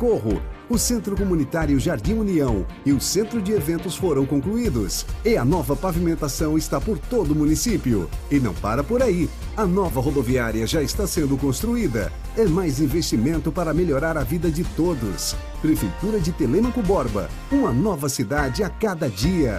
Socorro, o Centro Comunitário Jardim União e o Centro de Eventos foram concluídos. E a nova pavimentação está por todo o município. E não para por aí. A nova rodoviária já está sendo construída. É mais investimento para melhorar a vida de todos. Prefeitura de Telêmaco Borba. Uma nova cidade a cada dia.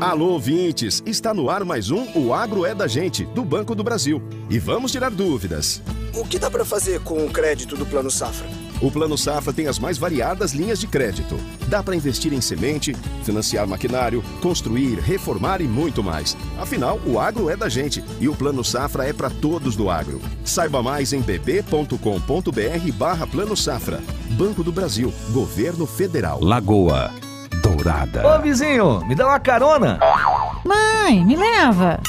Alô, ouvintes! Está no ar mais um O Agro é da Gente, do Banco do Brasil. E vamos tirar dúvidas. O que dá para fazer com o crédito do Plano Safra? O Plano Safra tem as mais variadas linhas de crédito. Dá para investir em semente, financiar maquinário, construir, reformar e muito mais. Afinal, o agro é da gente e o Plano Safra é para todos do agro. Saiba mais em bb.com.br barra Plano Safra. Banco do Brasil, Governo Federal. Lagoa Dourada. Ô vizinho, me dá uma carona. Mãe, me leva.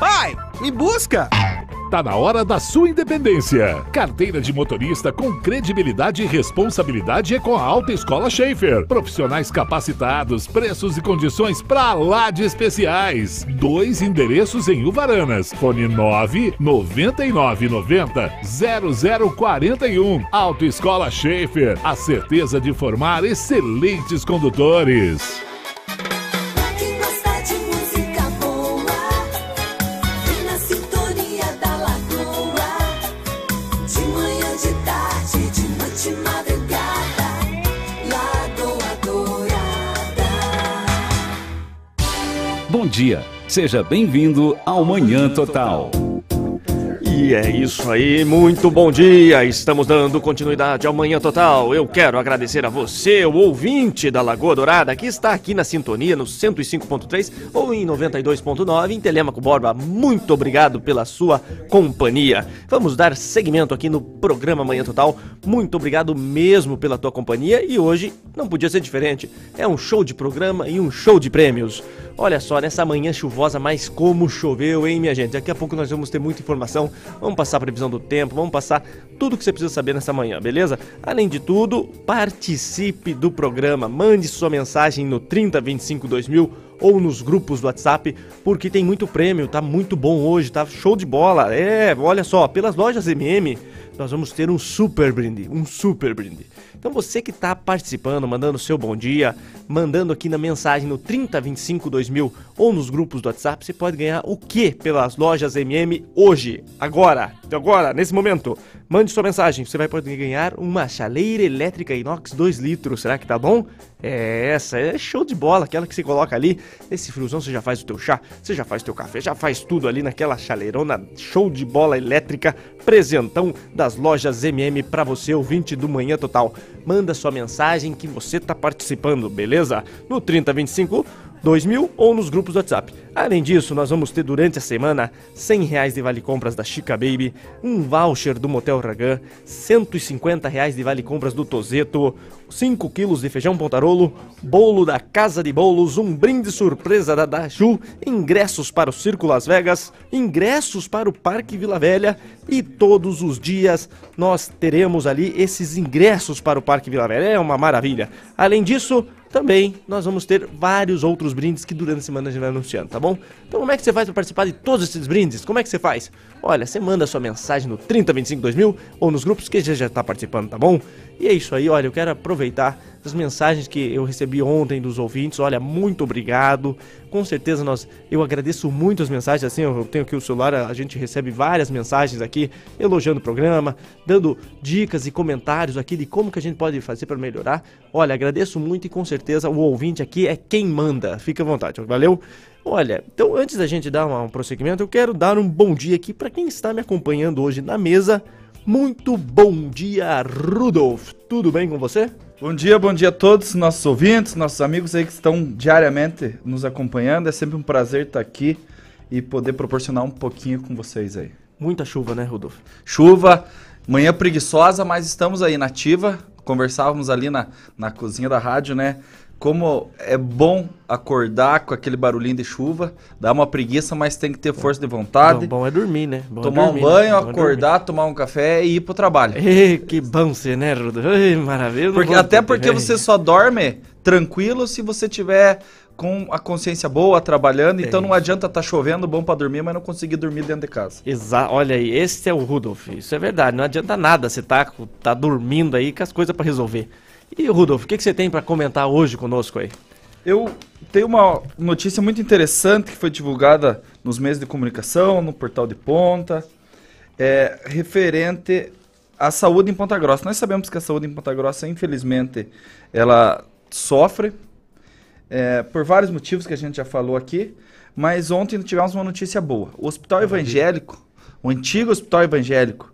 Pai, me busca. Tá na hora da sua independência. Carteira de motorista com credibilidade e responsabilidade é com a Alta Escola Schaefer. Profissionais capacitados, preços e condições pra lá de especiais. Dois endereços em Uvaranas. Fone 9 99 90 0041. Alta Escola Schaefer. A certeza de formar excelentes condutores. Dia, seja bem-vindo ao Manhã Total. E é isso aí, muito bom dia! Estamos dando continuidade ao Manhã Total. Eu quero agradecer a você, o ouvinte da Lagoa Dourada, que está aqui na sintonia no 105.3 ou em 92.9 em Telemaco Borba. Muito obrigado pela sua companhia. Vamos dar seguimento aqui no programa Manhã Total. Muito obrigado mesmo pela tua companhia e hoje não podia ser diferente. É um show de programa e um show de prêmios. Olha só, nessa manhã chuvosa, mas como choveu, hein, minha gente? Daqui a pouco nós vamos ter muita informação. Vamos passar a previsão do tempo, vamos passar tudo que você precisa saber nessa manhã, beleza? Além de tudo, participe do programa. Mande sua mensagem no 3025 2000 ou nos grupos do WhatsApp, porque tem muito prêmio, tá muito bom hoje, tá show de bola. É, olha só, pelas lojas MM, nós vamos ter um super brinde, um super brinde. Então você que está participando, mandando seu bom dia, mandando aqui na mensagem no 3025 2000 ou nos grupos do WhatsApp, você pode ganhar o que pelas lojas MM hoje, agora, agora, nesse momento. Mande sua mensagem, você vai poder ganhar uma chaleira elétrica inox 2 litros, será que tá bom? É essa, é show de bola, aquela que você coloca ali, esse friozão você já faz o teu chá, você já faz o teu café, já faz tudo ali naquela chaleirona, show de bola elétrica, presentão das lojas MM para você, ouvinte do Manhã Total. Manda sua mensagem que você tá participando, beleza? No 3025 2000 ou nos grupos do WhatsApp. Além disso, nós vamos ter durante a semana 100 reais de vale compras da Chica Baby, um voucher do Motel Ragan, 150 reais de vale compras do Tozeto, 5 quilos de feijão pontarolo, bolo da Casa de Bolos, um brinde surpresa da Daju, ingressos para o Circo Las Vegas, ingressos para o Parque Vila Velha e todos os dias nós teremos ali esses ingressos para o Parque Vila Velha. É uma maravilha. Além disso, também nós vamos ter vários outros brindes que durante a semana a gente vai anunciando, tá bom? Então como é que você faz para participar de todos esses brindes? Como é que você faz? Olha, você manda sua mensagem no 30252000 ou nos grupos que já já tá participando, tá bom? E é isso aí, olha, eu quero aproveitar as mensagens que eu recebi ontem dos ouvintes. Olha, muito obrigado. Com certeza nós eu agradeço muito as mensagens assim, eu tenho aqui o celular, a gente recebe várias mensagens aqui elogiando o programa, dando dicas e comentários aqui de como que a gente pode fazer para melhorar. Olha, agradeço muito e com certeza o ouvinte aqui é quem manda. Fica à vontade. Valeu. Olha, então antes da gente dar um prosseguimento, eu quero dar um bom dia aqui para quem está me acompanhando hoje na mesa. Muito bom dia, Rudolf. Tudo bem com você? Bom dia, bom dia a todos nossos ouvintes, nossos amigos aí que estão diariamente nos acompanhando. É sempre um prazer estar aqui e poder proporcionar um pouquinho com vocês aí. Muita chuva, né, Rudolf? Chuva, manhã preguiçosa, mas estamos aí nativa conversávamos ali na, na cozinha da rádio, né? Como é bom acordar com aquele barulhinho de chuva, dá uma preguiça, mas tem que ter força de vontade. Bom, bom é dormir, né? Bom é tomar dormir, um banho, né? É acordar, tomar um café e ir pro trabalho. Ei, que bom ser, né, Rudo? Ei, maravilha. Porque, até porque você só dorme tranquilo se você tiver com a consciência boa, trabalhando. Então não adianta estar chovendo, bom pra dormir, mas não conseguir dormir dentro de casa. Exa olha aí, esse é o Rudolf. Isso é verdade. Não adianta nada você tá, tá dormindo aí com as coisas pra resolver. E Rudolf, o que, que você tem pra comentar hoje conosco aí? Eu tenho uma notícia muito interessante que foi divulgada nos meios de comunicação, no portal de ponta, é, referente à saúde em Ponta Grossa. Nós sabemos que a saúde em Ponta Grossa, infelizmente, ela sofre é, por vários motivos que a gente já falou aqui, mas ontem tivemos uma notícia boa. O Hospital Evangélico, o antigo Hospital Evangélico,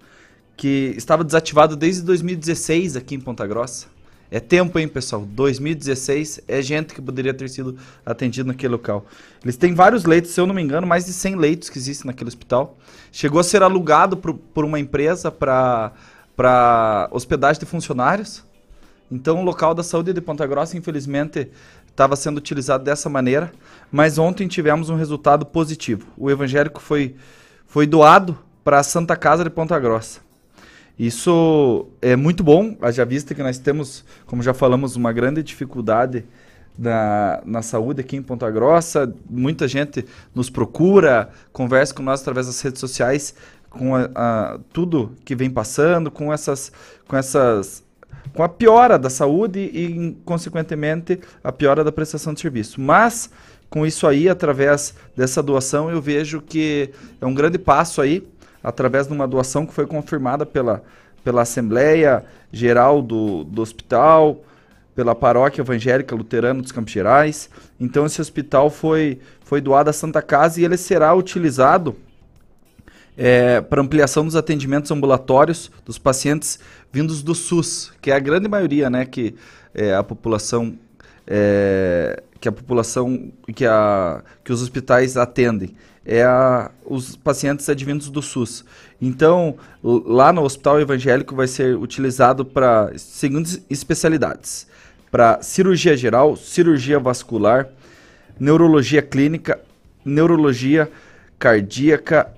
que estava desativado desde 2016 aqui em Ponta Grossa. É tempo, hein, pessoal? 2016 é gente que poderia ter sido atendido naquele local. Eles têm vários leitos, se eu não me engano, mais de 100 leitos que existem naquele hospital. Chegou a ser alugado por, por uma empresa para hospedagem de funcionários. Então, o local da saúde de Ponta Grossa, infelizmente, estava sendo utilizado dessa maneira. Mas ontem tivemos um resultado positivo. O evangélico foi, foi doado para a Santa Casa de Ponta Grossa. Isso é muito bom, haja vista que nós temos, como já falamos, uma grande dificuldade na, na saúde aqui em Ponta Grossa. Muita gente nos procura, conversa com nós através das redes sociais, com a, a- tudo que vem passando, com essas, com essas, com a piora da saúde e, consequentemente, a piora da prestação de serviço. Mas com isso aí, através dessa doação, eu vejo que é um grande passo aí, através de uma doação que foi confirmada pela, pela Assembleia Geral do, do Hospital, pela Paróquia Evangélica Luterana dos Campos Gerais. Então, esse hospital foi, foi doado à Santa Casa e ele será utilizado é, para ampliação dos atendimentos ambulatórios dos pacientes vindos do SUS, que é a grande maioria, né, que é, a população é, que a população que, a, que os hospitais atendem é a, os pacientes advindos do SUS. Então, lá no Hospital Evangélico vai ser utilizado para seguintes especialidades: para cirurgia geral, cirurgia vascular, neurologia clínica, neurologia cardíaca,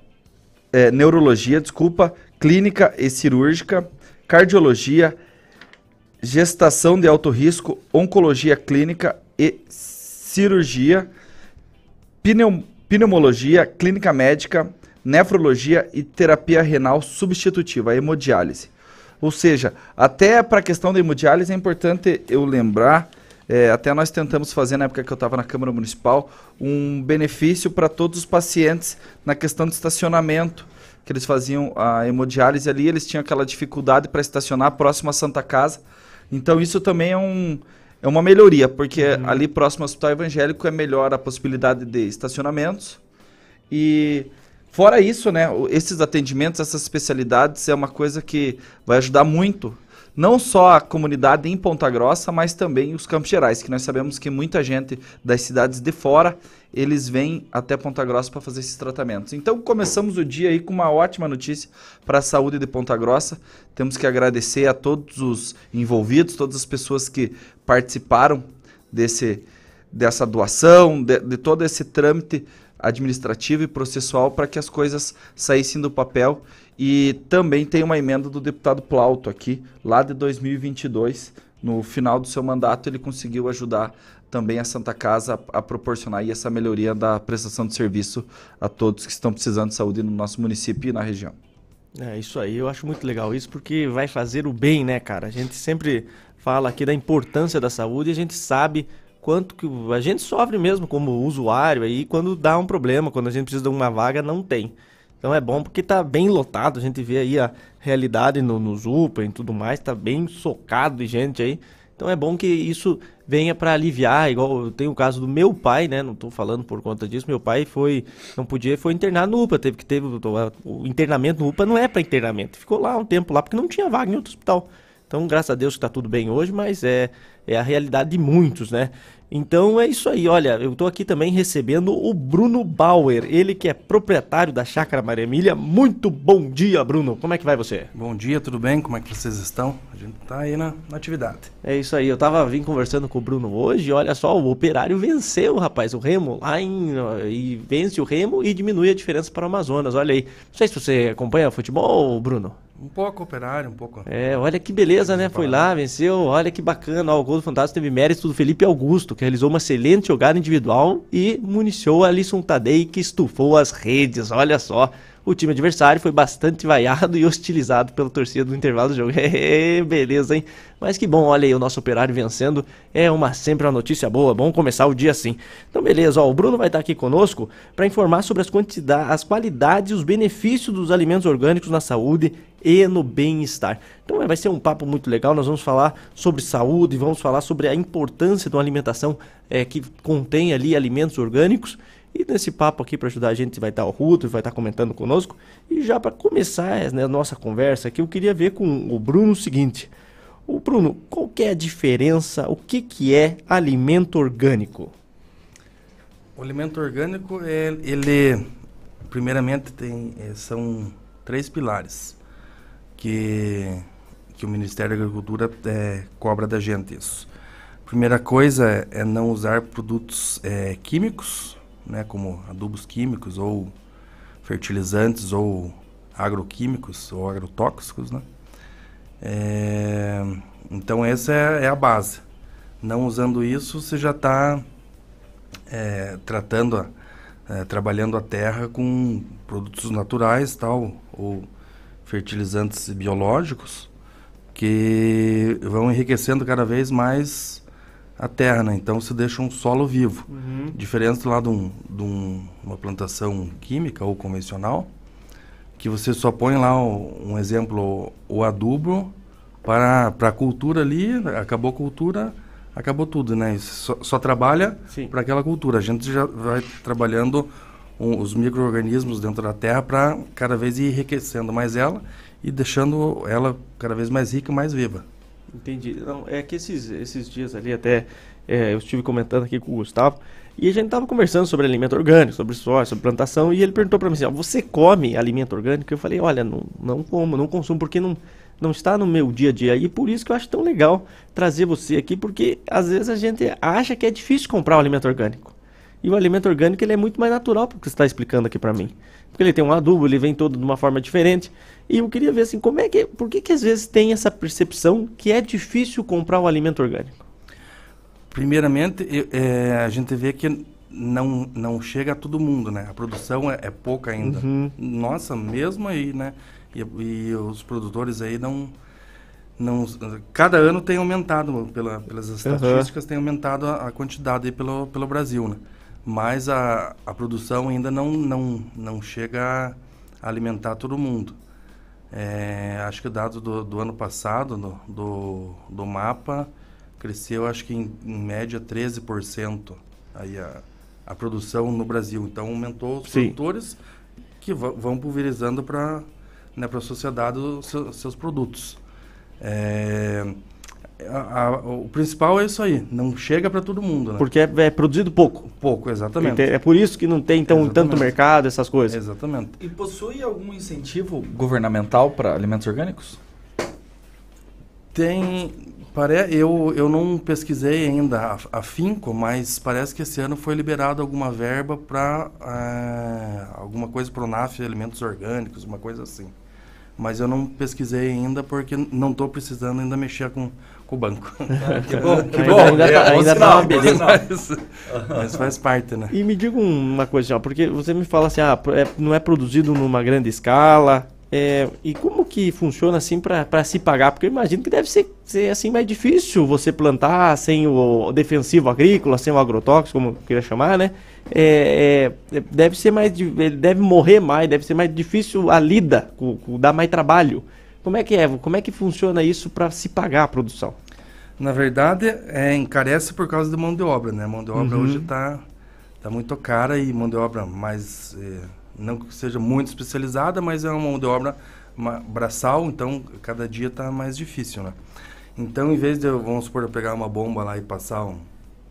é, neurologia, desculpa, clínica e cirúrgica, cardiologia, gestação de alto risco, oncologia clínica e cirurgia, pneum- pneumologia, clínica médica, nefrologia e terapia renal substitutiva, a hemodiálise. Ou seja, até para a questão da hemodiálise é importante eu lembrar, é, até nós tentamos fazer na época que eu estava na Câmara Municipal, um benefício para todos os pacientes na questão de estacionamento, que eles faziam a hemodiálise ali, eles tinham aquela dificuldade para estacionar próximo à Santa Casa. Então isso também é, um, é uma melhoria, porque ali próximo ao Hospital Evangélico é melhor a possibilidade de estacionamentos. E fora isso, né, esses atendimentos, essas especialidades é uma coisa que vai ajudar muito, não só a comunidade em Ponta Grossa, mas também os Campos Gerais, que nós sabemos que muita gente das cidades de fora, eles vêm até Ponta Grossa para fazer esses tratamentos. Então começamos o dia aí com uma ótima notícia para a saúde de Ponta Grossa. Temos que agradecer a todos os envolvidos, todas as pessoas que participaram desse dessa doação, de, de todo esse trâmite administrativo e processual para que as coisas saíssem do papel. E também tem uma emenda do deputado Plauto aqui, lá de 2022. No final do seu mandato, ele conseguiu ajudar também a Santa Casa a, a proporcionar essa melhoria da prestação de serviço a todos que estão precisando de saúde no nosso município e na região. É isso aí, eu acho muito legal isso porque vai fazer o bem, né, cara? A gente sempre fala aqui da importância da saúde e a gente sabe quanto que a gente sofre mesmo como usuário aí quando dá um problema, quando a gente precisa de uma vaga, não tem. Então é bom porque tá bem lotado, a gente vê aí a realidade no, nos UPA e tudo mais, tá bem socado de gente aí. Então é bom que isso venha para aliviar, igual tem o caso do meu pai, né? Não tô falando por conta disso. Meu pai foi, não podia, foi internado no UPA, teve que ter o, o internamento no UPA não é para internamento. Ficou lá um tempo lá porque não tinha vaga em outro hospital. Então, graças a Deus que está tudo bem hoje, mas é, é a realidade de muitos, né? Então é isso aí, olha, eu estou aqui também recebendo o Bruno Bauer, ele que é proprietário da Chácara Maria Emília. Muito bom dia, Bruno. Como é que vai você? Bom dia, tudo bem? Como é que vocês estão? A gente está aí na, na, atividade. É isso aí, eu tava vim conversando com o Bruno hoje, olha só, o Operário venceu, rapaz, o Remo lá em e vence o Remo e diminui a diferença para o Amazonas. Olha aí. Não sei se você acompanha futebol, Bruno. Um pouco operário, um pouco. É, olha que beleza, né? Foi lá, venceu, olha que bacana. Ó, o gol do Fantástico teve mérito do Felipe Augusto, que realizou uma excelente jogada individual e municiou Alisson Tadei, que estufou as redes. Olha só o time adversário foi bastante vaiado e hostilizado pela torcida do intervalo do jogo. Beleza, hein? Mas que bom, olha aí o nosso operário vencendo. É uma sempre uma notícia boa. Vamos começar o dia assim. Então, beleza, ó, o Bruno vai estar aqui conosco para informar sobre as quantidades, as qualidades e os benefícios dos alimentos orgânicos na saúde e no bem-estar. Então vai ser um papo muito legal. Nós vamos falar sobre saúde, vamos falar sobre a importância de uma alimentação é, que contém ali alimentos orgânicos e nesse papo aqui para ajudar a gente vai estar o Ruto, vai estar comentando conosco. E já para começar né, a nossa conversa aqui, eu queria ver com o Bruno o seguinte. O Bruno, qual é a diferença, o que, que é alimento orgânico? O alimento orgânico, é, ele primeiramente tem, é, são três pilares que, que o Ministério da Agricultura é, cobra da gente isso. Primeira coisa é não usar produtos é, químicos, né, como adubos químicos ou fertilizantes ou agroquímicos ou agrotóxicos, né? É, então essa é, é, a base. Não usando isso, você já está é, tratando, a, é, trabalhando a terra com produtos naturais, tal, ou fertilizantes biológicos que vão enriquecendo cada vez mais a terra, né? Então se deixa um solo vivo. Uhum. Diferente lá de, um, de um, uma plantação química ou convencional, que você só põe lá um, um exemplo, o adubo para, para a cultura ali, acabou a cultura, acabou tudo, né? Só, só trabalha para aquela cultura. A gente já vai trabalhando um, os micro-organismos dentro da terra para cada vez ir enriquecendo mais ela e deixando ela cada vez mais rica e mais viva. Entendi. Não, é que esses, esses dias ali até é, eu estive comentando aqui com o Gustavo e a gente estava conversando sobre alimento orgânico, sobre soja, sobre plantação e ele perguntou para mim assim, ó, você come alimento orgânico? Eu falei, olha, não, não como, não consumo porque não, não está no meu dia a dia e por isso que eu acho tão legal trazer você aqui porque às vezes a gente acha que é difícil comprar um alimento orgânico. E o alimento orgânico ele é muito mais natural, porque você está explicando aqui para mim. Porque ele tem um adubo, ele vem todo de uma forma diferente. E eu queria ver assim, como é que, por que que às vezes tem essa percepção que é difícil comprar o alimento orgânico? Primeiramente, eu, é, a gente vê que não, não chega a todo mundo, né? A produção é, é pouca ainda. Uhum. Nossa, mesmo aí, né? E, e, os produtores aí não, não... Cada ano tem aumentado, pela, pelas estatísticas, uhum. tem aumentado a, a quantidade aí pelo, pelo Brasil, né? Mas a, a produção ainda não, não, não chega a alimentar todo mundo. É, acho que o dado do, do ano passado, do, do, do, mapa, cresceu acho que em, em média 13% aí a, a produção no Brasil. Então aumentou os Sim. produtores que vão pulverizando para né, a sociedade os seus, seus produtos. É, a, a, o principal é isso aí, não chega para todo mundo. Né? Porque é, é, produzido pouco. Pouco, exatamente. É por isso que não tem então, tanto mercado, essas coisas. Exatamente. E possui algum incentivo governamental para alimentos orgânicos? Tem. Pare, eu, eu não pesquisei ainda a, finco, mas parece que esse ano foi liberado alguma verba para é, alguma coisa para o NAF Alimentos Orgânicos, uma coisa assim mas eu não pesquisei ainda porque não estou precisando ainda mexer com, com o banco. que bom, que bom. Ainda, ainda, tá, ainda tá uma beleza. Mas, mas, faz parte, né? E me diga uma coisa, porque você me fala assim, ah, é, não é produzido numa grande escala, é, e como que funciona assim para se pagar? Porque eu imagino que deve ser, ser assim mais difícil você plantar sem o defensivo agrícola, sem o agrotóxico, como queria chamar, né? É, é, deve ser mais, ele deve morrer mais, deve ser mais difícil a lida, com, com, dá mais trabalho. Como é que é? Como é que funciona isso para se pagar a produção? Na verdade, é, encarece por causa da mão de obra, né? A mão de obra uhum. hoje está tá muito cara e mão de obra mais é, não que seja muito especializada, mas é uma mão de obra uma, braçal, então cada dia está mais difícil, né? Então, em vez de, eu, vamos supor, eu pegar uma bomba lá e passar um,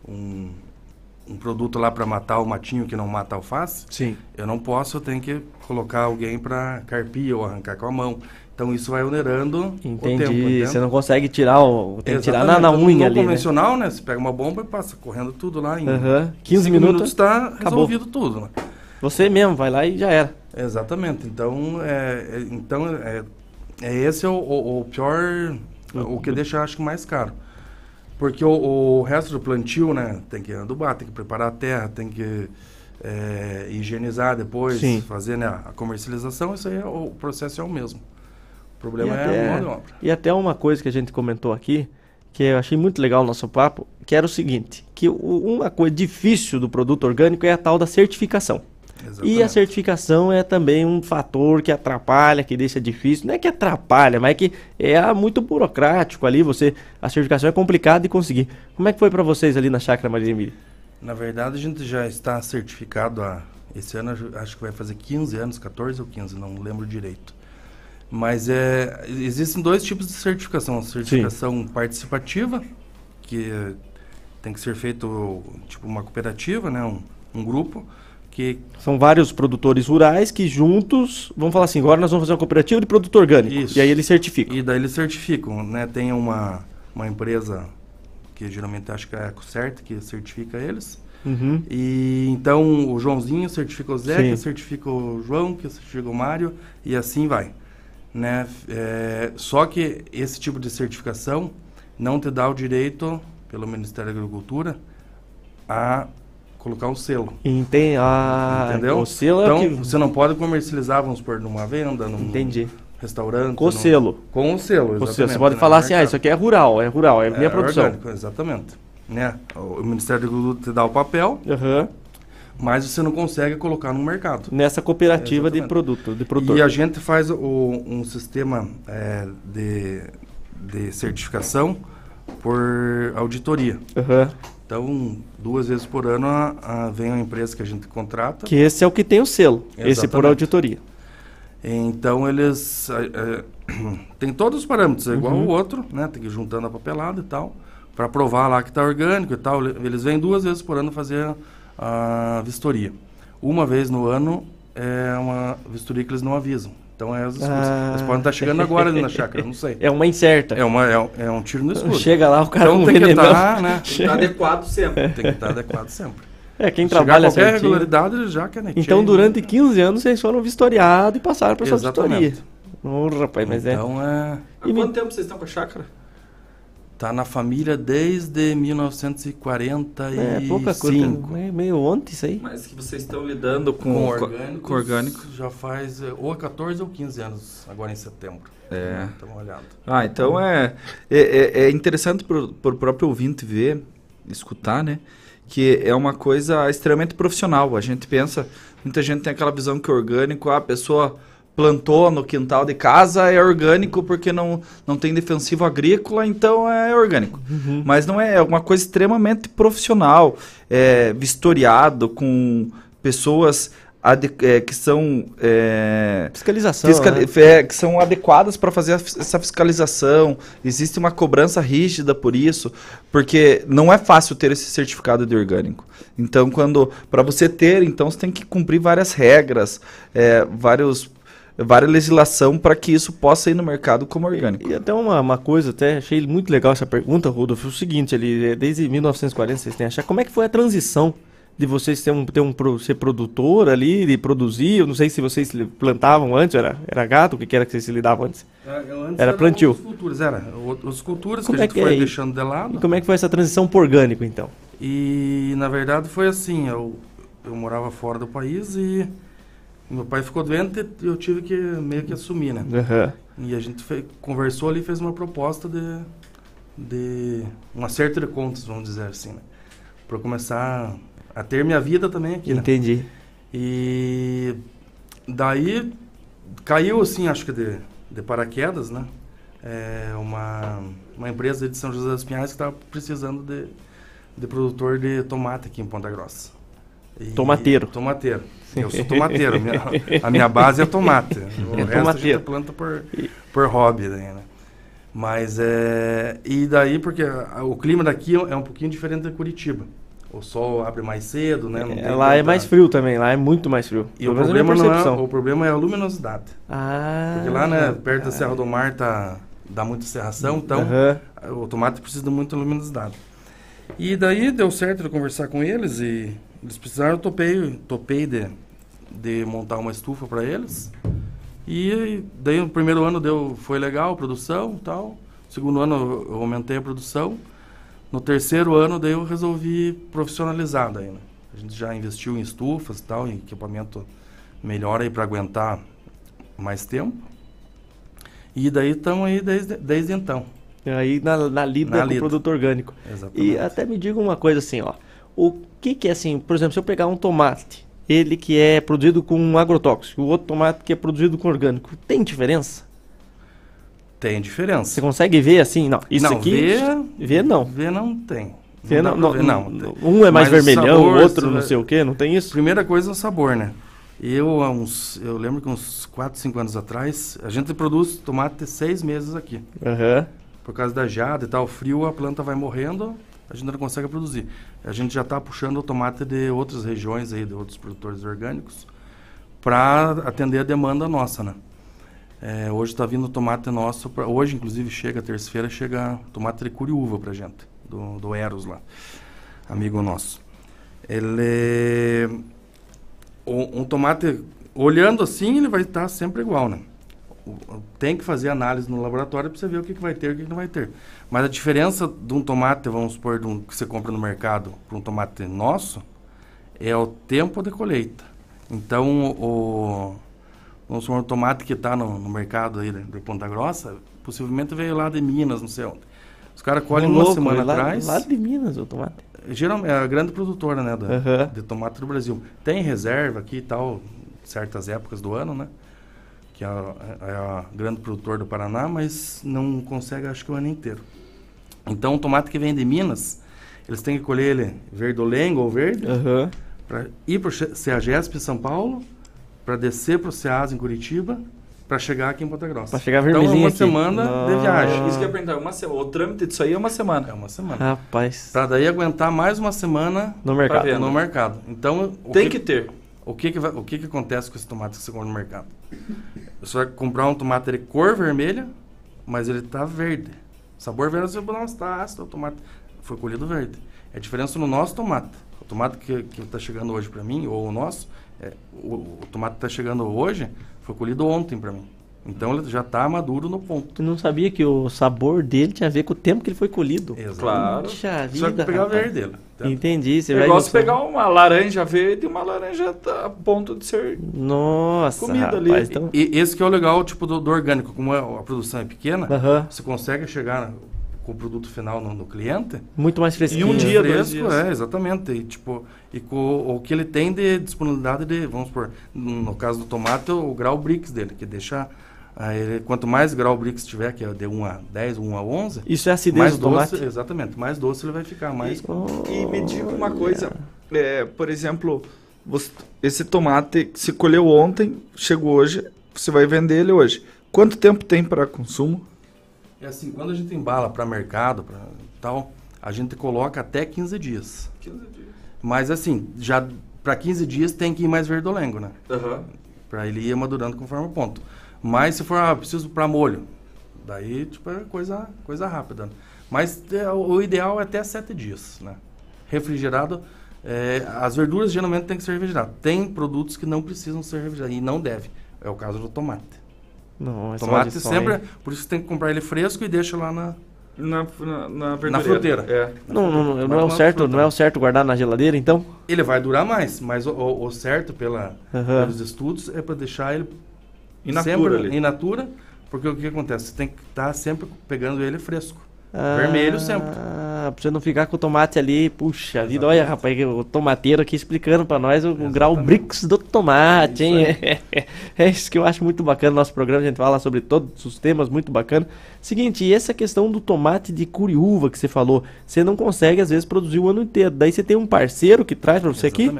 um, um produto lá para matar o matinho que não mata a alface, Sim. eu não posso, eu tenho que colocar alguém para carpir ou arrancar com a mão. Então, isso vai onerando Entendi. o tempo. Você não consegue tirar o. Tem que tirar na, na unha no ali. Né? convencional, né? Você pega uma bomba e passa correndo tudo lá em Aham. 15 cinco minutos, está resolvido tudo, né? Você mesmo vai lá e já era. Exatamente. Então, é, é- então é, é esse o, o, o pior, o que deixa, acho que, mais caro. Porque o, o resto do plantio, né? Tem que adubar, tem que preparar a terra, tem que é, higienizar depois, Sim. fazer né, a comercialização, isso aí, é, o processo é o mesmo. O problema e é até, a mão de obra. E até uma coisa que a gente comentou aqui, que eu achei muito legal o nosso papo, que era o seguinte, que uma coisa difícil do produto orgânico é a tal da certificação. E a Exatamente. certificação é também um fator que atrapalha, que deixa difícil. Não é que atrapalha, mas é que é muito burocrático ali. Você, a certificação é complicado de conseguir. Como é que foi para vocês ali na Chácara Maria Emília? Na verdade, a gente já está certificado há. Esse ano acho que vai fazer 15 anos, 14 ou 15, não lembro direito. Mas é, existem dois tipos de certificação. A certificação participativa, que tem que ser feito tipo uma cooperativa, né, um, um grupo, que São vários produtores rurais que juntos vão falar assim: agora nós vamos fazer uma cooperativa de produto orgânico. Isso. E aí eles certificam. E daí eles certificam, né? Tem uma, uma empresa que geralmente acho que é a EcoCert que certifica eles. Uhum. E então o Joãozinho certifica o Zé, Sim. que certifica o João, que certifica o Mário, e assim vai. Né? É, só que esse tipo de certificação não te dá o direito, pelo Ministério da Agricultura, a colocar um selo. Entende? Ah, Entendeu? O selo então, é que... você não pode comercializar, vamos supor, numa venda, num Entendi. restaurante. Com o selo. Com o selo, exatamente. selo. Você pode né, falar assim: ah, isso aqui é rural, é rural, é, minha É produção. orgânico, exatamente. Né? O Ministério da Agricultura te dá o papel, Aham. Mas você não consegue colocar no mercado. Nessa cooperativa de Exatamente. produto, de produtor. E a gente faz o- um sistema é, de, de certificação por auditoria. Aham. Então, duas vezes por ano a- a- vem uma empresa que a gente contrata. Que esse é o que tem o selo. Esse por Exatamente. auditoria. Então eles é, tem todos os parâmetros, é igual Uhum. o outro, né? Tem que ir juntando a papelada e tal, para provar lá que está orgânico e tal. Eles vêm duas vezes por ano fazer a vistoria. Uma vez no ano é uma vistoria que eles não avisam. Então é, os- Ah. eles podem estar chegando agora ali na chácara, não sei. É uma incerta. É, uma, é, um, é um tiro no escuro. Chega lá, o cara então com tem que venenão. estar, né? Tem que estar adequado sempre. Tem que estar adequado sempre. É, quem Chegar trabalha qualquer certinho. regularidade, eles já caneteia. Então, durante 15 anos, vocês foram vistoriados e passaram por essa vistoria. Ô, rapaz, mas é. Então é. Há E me- quanto tempo vocês estão com a chácara? Tá na família desde 1945. É, pouca coisa. Meio, meio ontem isso aí. Mas que vocês estão lidando com, Com com- orgânicos, com orgânico. Já faz eh, ou 14 ou 15 anos, agora em setembro. É. Estamos olhando. Ah, então é, é, é- é interessante para o próprio ouvinte ver, escutar, né? Que é uma coisa extremamente profissional. A gente pensa, muita gente tem aquela visão que orgânico, ah, a pessoa plantou no quintal de casa, é orgânico porque não, não tem defensivo agrícola, então é orgânico. Mas não é, é uma coisa extremamente profissional, é, vistoriado com pessoas é, que são é, Fiscalização. fiscali- né? é, que são adequadas para fazer essa fiscalização. Existe uma cobrança rígida por isso, porque não é fácil ter esse certificado de orgânico. Então, quando para você ter, então você tem que cumprir várias regras, é, vários várias legislação para que isso possa ir no mercado como orgânico. E até uma, uma coisa, até achei muito legal essa pergunta, Rodolfo. O seguinte, ali, é, desde 1940 vocês têm achado. Como é que foi a transição de vocês ter um, ter um ser produtor ali, de produzir? Eu não sei se vocês plantavam antes, era, era gado, o que que era que vocês se lidavam antes? Era plantio. As culturas, era. o- As culturas Como que a é gente que foi é deixando de lado. E como é que foi essa transição pro orgânico, então? E na verdade foi assim, eu, eu morava fora do país e meu pai ficou doente e eu tive que meio que assumir, né? Aham. E a gente conversou ali e fez uma proposta de, de um acerto de contas, vamos dizer assim, né? Para começar a ter minha vida também aqui, né? Entendi. E daí caiu assim, acho que de, de paraquedas, né? É uma, uma empresa de São José dos Pinhais que estava precisando de, de produtor de tomate aqui em Ponta Grossa. E- Tomateiro. Tomateiro. Eu sou tomateiro. a minha- a minha base é tomate. O É resto a gente tomateiro. planta por, por hobby, daí, né? Mas é. E daí, porque o clima daqui é um pouquinho diferente de Curitiba. O sol abre mais cedo, né? É, lá é mais frio também, lá é muito mais frio. E Pelo o minha problema, não é, o problema é a luminosidade. Ah, Porque lá, né, perto da Serra do Mar, tá, dá muita serração, então Aham. o tomate precisa de muita luminosidade. E daí deu certo de conversar com eles e eles precisaram, eu topei, topei de, de montar uma estufa para eles. E daí o primeiro ano deu, foi legal, produção e tal. Segundo ano eu- aumentei a produção. No terceiro ano daí eu resolvi profissionalizar daí, né? A gente já investiu em estufas e tal, em equipamento melhor aí para aguentar mais tempo. E daí estamos aí desde, desde então. Aí na, na lida Na com lida. produto orgânico. Exatamente. E até me diga uma coisa assim, ó. O que que é assim, por exemplo, se eu pegar um tomate, ele que é produzido com um agrotóxico, o outro tomate que é produzido com orgânico, tem diferença? Tem diferença. Você consegue ver assim, não, isso não, aqui... Ver, Ver não. ver não tem. Ver não, não, ver, não, um é mais Mas vermelhão, o outro não vai- sei o que, não tem isso? Primeira coisa é o sabor, né? Eu, há uns, eu lembro que uns 4, 5 anos atrás, a gente produz tomate seis meses aqui. Aham. Por causa da geada e tal, frio, a planta vai morrendo, a gente não consegue produzir. A gente já está puxando o tomate de outras regiões aí, de outros produtores orgânicos, para atender a demanda nossa, né? É, hoje está vindo tomate nosso, pra, hoje inclusive chega, terça-feira, chega tomate de curiúva pra gente, do, do Eros lá, amigo nosso. Ele... Um, um tomate, olhando assim, ele vai estar sempre igual, né? Tem que fazer análise no laboratório para você ver o que, que vai ter e o que, que não vai ter. Mas a diferença de um tomate, vamos supor, de um, que você compra no mercado para um tomate nosso, é o tempo de colheita. Então, o, vamos supor, um tomate que está no, no mercado aí de, de Ponta Grossa, possivelmente veio lá de Minas, não sei onde. Os caras colhem uma louco, semana lá, atrás. Lá de Minas o tomate. Geralmente, é a grande produtora, né, da, Aham. de tomate do Brasil. Tem reserva aqui e tal, certas épocas do ano, né? Que é a, é a grande produtora do Paraná, mas não consegue, acho que o ano inteiro. Então, o tomate que vem de Minas, eles têm que colher ele verdolengo ou verde, Aham. para ir para o CEAGESP em São Paulo, para descer para o CEAS em Curitiba, para chegar aqui em Ponta Grossa. Pra chegar então, é vermelhinho uma aqui. semana de viagem. Isso que eu ia perguntar, uma semana. O trâmite disso aí é uma semana. É uma semana. Rapaz. Para daí aguentar mais uma semana No mercado. no mercado. Então, o Tem que ter. O que que, vai- o que que acontece com esse tomate que você compra no mercado? Você vai comprar um tomate de cor vermelha, mas ele tá verde. Sabor verde, você nossa, tá ácido o tomate. Foi colhido verde. É a diferença no nosso tomate. O tomate que, que tá chegando hoje para mim, ou o nosso, é, o, o tomate que tá chegando hoje, foi colhido ontem para mim. Então ele já tá maduro no ponto. Eu não sabia que o sabor dele tinha a ver com o tempo que ele foi colhido. Claro. Puxa Só que vida, pegar rapaz. verde dele. Tá? Entendi. Você Eu vai gosto de pegar uma laranja verde e uma laranja tá a ponto de ser Nossa, comida rapaz, ali. Então... E esse que é o legal, tipo, do, do orgânico. Como a, a produção é pequena, você consegue chegar com o produto final no, no cliente Muito mais fresquinho. Em um dia, dois fresco, dias. é, exatamente. E, tipo, e com o que ele tem de disponibilidade de, vamos supor, no caso do tomate, o grau Brix dele, que deixa. Ele- quanto mais grau Brix tiver, que é de 1 a 10, 1 a 11, Isso é acidez mais do tomate? doce, exatamente, mais doce ele vai ficar, mais E me diga uma coisa, é, por exemplo, você- esse tomate que se colheu ontem, chegou hoje, você vai vender ele hoje. Quanto tempo tem para consumo? É assim, quando a gente embala para mercado, para tal, a gente coloca até 15 dias. 15 dias. Mas assim, já para 15 dias tem que ir mais verdolengo, né? Aham. Para ele ir madurando conforme o ponto. Mas se for, ah, preciso para molho, daí tipo é coisa, coisa rápida. Mas é, o ideal é até 7 dias, né? Refrigerado, é, as verduras geralmente tem que ser refrigeradas. Tem produtos que não precisam ser refrigerados e não deve. É o caso do tomate. Não, é só tomate sempre, sonho. por isso você tem que comprar ele fresco e deixa lá na, Na, na, na, na fruteira. É. Não, não, não, não é o certo, fruta. não é o certo guardar na geladeira, então? Ele vai durar mais, mas o, o- o certo pela, Aham. pelos estudos é para deixar ele In natura sempre ali. in natura, porque o que acontece? Você tem que estar sempre pegando ele fresco. Vermelho sempre. Ah, pra você não ficar com o tomate ali, puxa vida, olha rapaz, o tomateiro aqui explicando pra nós o, o grau Brix do tomate, hein? É, isso que eu acho muito bacana no nosso programa, a gente fala sobre todos os temas, muito bacana. Seguinte, e essa questão do tomate de curiúva que você falou, você não consegue às vezes produzir o ano inteiro, daí você tem um parceiro que traz pra você aqui?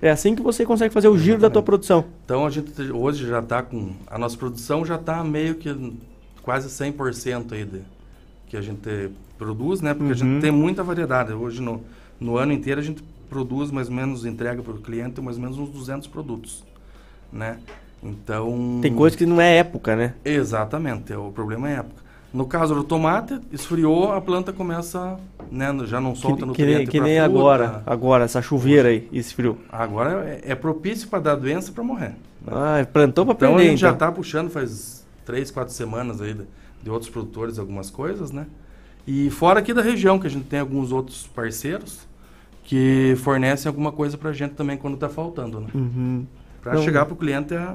Exatamente. É assim que você consegue fazer o giro da tua produção. Então a gente hoje já está com. A nossa produção já está meio que quase 100% aí de, que a gente produz, né? Porque uhum. a gente uhum. tem muita variedade. Hoje no, no ano inteiro a gente produz mais ou menos, entrega para o cliente mais ou menos uns 200 produtos, né? Então... Tem coisa que não é época, né? Exatamente, o problema é época. No caso do tomate, esfriou, a planta começa, né, já não solta no nutriente Que nem, que nem agora, agora, essa chuveira aí, esfriou. Agora é, é propício para dar doença para morrer. Né? Ah, plantou para então, perder, a gente então. já está puxando faz três, quatro semanas aí de, de, outros produtores algumas coisas, né? E fora aqui da região, que a gente tem alguns outros parceiros que fornecem alguma coisa para a gente também quando está faltando, né? Uhum. Para chegar para o cliente é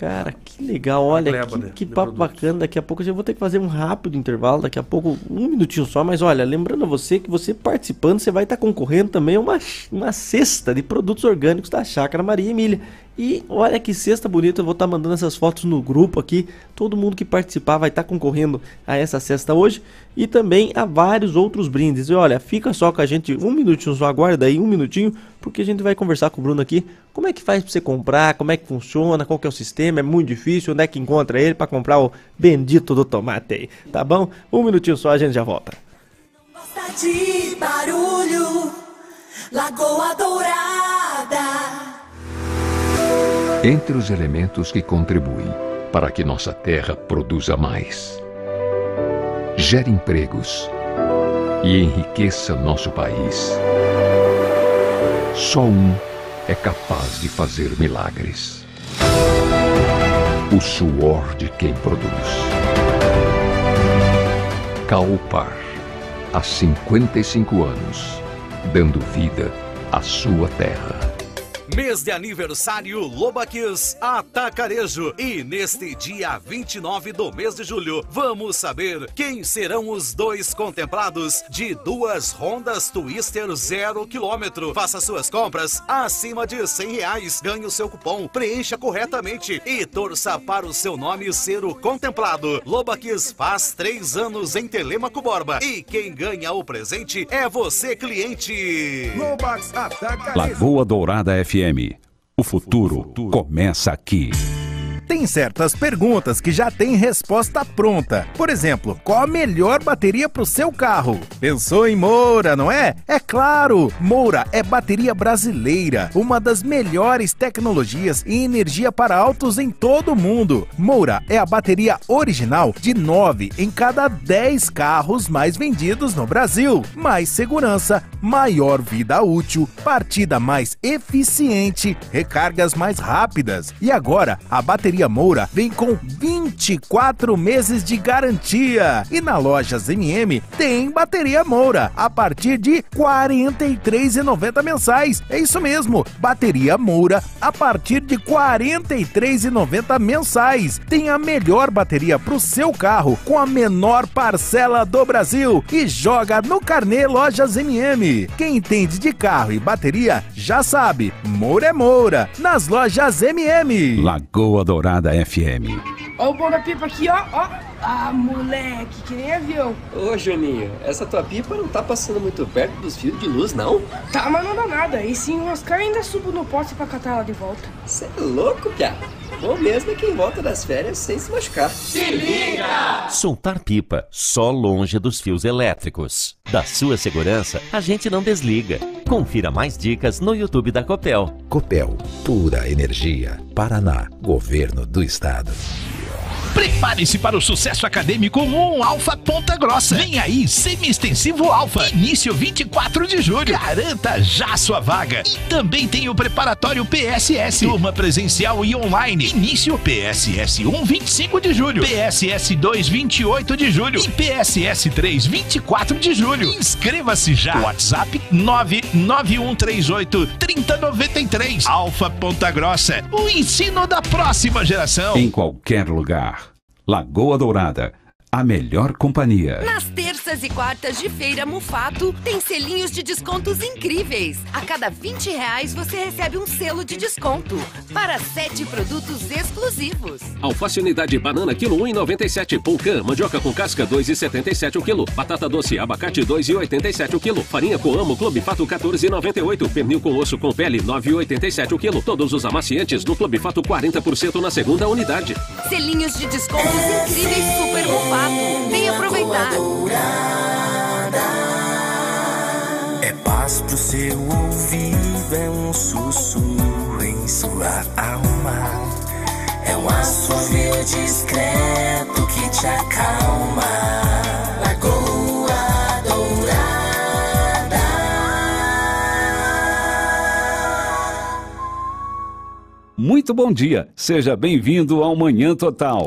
Cara, que legal, olha, que, de, que de papo produtos. bacana. Daqui a pouco eu vou ter que fazer um rápido intervalo, daqui a pouco um minutinho só, mas olha, lembrando a você que você participando, você vai estar concorrendo também a uma, uma cesta de produtos orgânicos da Chácara Maria Emília. E olha que cesta bonita, eu vou estar mandando essas fotos no grupo aqui. Todo mundo que participar vai estar concorrendo a essa cesta hoje e também a vários outros brindes. E olha, fica só com a gente um minutinho, só aguarda aí um minutinho, porque a gente vai conversar com o Bruno aqui. Como é que faz para você comprar? Como é que funciona? Qual que é o sistema? É muito difícil. Onde é que encontra ele para comprar o bendito do tomate aí? Tá bom? Um minutinho só, a gente já volta. Gosta de barulho, Lagoa Dourada. Entre os elementos que contribuem para que nossa terra produza mais, gere empregos e enriqueça nosso país, só um é capaz de fazer milagres: o suor de quem produz. Calpar, há 55 anos, dando vida à sua terra. Mês de aniversário Lobaquis Atacarejo. E neste dia 29 do mês de julho, vamos saber quem serão os dois contemplados de duas Hondas Twister zero quilômetro. Faça suas compras acima de 100 reais. Ganhe o seu cupom, preencha corretamente e torça para o seu nome ser o contemplado. Lobaquis faz três anos em Telemaco Borba. E quem ganha o presente é você, cliente. Lobax Atacarejo. Lagoa Dourada FM FM. O futuro começa aqui. Tem certas perguntas que já têm resposta pronta. Por exemplo, qual a melhor bateria para o seu carro? Pensou em Moura, não é? É claro! Moura é bateria brasileira, uma das melhores tecnologias em energia para autos em todo o mundo. Moura é a bateria original de 9 em cada 10 carros mais vendidos no Brasil. Mais segurança, maior vida útil, partida mais eficiente, recargas mais rápidas. E agora, a bateria Bateria Moura vem com 24 meses de garantia. E na Lojas MM tem Bateria Moura a partir de R$ 43,90 mensais. É isso mesmo, Bateria Moura a partir de R$ 43,90 mensais. Tem a melhor bateria para o seu carro com a menor parcela do Brasil e joga no Carnê Lojas MM. Quem entende de carro e bateria já sabe, Moura é Moura nas lojas MM. Lagoa Dourada Dourada FM. Ó o pão da pipa aqui, ó, ó. Ah, moleque, que nem avião. Ô, Juninho, essa tua pipa não tá passando muito perto dos fios de luz, não? Tá, mas não dá nada. E se enroscar, ainda subo no poste pra catar ela de volta. Você é louco, piá. Bom mesmo é quem volta das férias sem se machucar. Se liga! Soltar pipa só longe dos fios elétricos. Da sua segurança, a gente não desliga. Confira mais dicas no YouTube da Copel. Copel, pura energia. Paraná, Governo do Estado. Prepare-se para o sucesso acadêmico um Alfa Ponta Grossa. Vem aí, semi-extensivo Alfa. Início 24 de julho. Garanta já sua vaga. E também tem o preparatório PSS. Turma presencial e online. Início PSS 1, 25 de julho. PSS 2, 28 de julho. E PSS 3, 24 de julho. Inscreva-se já. WhatsApp 99138 3093. Alfa Ponta Grossa. O ensino da próxima geração. Em qualquer lugar. Lagoa Dourada, a melhor companhia. Nas terças e quartas de feira Mufato, tem selinhos de descontos incríveis. A cada 20 reais você recebe um selo de desconto para sete produtos exclusivos. Alface unidade banana quilo 1,97. Pulcã, mandioca com casca 2,77 o quilo. Batata doce, abacate 2,87 o quilo. Farinha com amo, Clube Fato 14,98. Pernil com osso com pele 9,87 o quilo. Todos os amaciantes no Clube Fato 40% na segunda unidade. Selinhos de descontos incríveis Super Mufato. Vem aproveitar. É paz pro seu ouvido, é um sussurro em sua alma. É um assovio discreto que te acalma. Lagoa Dourada. Muito bom dia. Seja bem-vindo ao Manhã Total.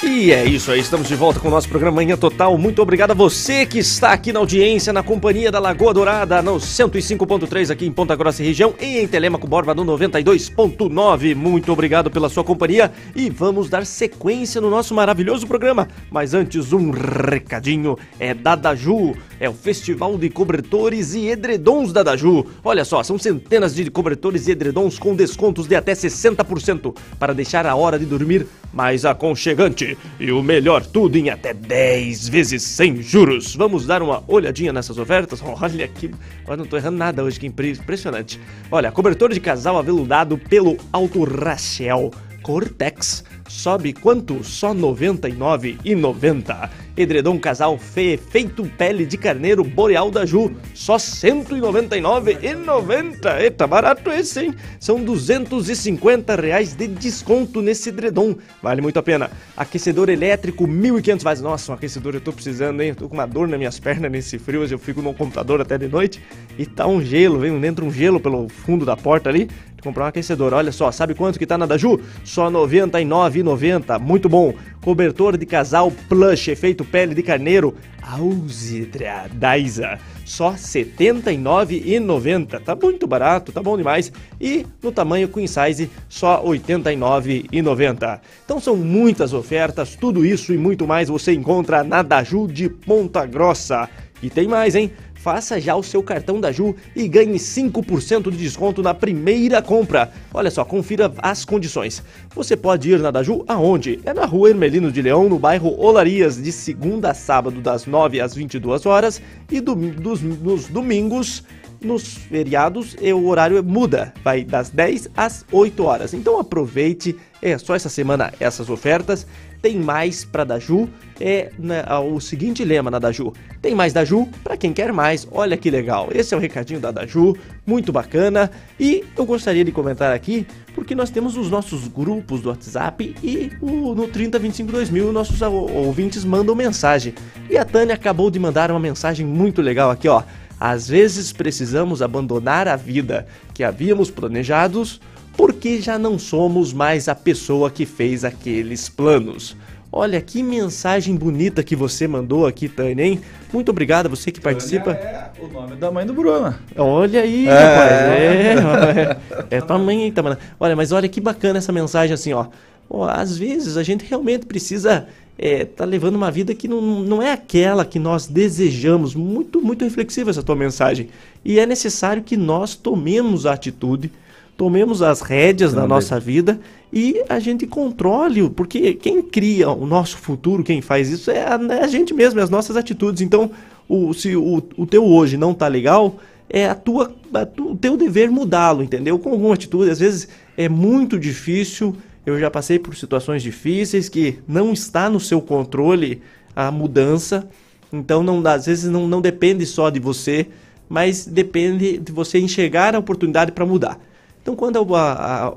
E é isso aí, estamos de volta com o nosso programa Manhã Total. Muito obrigado a você que está aqui na audiência, na companhia da Lagoa Dourada, no 105.3 aqui em Ponta Grossa e região, e em Telemaco Borba no 92.9. Muito obrigado pela sua companhia e vamos dar sequência no nosso maravilhoso programa. Mas antes, um recadinho: é da Daju, é o Festival de Cobertores e Edredons da Daju. Olha só, são centenas de cobertores e edredons com descontos de até 60% para deixar a hora de dormir mais aconchegante. E o melhor, tudo em até 10 vezes sem juros. Vamos dar uma olhadinha nessas ofertas? Olha aqui, eu não tô errando nada hoje, que impressionante. Olha, cobertor de casal aveludado pelo Alto Rachel Cortex. Sobe quanto? Só R$ 99,90. Edredom casal fe, feito pele de carneiro boreal da Ju, só R$ 199,90. Eita, barato esse, hein? São 250 reais de desconto nesse edredom. Vale muito a pena. Aquecedor elétrico, 1.500 watts. Nossa, um aquecedor eu tô precisando, hein? Eu tô com uma dor nas minhas pernas nesse frio. Hoje eu fico no computador até de noite e tá um gelo, vem dentro um gelo pelo fundo da porta ali comprar um aquecedor. Olha só, sabe quanto que tá na Daju? Só R$ 99,90. Muito bom. Cobertor de casal plush, efeito pele de carneiro, Ausidra Daisa. Só R$ 79,90. Tá muito barato, tá bom demais. E no tamanho queen size, só R$ 89,90. Então são muitas ofertas, tudo isso e muito mais você encontra na Daju de Ponta Grossa. E tem mais, hein? Faça já o seu cartão da Ju e ganhe 5% de desconto na primeira compra. Olha só, confira as condições. Você pode ir na Daju aonde? É na rua Hermelino de Leão, no bairro Olarias, de segunda a sábado, das 9 às 22 horas e do, dos, nos domingos nos feriados o horário muda, vai das 10 às 8 horas. Então aproveite, é só essa semana essas ofertas. Tem mais para Daju, é né, o seguinte lema na Daju: tem mais Daju para quem quer mais. Olha que legal. Esse é o recadinho da Daju, muito bacana. E eu gostaria de comentar aqui porque nós temos os nossos grupos do WhatsApp e o, no 3025 2000 nossos ouvintes mandam mensagem. E a Tânia acabou de mandar uma mensagem muito legal aqui, ó. Às vezes precisamos abandonar a vida que havíamos planejados porque já não somos mais a pessoa que fez aqueles planos. Olha que mensagem bonita que você mandou aqui, Tânia, hein? Muito obrigado a você que participa. É o nome da mãe do Bruno. Olha aí, É. rapaz. É, é, é tua mãe, hein, Tamara? Olha, mas olha que bacana essa mensagem assim, ó. Ó, às vezes a gente realmente precisa é, tá levando uma vida que não, não é aquela que nós desejamos. Muito, muito reflexiva essa tua mensagem. E é necessário que nós tomemos a atitude, tomemos as rédeas da nossa vida e a gente controle, porque quem cria o nosso futuro, quem faz isso é a, é a gente mesmo, é as nossas atitudes. Então, o, se o, o teu hoje não tá legal, é a tua, a tu- o teu dever mudá-lo, entendeu? Com alguma atitude, às vezes é muito difícil. Eu já passei por situações difíceis que não está no seu controle a mudança. Então, não, às vezes não, não depende só de você, mas depende de você enxergar a oportunidade para mudar. Então, quando a,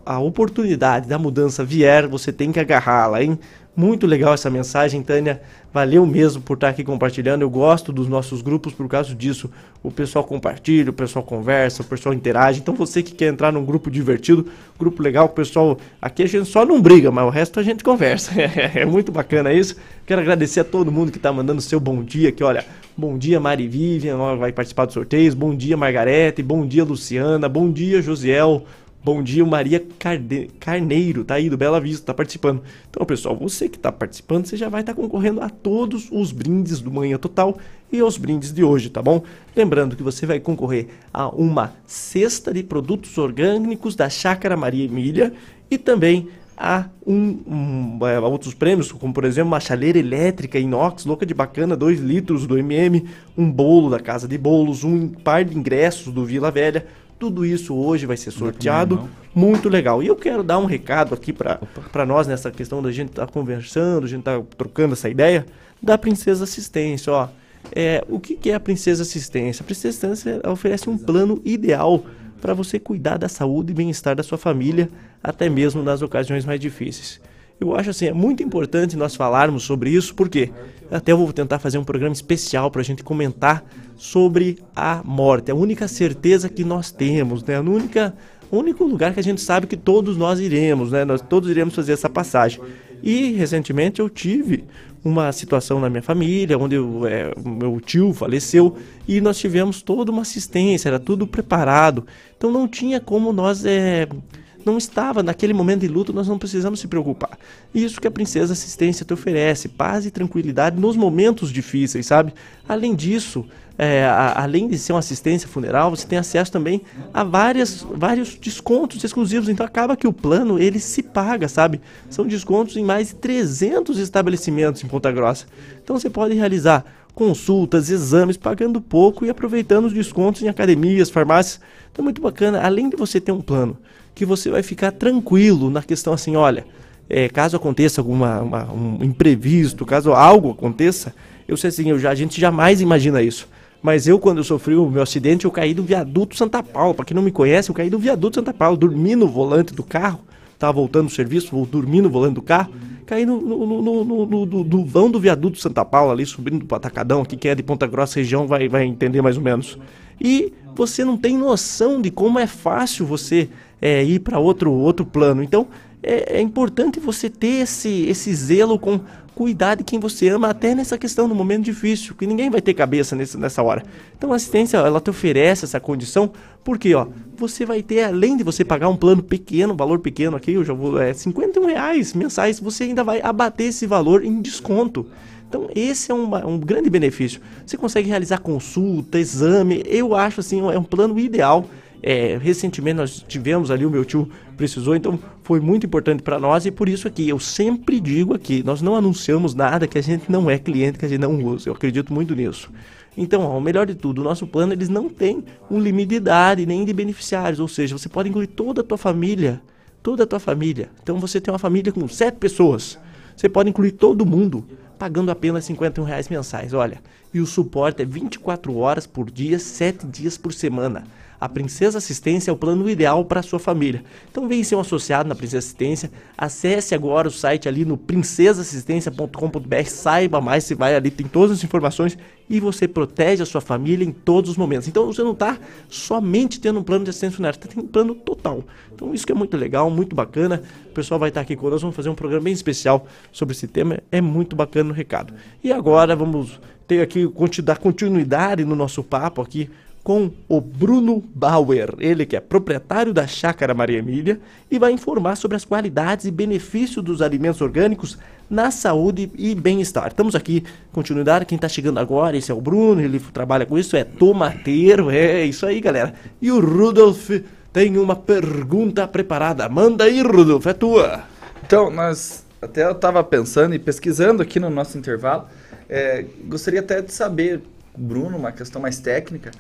a, a oportunidade da mudança vier, você tem que agarrá-la, hein? Muito legal essa mensagem, Tânia. Valeu mesmo por estar aqui compartilhando. Eu gosto dos nossos grupos por causa disso. O pessoal compartilha, o pessoal conversa, o pessoal interage. Então, você que quer entrar num grupo divertido, grupo legal, o pessoal. Aqui a gente só não briga, mas o resto a gente conversa. é muito bacana isso. Quero agradecer a todo mundo que está mandando seu bom dia aqui. Olha, bom dia, Mari Vivian, vai participar dos sorteios. Bom dia, Margarete. Bom dia, Luciana. Bom dia, Josiel. Bom dia, Maria Carde- Carneiro, tá aí do Bela Vista, tá participando. Então, pessoal, você que tá participando, você já vai estar concorrendo a todos os brindes do Manhã Total e aos brindes de hoje, tá bom? Lembrando que você vai concorrer a uma cesta de produtos orgânicos da Chácara Maria Emília e também a um, um, é, a outros prêmios, como por exemplo uma chaleira elétrica inox, louca de bacana, 2 litros do MM, um bolo da Casa de Bolos, um par de ingressos do Vila Velha. Tudo isso hoje vai ser sorteado. Muito legal. E eu quero dar um recado aqui para nós nessa questão da gente estar conversando, a gente estar trocando essa ideia da Princesa Assistência. Ó, é, o que, que é a Princesa Assistência? A Princesa Assistência oferece um plano ideal para você cuidar da saúde e bem-estar da sua família, até mesmo nas ocasiões mais difíceis. Eu acho assim, é muito importante nós falarmos sobre isso, porque até eu vou tentar fazer um programa especial para a gente comentar sobre a morte, a única certeza que nós temos, né? A única, o único lugar que a gente sabe que todos nós iremos, né? Nós todos iremos fazer essa passagem. E recentemente eu tive uma situação na minha família, onde é, o meu tio faleceu e nós tivemos toda uma assistência, era tudo preparado. Então não tinha como nós é, não estava naquele momento de luto, nós não precisamos se preocupar. Isso que a Princesa Assistência te oferece, paz e tranquilidade nos momentos difíceis, sabe? Além disso, é, a- além de ser uma assistência funeral, você tem acesso também a várias, vários descontos exclusivos. Então acaba que o plano ele se paga, sabe? São descontos em mais de 300 estabelecimentos em Ponta Grossa. Então você pode realizar consultas, exames, pagando pouco e aproveitando os descontos em academias, farmácias. Então é muito bacana. Além de você ter um plano que você vai ficar tranquilo na questão assim, olha, é, caso aconteça alguma uma- um imprevisto, caso algo aconteça, eu sei assim, eu já, a gente jamais imagina isso. Mas eu, quando eu sofri o meu acidente, eu caí do viaduto Santa Paula. Pra quem não me conhece, eu caí do viaduto Santa Paula, dormi no volante do carro, tava voltando do serviço, vou dormir no volante do carro, caí no, no, no, no, do vão do viaduto Santa Paula, ali subindo pro Atacadão, aqui quem é de Ponta Grossa região vai, vai entender mais ou menos. E você não tem noção de como é fácil você é, ir para outro, outro plano. Então é, é importante você ter esse, esse zelo com cuidar de quem você ama, até nessa questão do momento difícil, que ninguém vai ter cabeça nesse, nessa hora. Então a assistência, ela te oferece essa condição, porque ó, você vai ter, além de você pagar um plano pequeno, um valor pequeno aqui, eu já vou, é 51 reais mensais, você ainda vai abater esse valor em desconto. Então, esse é uma- um grande benefício. Você consegue realizar consulta, exame. Eu acho assim, é um plano ideal. É, recentemente nós tivemos ali, o meu tio precisou, então foi muito importante para nós e por isso aqui, eu sempre digo aqui, nós não anunciamos nada que a gente não é cliente, que a gente não usa. Eu acredito muito nisso. Então, ó, o melhor de tudo, o nosso plano eles não tem um limite de idade nem de beneficiários, ou seja, você pode incluir toda a tua família, toda a tua família. Então você tem uma família com sete pessoas, você pode incluir todo mundo pagando apenas 51 reais mensais, olha. E o suporte é 24 horas por dia, 7 dias por semana. A Princesa Assistência é o plano ideal para sua família. Então vem ser um associado na Princesa Assistência. Acesse agora o site ali no princesassistência.com.br. Saiba mais, você vai ali, tem todas as informações e você protege a sua família em todos os momentos. Então você não está somente tendo um plano de assistência funerária, você tem um plano total. Então isso que é muito legal, muito bacana. O pessoal vai estar aqui conosco, vamos fazer um programa bem especial sobre esse tema. É muito bacana o recado. E agora vamos ter aqui, dar continuidade no nosso papo aqui com o Bruno Bauer, ele que é proprietário da Chácara Maria Emília e vai informar sobre as qualidades e benefícios dos alimentos orgânicos na saúde e bem-estar. Estamos aqui, continuidade, quem está chegando agora, esse é o Bruno, ele trabalha com isso, é tomateiro, é isso aí, galera. E o Rudolf tem uma pergunta preparada. Manda aí, Rudolf, é tua. Então, nós até eu estava pensando e pesquisando aqui no nosso intervalo, é, gostaria até de saber, Bruno, uma questão mais técnica,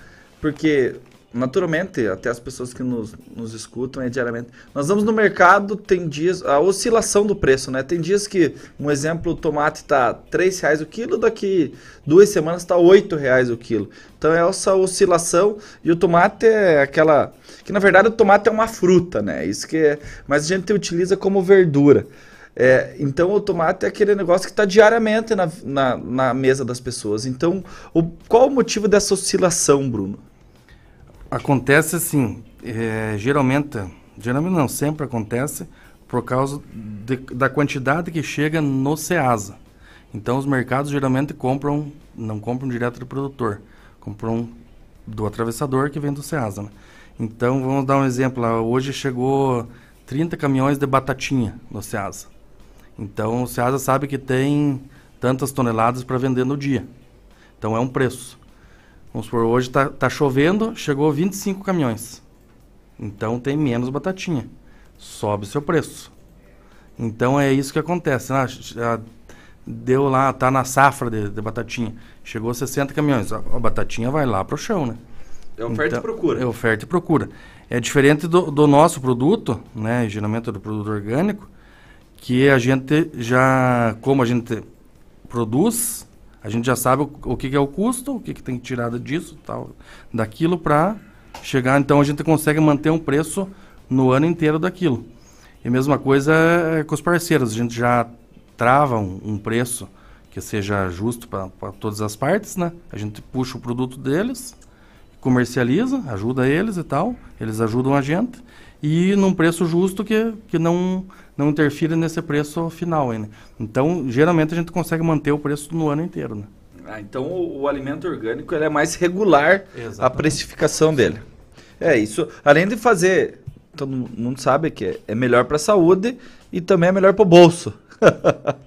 porque naturalmente, até as pessoas que nos, nos escutam é diariamente, nós vamos no mercado, tem dias, a oscilação do preço, né? Tem dias que, um exemplo, o tomate tá R$ reais o quilo, daqui duas semanas tá R$ reais o quilo. Então é essa oscilação e o tomate é aquela, que na verdade o tomate é uma fruta, né? Isso que é, mas a gente utiliza como verdura. É, então o tomate é aquele negócio que está diariamente na, na, na mesa das pessoas. Então, o, qual o motivo dessa oscilação, Bruno? Acontece assim, é, geralmente, geralmente não, sempre acontece por causa de- da quantidade que chega no Ceasa. Então os mercados geralmente compram, não compram direto do produtor, compram do atravessador que vem do Ceasa. Né? Então, vamos dar um exemplo. lá. Hoje chegou 30 caminhões de batatinha no Ceasa. Então, o Ceasa sabe que tem tantas toneladas para vender no dia. Então, é um preço. Vamos supor, hoje está tá chovendo, chegou 25 caminhões. Então, tem menos batatinha. Sobe seu preço. Então, é isso que acontece. né? Deu lá, tá na safra de, de batatinha. Chegou 60 caminhões. A, a batatinha vai lá pro chão, né? É oferta e procura. É oferta e procura. É diferente do, do nosso produto, né? Geralmente do produto orgânico, que a gente já, como a gente produz, a gente já sabe o, o que, que é o custo, o que, que tem que tirar disso, tal, daquilo para chegar. Então a gente consegue manter um preço no ano inteiro daquilo. E a mesma coisa é com os parceiros. A gente já trava um, um preço que seja justo para todas as partes, né? A gente puxa o produto deles, comercializa, ajuda eles e tal, eles ajudam a gente, e num preço justo que, que não, não interfira nesse preço final. Né? Então, geralmente a gente consegue manter o preço no ano inteiro. Né? Ah, então o, o alimento orgânico ele é mais regular a Exatamente. precificação dele. É isso. Além de fazer, todo mundo sabe que é- é melhor para a saúde e também é melhor para o bolso.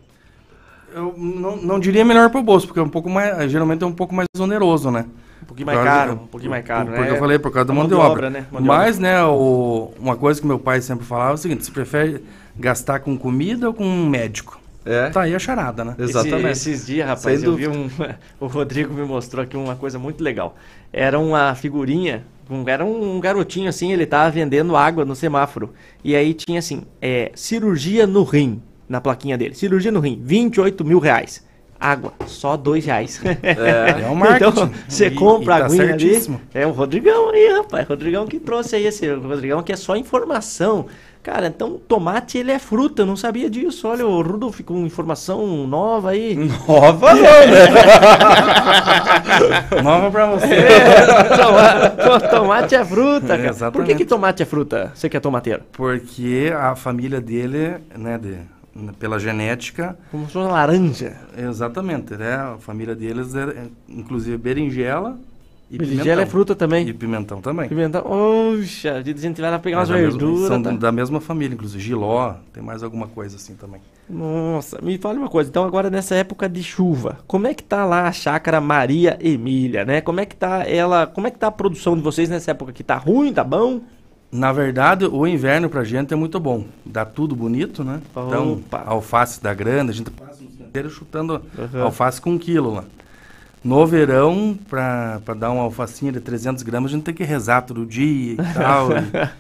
Eu não, não diria melhor para o bolso, porque é um pouco mais, geralmente é um pouco mais oneroso, né? Um pouquinho mais caro, um pouquinho mais caro, Porque né? eu falei por causa da A mão, mão de obra. obra, né? Mão de Mas, né, o, uma coisa que meu pai sempre falava é o seguinte, você prefere gastar com comida ou com um médico? É. Tá aí a charada, né? Esse- esses dias, rapaz, eu vi um. O Rodrigo me mostrou aqui uma coisa muito legal. Era uma figurinha, um- era um garotinho assim, ele tava vendendo água no semáforo. E aí tinha assim: é, cirurgia no rim, na plaquinha dele. Cirurgia no rim, 28 mil reais. Água, só dois reais. É, é um marketing. Então, você E- compra e tá a aguinha ali. certíssimo. É o Rodrigão aí, rapaz. Rodrigão que trouxe aí esse. O Rodrigão que é só informação. Cara, então tomate ele é fruta, eu não sabia disso. Olha, o Rudolf com informação nova aí. Nova não, né? Nova pra você. Toma- pô, tomate é fruta, cara. Por que, Exatamente. que tomate é fruta? Você que é tomateiro? Porque a família dele, né, de, pela genética... Como se fosse uma laranja. Exatamente, né? A família deles é, é, inclusive, berinjela e Berinjela pimentão. é fruta também? E pimentão também. Pimentão. Oxa, a gente vai lá pegar umas É mesma- verduras. São tá? da mesma família, inclusive. Giló, tem mais alguma coisa assim também. Nossa, me fala uma coisa. Então, agora nessa época de chuva, como é que tá lá a chácara Maria Emília, né? Como é que tá ela. Como é que tá a produção de vocês nessa época que tá ruim, tá bom? Na verdade, o inverno pra gente é muito bom. Dá tudo bonito, né? Então, Opa. a alface da grande, a gente passa o dia inteiro chutando Aham. alface com um quilo lá. No verão, pra dar uma alfacinha de 300 gramas, a gente tem que rezar todo dia e tal. e,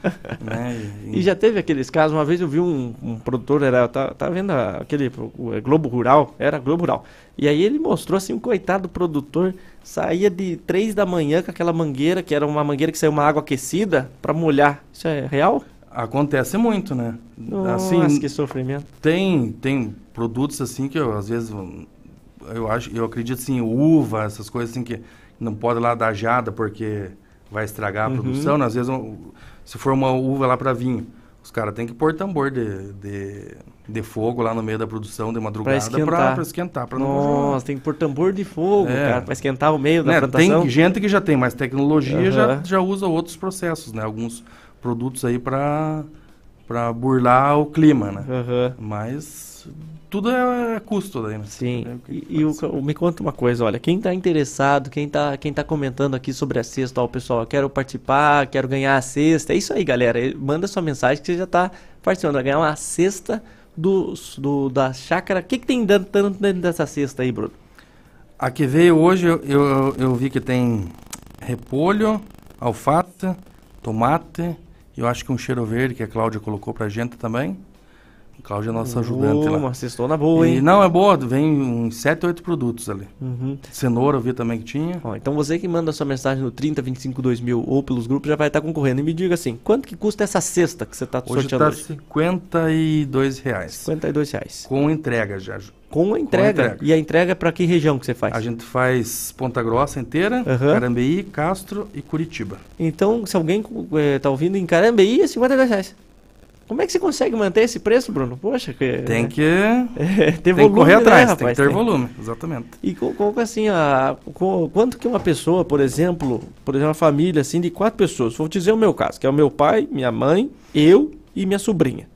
né? E já teve aqueles casos, uma vez eu vi um, um produtor, era, tá, tá vendo a- aquele o, é Globo Rural, era Globo Rural. E aí ele mostrou assim, um coitado produtor saía de 3 da manhã com aquela mangueira, que era uma mangueira que saiu uma água aquecida, pra molhar. Isso é real? Acontece muito, né? Nossa, que sofrimento. Tem, tem produtos assim que eu, às vezes, eu, acho, eu acredito assim, uva, essas coisas assim que não pode lá dar jada porque vai estragar a Uhum. produção, né? Às vezes, se for uma uva lá para vinho, os caras têm que pôr tambor de, de, de fogo lá no meio da produção de madrugada esquentar. para pra esquentar, pra não Nossa, tem que pôr tambor de fogo, É. cara, pra esquentar o meio da né, plantação. Tem gente que já tem mais tecnologia, já, Aham. já usa outros processos, né? Alguns produtos aí para para burlar o clima, né? Mas tudo é, é custo daí, né? Sim. E, e o, o- me conta uma coisa, olha, quem tá interessado, quem tá, quem tá comentando aqui sobre a cesta, ó, pessoal, eu quero participar, quero ganhar a cesta. É isso aí, galera. Manda sua mensagem que você já tá participando. Vai ganhar uma cesta do, do, da chácara. O que, que tem dentro, dentro dessa cesta aí, Bruno? A que veio hoje, eu, eu, eu vi que tem repolho, alface, tomate, eu acho que um cheiro verde que a Cláudia colocou pra gente também. A Cláudia é nossa ajudante lá. Uma cestona boa, E hein? não, é boa, vem uns 7, 8 produtos ali. Uhum. Cenoura eu vi também que tinha. Ó, então você que manda sua mensagem no 30 25 2000 ou pelos grupos já vai estar concorrendo. E me diga assim, quanto que custa essa cesta que você tá Hoje sorteando tá hoje? 52 reais. 52 reais. Com entrega já. Com a entrega. E a entrega é pra que região que você faz? A gente faz Ponta Grossa inteira, Aham. Carambeí, Castro e Curitiba. Então, se alguém eh, tá ouvindo em Carambeí, é 52 reais. Como é que você consegue manter esse preço, Bruno? Poxa, que... Tem que, É, ter tem volume, que correr né, atrás, tem rapaz? que ter Tem. volume, exatamente. E co- como assim, a, quanto que uma pessoa, por exemplo, por exemplo, uma família assim de quatro pessoas, vou dizer o meu caso, que é o meu pai, minha mãe, eu e minha sobrinha.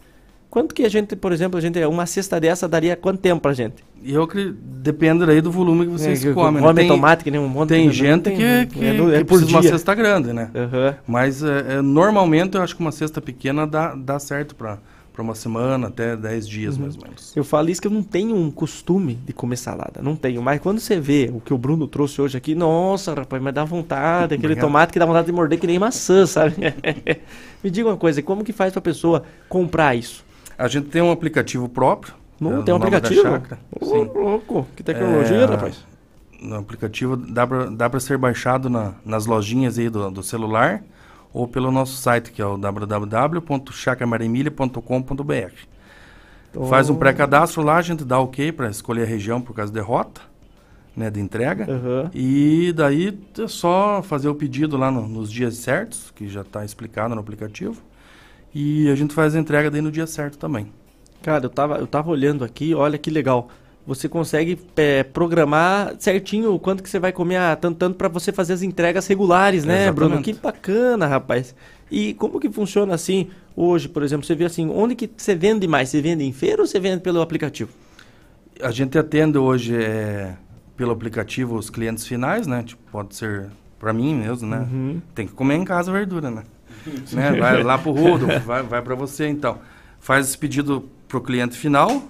Quanto que a gente, por exemplo, a gente uma cesta dessa daria quanto tempo pra gente? Eu acredito, depende daí do volume que vocês É, comem. come né? tomate que nem um monte Tem de- gente tem- que, que, é do- é que por de uma dia. cesta grande, né? Aham. Mas é, é, normalmente eu acho que uma cesta pequena dá, dá certo pra, pra uma semana, até 10 dias Uhum. mais ou menos. Eu falo isso que eu não tenho um costume de comer salada, não tenho. Mas quando você vê o que o Bruno trouxe hoje aqui, nossa, rapaz, mas dá vontade, aquele Obrigado. tomate que dá vontade de morder que nem maçã, sabe? Me diga uma coisa, como que faz pra pessoa comprar isso? A gente tem um aplicativo próprio. Não, é, tem um aplicativo? Ô, Sim. louco, que tecnologia, É, rapaz. No aplicativo dá pra ser baixado na- nas lojinhas aí do, do celular ou pelo nosso site, que é o www.chacamarimilha.com.br. Faz um Oh. pré-cadastro lá, a gente dá ok para escolher a região por causa de rota, né, de entrega. E daí é só fazer o pedido lá no- nos dias certos, que já está explicado no aplicativo. E a gente faz a entrega daí no dia certo também. Cara, eu tava, eu tava olhando aqui, olha que legal. Você consegue é, programar certinho o quanto que você vai comer, ah, tanto, tanto para você fazer as entregas regulares, né, Bruno? Exatamente. Que bacana, rapaz. E como que funciona assim hoje, por exemplo? Você vê assim, onde que você vende mais? Você vende em feira ou você vende pelo aplicativo? A gente atende hoje é, pelo aplicativo os clientes finais, né? Tipo, pode ser para mim mesmo, né? Uhum. Tem que comer em casa a verdura, né? Né? Vai lá pro Rudo, vai, vai para você então. Faz esse pedido pro cliente final.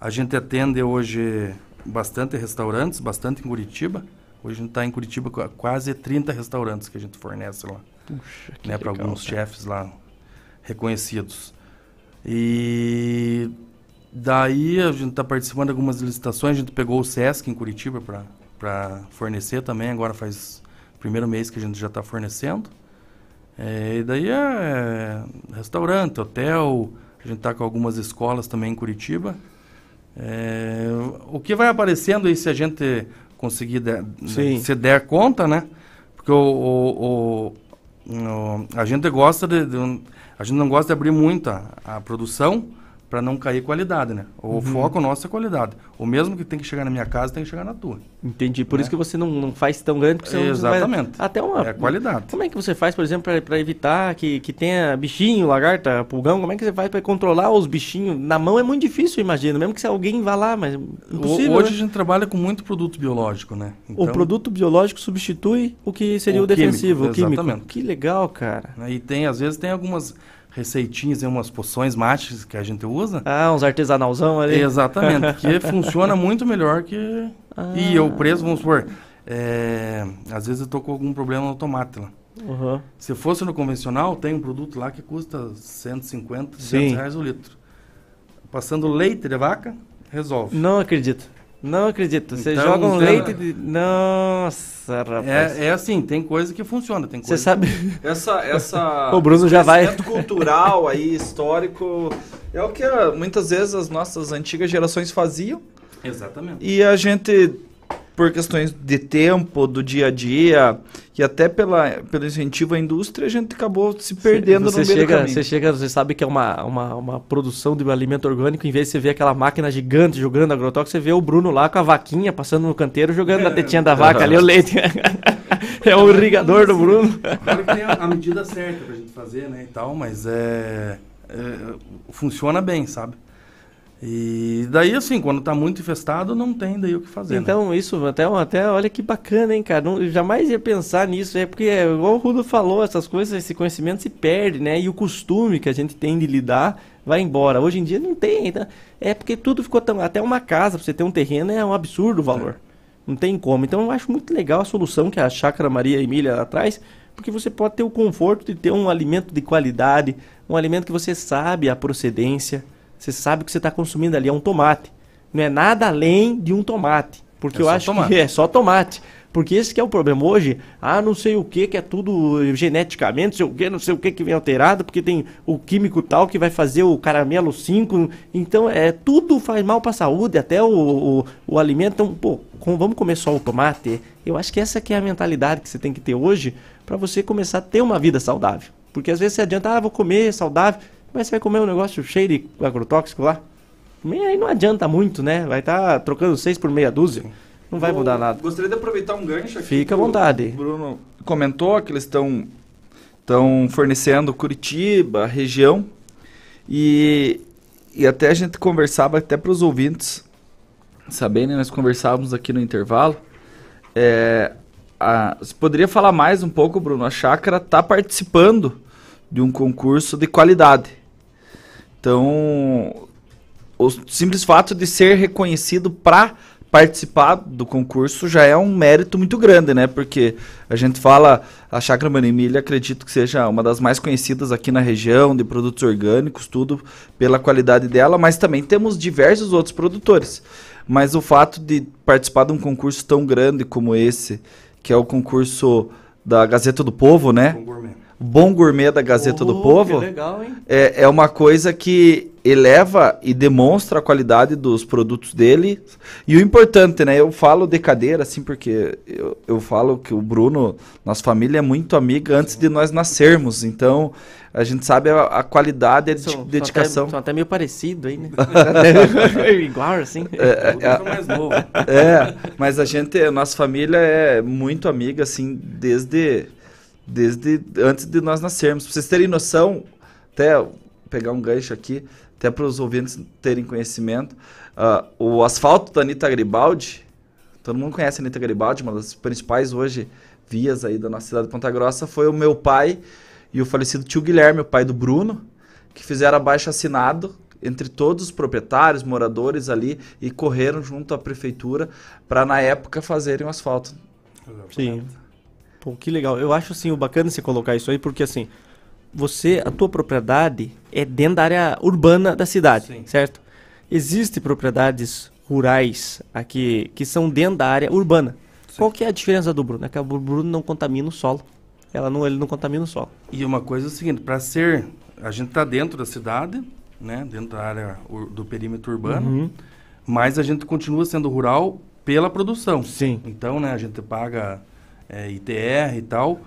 A gente atende hoje bastante restaurantes, bastante em Curitiba. Hoje a gente está em Curitiba com quase 30 restaurantes que a gente fornece lá. Puxa, que né, para alguns cara. chefes lá reconhecidos. E daí a gente está participando de algumas licitações. A gente pegou o Sesc em Curitiba para fornecer também. Agora faz primeiro mês que a gente já está fornecendo. É, e daí é restaurante, hotel. A gente está com algumas escolas também em Curitiba. É, o que vai aparecendo aí se a gente conseguir der, Sim. se der conta, né? Porque o, o- o- o- a gente gosta de, de a gente não gosta de abrir muito a, a produção para não cair qualidade, né? O Uhum. foco nosso é qualidade. O mesmo que tem que chegar na minha casa tem que chegar na tua. Entendi. Por Né? isso que você não, não faz tão grande, porque você não- você vai- Exatamente. Até uma. É qualidade. Como é que você faz, por exemplo, para evitar que, que tenha bichinho, lagarta, pulgão? Como é que você faz para controlar os bichinhos? Na mão é muito difícil, imagino. Mesmo que se alguém vá lá, mas impossível. O- hoje né? a gente trabalha com muito produto biológico, né? O produto biológico substitui o que seria o, O químico, defensivo, o químico. exatamente. Que legal, cara. E tem, às vezes, tem algumas receitinhas, tem umas poções mágicas que a gente usa. Ah, uns artesanalzão ali. Exatamente, que funciona muito melhor que... Ah. E o preço, vamos supor, é, às vezes eu tô com algum problema no tomate lá. Uhum. Se fosse no convencional, tem um produto lá que custa 150, 200 Sim. reais o litro. Passando leite de vaca, resolve. Não acredito. Não acredito. Você Então, joga um tem- leite de. Nossa, rapaz. É, é assim, tem coisa que funciona, tem Você coisa sabe. Essa, essa O Bruno já vai. cultural aí, histórico, é o que muitas vezes as nossas antigas gerações faziam. Exatamente. E a gente, por questões de tempo, do dia a dia, e até pela, pelo incentivo à indústria, a gente acabou se perdendo você no meio do chega, caminho. Você chega, você sabe que é uma, uma, uma produção de um alimento orgânico, em vez de você ver aquela máquina gigante jogando agrotóxico, você vê o Bruno lá com a vaquinha passando no canteiro jogando na tetinha da vaca ali o leite. é o irrigador do Bruno. Claro que tem a, a medida certa pra gente fazer, né, e tal, mas é, é, funciona bem, sabe? E daí, assim, quando tá muito infestado, não tem daí o que fazer, né? Então, isso, até, até olha que bacana, hein, cara. Não, jamais ia pensar nisso. É porque, é, igual o Rudo falou, essas coisas, esse conhecimento se perde, né? E o costume que a gente tem de lidar vai embora. Hoje em dia não tem. Então, é porque tudo ficou tão. Até uma casa, pra você ter um terreno, é um absurdo o valor. Não tem como. Então, eu acho muito legal a solução que a Chácara Maria Emília traz, porque você pode ter o conforto de ter um alimento de qualidade, um alimento que você sabe a procedência, você sabe o que você está consumindo ali, é um tomate. Não é nada além de um tomate. Porque É eu acho tomate. que é só tomate. Porque esse que é o problema hoje, ah, não sei o que, que é tudo geneticamente, não sei o que, não sei o que que vem alterado, porque tem o químico tal que vai fazer o caramelo 5. Então, é tudo faz mal para a saúde, até o, o, o alimento. Então, pô, com- vamos comer só o tomate? Eu acho que essa que é a mentalidade que você tem que ter hoje para você começar a ter uma vida saudável. Porque às vezes você adianta, ah, vou comer saudável. Mas você vai comer um negócio cheio de agrotóxico lá? Também Aí não adianta muito, né? Vai estar trocando seis por meia dúzia. Não vai Eu mudar nada. Gostaria de aproveitar um gancho aqui. Fica à vontade. Bruno comentou que eles estão estão fornecendo Curitiba, região. E, e até a gente conversava até para os ouvintes saberem, nós conversávamos aqui no intervalo. É, a- você poderia falar mais um pouco, Bruno? A Chácara está participando de um concurso de qualidade. Então, o simples fato de ser reconhecido para participar do concurso já é um mérito muito grande, né? Porque a gente fala, a Chácara Manemilha, acredito que seja uma das mais conhecidas aqui na região, de produtos orgânicos, tudo pela qualidade dela, mas também temos diversos outros produtores. Mas o fato de participar de um concurso tão grande como esse, que é o concurso da Gazeta do Povo, né? Bom Gourmet. Bom Gourmet da Gazeta do Oh, Povo que legal, é, é uma coisa que eleva e demonstra a qualidade dos produtos dele. E o importante, né? Eu falo de cadeira, assim, porque eu, eu falo que o Bruno, nossa família é muito amiga antes de nós nascermos. Então, a gente sabe a, a qualidade e a São- dedicação. São até, são até meio parecido aí, né? Igual, assim. É, é, foi mais novo. é, mas a gente, a nossa família é muito amiga, assim, desde, desde antes de nós nascermos. Pra vocês terem noção, até pegar um gancho aqui, até para os ouvintes terem conhecimento, ah, o asfalto da Anitta Garibaldi, todo mundo conhece a Anitta Garibaldi, uma das principais hoje vias aí da nossa cidade de Ponta Grossa, foi o meu pai e o falecido tio Guilherme, o pai do Bruno, que fizeram abaixo assinado entre todos os proprietários, moradores ali e correram junto à prefeitura para na época fazerem o asfalto. Sim. Pô, que legal. Eu acho assim, o bacana você colocar isso aí, porque assim, você, a tua propriedade é dentro da área urbana da cidade, certo? Existem propriedades rurais aqui que são dentro da área urbana. Qual que é a diferença do Bruno? É que o Bruno não contamina o solo. Ela não, ele não contamina o solo. E uma coisa é o seguinte, para ser, a gente está dentro da cidade, né, dentro da área do perímetro urbano, Uhum. mas a gente continua sendo rural pela produção. Sim. Então, né, a gente paga é, ITR e tal,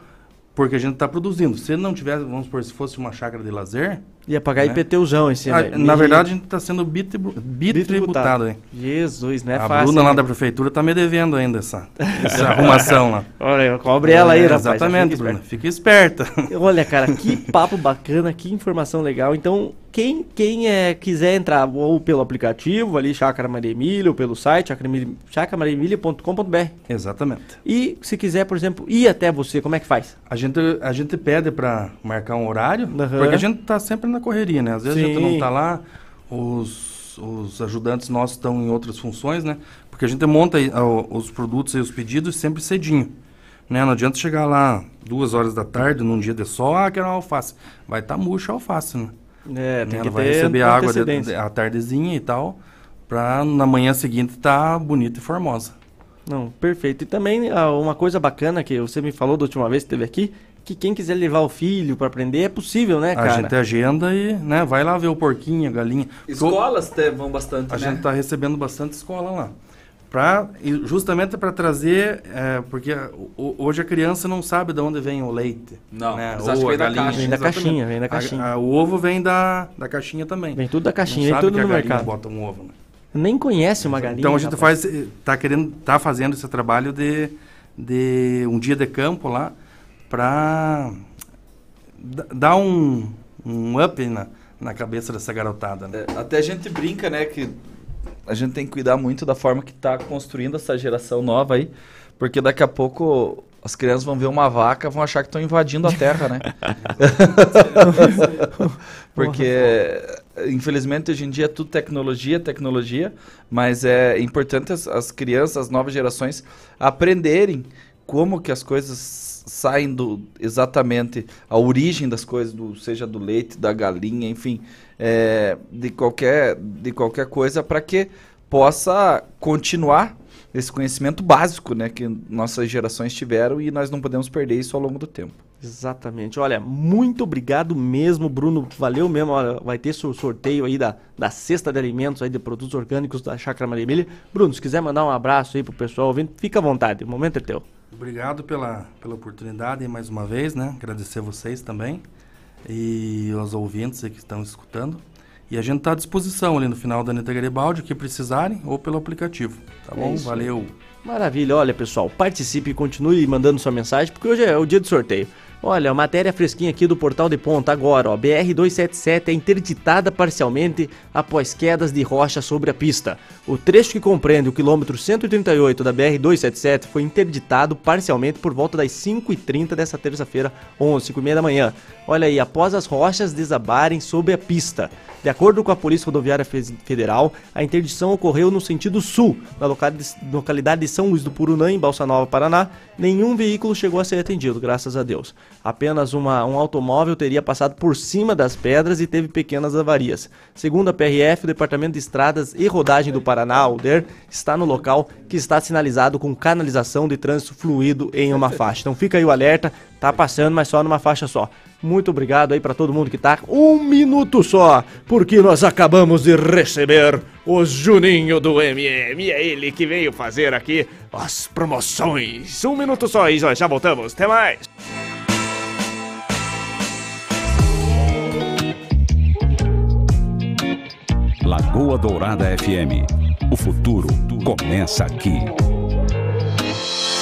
porque a gente está produzindo. Se não tivesse, vamos supor, se fosse uma chácara de lazer... Ia pagar né, IPTUzão em cima. a- aí. Na verdade, a gente está sendo bitribu- bitributado. hein? Jesus, não é a fácil. Bruna lá hein? da prefeitura tá me devendo ainda essa, essa arrumação lá. Olha, cobre ela aí, É, rapaz. Exatamente, Bruna. Fica esperta. Olha, cara, que papo bacana, que informação legal. Então, quem, quem é, quiser entrar ou pelo aplicativo ali, Chácara Maria Emília, ou pelo site, chácaramariaemília.com.br. Exatamente. E se quiser, por exemplo, ir até você, como é que faz? A gente, a gente pede para marcar um horário, Aham. porque a gente tá sempre na correria, né? Às vezes a gente Sim. não tá lá, os, os ajudantes nossos estão em outras funções, né? Porque a gente monta ó, os produtos e os pedidos sempre cedinho. Né? Não adianta chegar lá duas horas da tarde, num dia de sol, ah, quero uma alface. Vai estar tá murcha a alface, né? É, tem Ela que vai receber água de, de- à tardezinha e tal, pra na manhã seguinte tá bonita e formosa. Não, perfeito. E também ah, uma coisa bacana que você me falou da última vez que esteve aqui, que quem quiser levar o filho para aprender é possível, né, cara? A gente agenda e, né, vai lá ver o porquinho, a galinha. Escolas vão bastante, A né? gente está recebendo bastante escola lá. Pra, e justamente para trazer, é, porque hoje a criança não sabe de onde vem o leite. Não, né? ou que a vem da galinha. caixa. Vem da caixinha, vem da A- caixinha. a- o ovo vem da, da caixinha também. Vem tudo da caixinha, não vem sabe tudo que no a galinha mercado. bota um ovo, né? Nem conhece uma galinha. Então a gente rapaz. faz, tá querendo, tá fazendo esse trabalho de, de um dia de campo lá para dar um, um up na, na cabeça dessa garotada. Né? Até a gente brinca, né, que a gente tem que cuidar muito da forma que tá construindo essa geração nova aí, porque daqui a pouco as crianças vão ver uma vaca, vão achar que estão invadindo a terra, né? porque infelizmente hoje em dia é tudo tecnologia, tecnologia, mas é importante as, as crianças, as novas gerações aprenderem como que as coisas saem do exatamente a origem das coisas, do, seja do leite, da galinha, enfim, é, de qualquer de qualquer coisa para que possa continuar esse conhecimento básico, né, que nossas gerações tiveram e nós não podemos perder isso ao longo do tempo. Exatamente. Olha, muito obrigado mesmo, Bruno. Valeu mesmo. Olha, vai ter seu sorteio aí da, da cesta de alimentos aí de produtos orgânicos da Chácara Maria Emília. Bruno, se quiser mandar um abraço aí pro pessoal ouvindo, fica à vontade. O momento é teu. Obrigado pela, pela oportunidade mais uma vez, né? Agradecer vocês também. e aos ouvintes que estão escutando. E a gente está à disposição ali no final da Anitta Garibaldi, o que precisarem, ou pelo aplicativo. Tá É bom? isso Valeu. Maravilha, olha pessoal, participe e continue mandando sua mensagem, porque hoje é o dia do sorteio. Olha, matéria fresquinha aqui do Portal de Ponta agora, ó. BR-277 é interditada parcialmente após quedas de rocha sobre a pista. O trecho que compreende o quilômetro 138 da BR-277 foi interditado parcialmente por volta das 5h30 dessa terça-feira, 11, 5h30 da manhã. Olha aí, após as rochas desabarem sobre a pista. De acordo com a Polícia Rodoviária Fe- Federal, a interdição ocorreu no sentido sul, na locali- localidade de São Luís do Purunã, em Balsa Nova, Paraná. Nenhum veículo chegou a ser atendido, graças a Deus. Apenas uma- um automóvel teria passado por cima das pedras e teve pequenas avarias. Segundo a PRF, o Departamento de Estradas e Rodagem do Paraná, o DER, está no local que está sinalizado com canalização de trânsito fluido em uma faixa. Então fica aí o alerta, tá passando, mas só numa faixa só. Muito obrigado aí para todo mundo que tá. Um minuto só, porque nós acabamos de receber o Juninho do MM. É ele que veio fazer aqui as promoções. Um minuto só e já já voltamos. Até mais. Lagoa Dourada FM. O futuro começa aqui.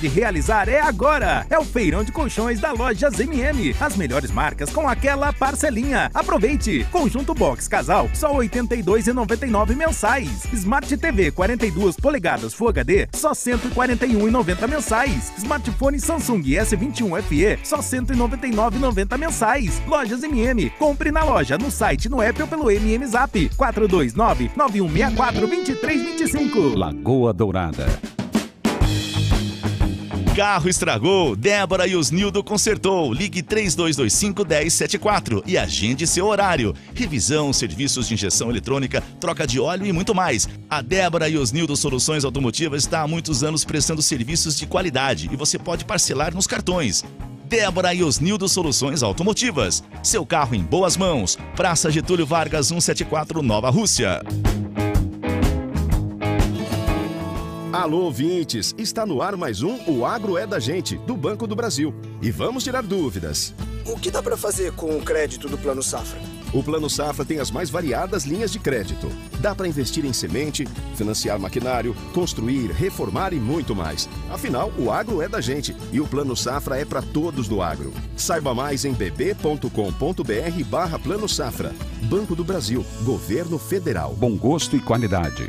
de realizar é agora! É o feirão de colchões da Lojas MM. As melhores marcas com aquela parcelinha. Aproveite! Conjunto Box Casal, só R$ 82,99 mensais. Smart TV 42 polegadas Full HD, só R$ 141,90 mensais. Smartphone Samsung S21 FE, só R$ 199,90 mensais. Lojas MM. Compre na loja, no site, no app ou pelo MM Zap. 429 9164 2325. Lagoa Dourada. Carro estragou, Débora e Osnildo consertou. Ligue 3225 1074 e agende seu horário. Revisão, serviços de injeção eletrônica, troca de óleo e muito mais. A Débora e Osnildo Soluções Automotivas está há muitos anos prestando serviços de qualidade e você pode parcelar nos cartões. Débora e Osnildo Soluções Automotivas. Seu carro em boas mãos. Praça Getúlio Vargas 174, Nova Rússia. Alô, ouvintes! Está no ar mais um O Agro é da Gente, do Banco do Brasil. E vamos tirar dúvidas. O que dá para fazer com o crédito do Plano Safra? O Plano Safra tem as mais variadas linhas de crédito. Dá para investir em semente, financiar maquinário, construir, reformar e muito mais. Afinal, o agro é da gente e o Plano Safra é para todos do agro. Saiba mais em bb.com.br barra Plano Safra. Banco do Brasil, Governo Federal. Bom gosto e qualidade.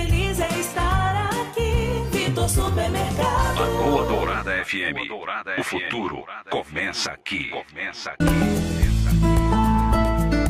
estar Vitor Supermercado. Lagoa Dourada FM. O futuro começa aqui. Começa aqui.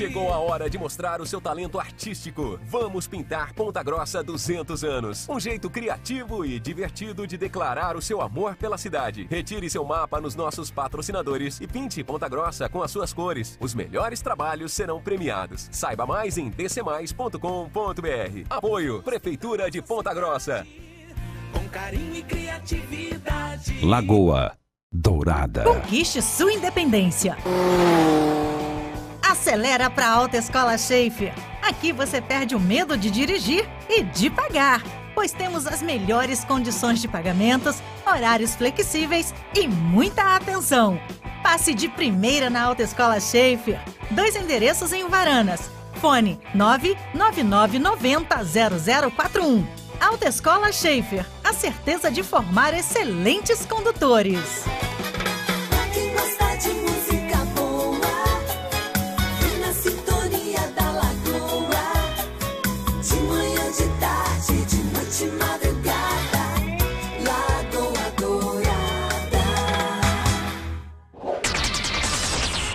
Chegou a hora de mostrar o seu talento artístico. Vamos pintar Ponta Grossa 200 anos. Um jeito criativo e divertido de declarar o seu amor pela cidade. Retire seu mapa nos nossos patrocinadores e pinte Ponta Grossa com as suas cores. Os melhores trabalhos serão premiados. Saiba mais em dcmais.com.br. Apoio Prefeitura de Ponta Grossa. Com carinho e criatividade. Lagoa Dourada. Conquiste sua independência. Acelera para a Alta Escola Schaefer. Aqui você perde o medo de dirigir e de pagar, pois temos as melhores condições de pagamentos, horários flexíveis e muita atenção. Passe de primeira na Alta Escola Schaefer. Dois endereços em Varanas. Fone 999900041. Alta Escola Schaefer. A certeza de formar excelentes condutores.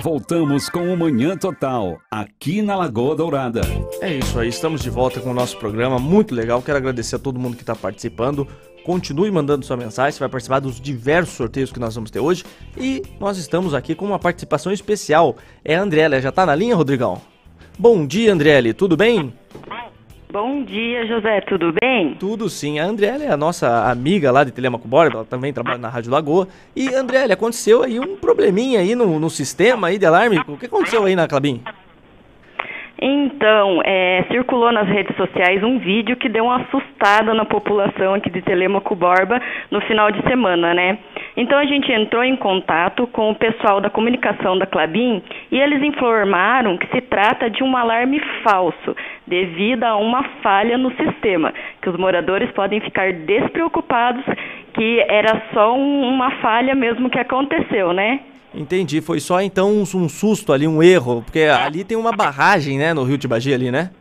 Voltamos com o Manhã Total, aqui na Lagoa Dourada. É isso aí, estamos de volta com o nosso programa, muito legal. Quero agradecer a todo mundo que está participando. Continue mandando sua mensagem, você vai participar dos diversos sorteios que nós vamos ter hoje. E nós estamos aqui com uma participação especial. É a Andriela, já tá na linha, Rodrigão? Bom dia, Andriele, tudo bem? Bom dia, José, tudo bem? Tudo sim. A Andriele é a nossa amiga lá de Telemaco Borba, ela também trabalha na Rádio Lagoa. E, Andriele, aconteceu aí um probleminha aí no, no sistema aí de alarme. O que aconteceu aí na Clabin? Então, é, circulou nas redes sociais um vídeo que deu uma assustada na população aqui de Telemaco Borba no final de semana, né? Então a gente entrou em contato com o pessoal da comunicação da Clabin e eles informaram que se trata de um alarme falso, devido a uma falha no sistema, que os moradores podem ficar despreocupados que era só um- uma falha mesmo que aconteceu, né? Entendi, foi só então um, susto ali, um erro, porque ali tem uma barragem, né, no Rio Tibagi ali, né?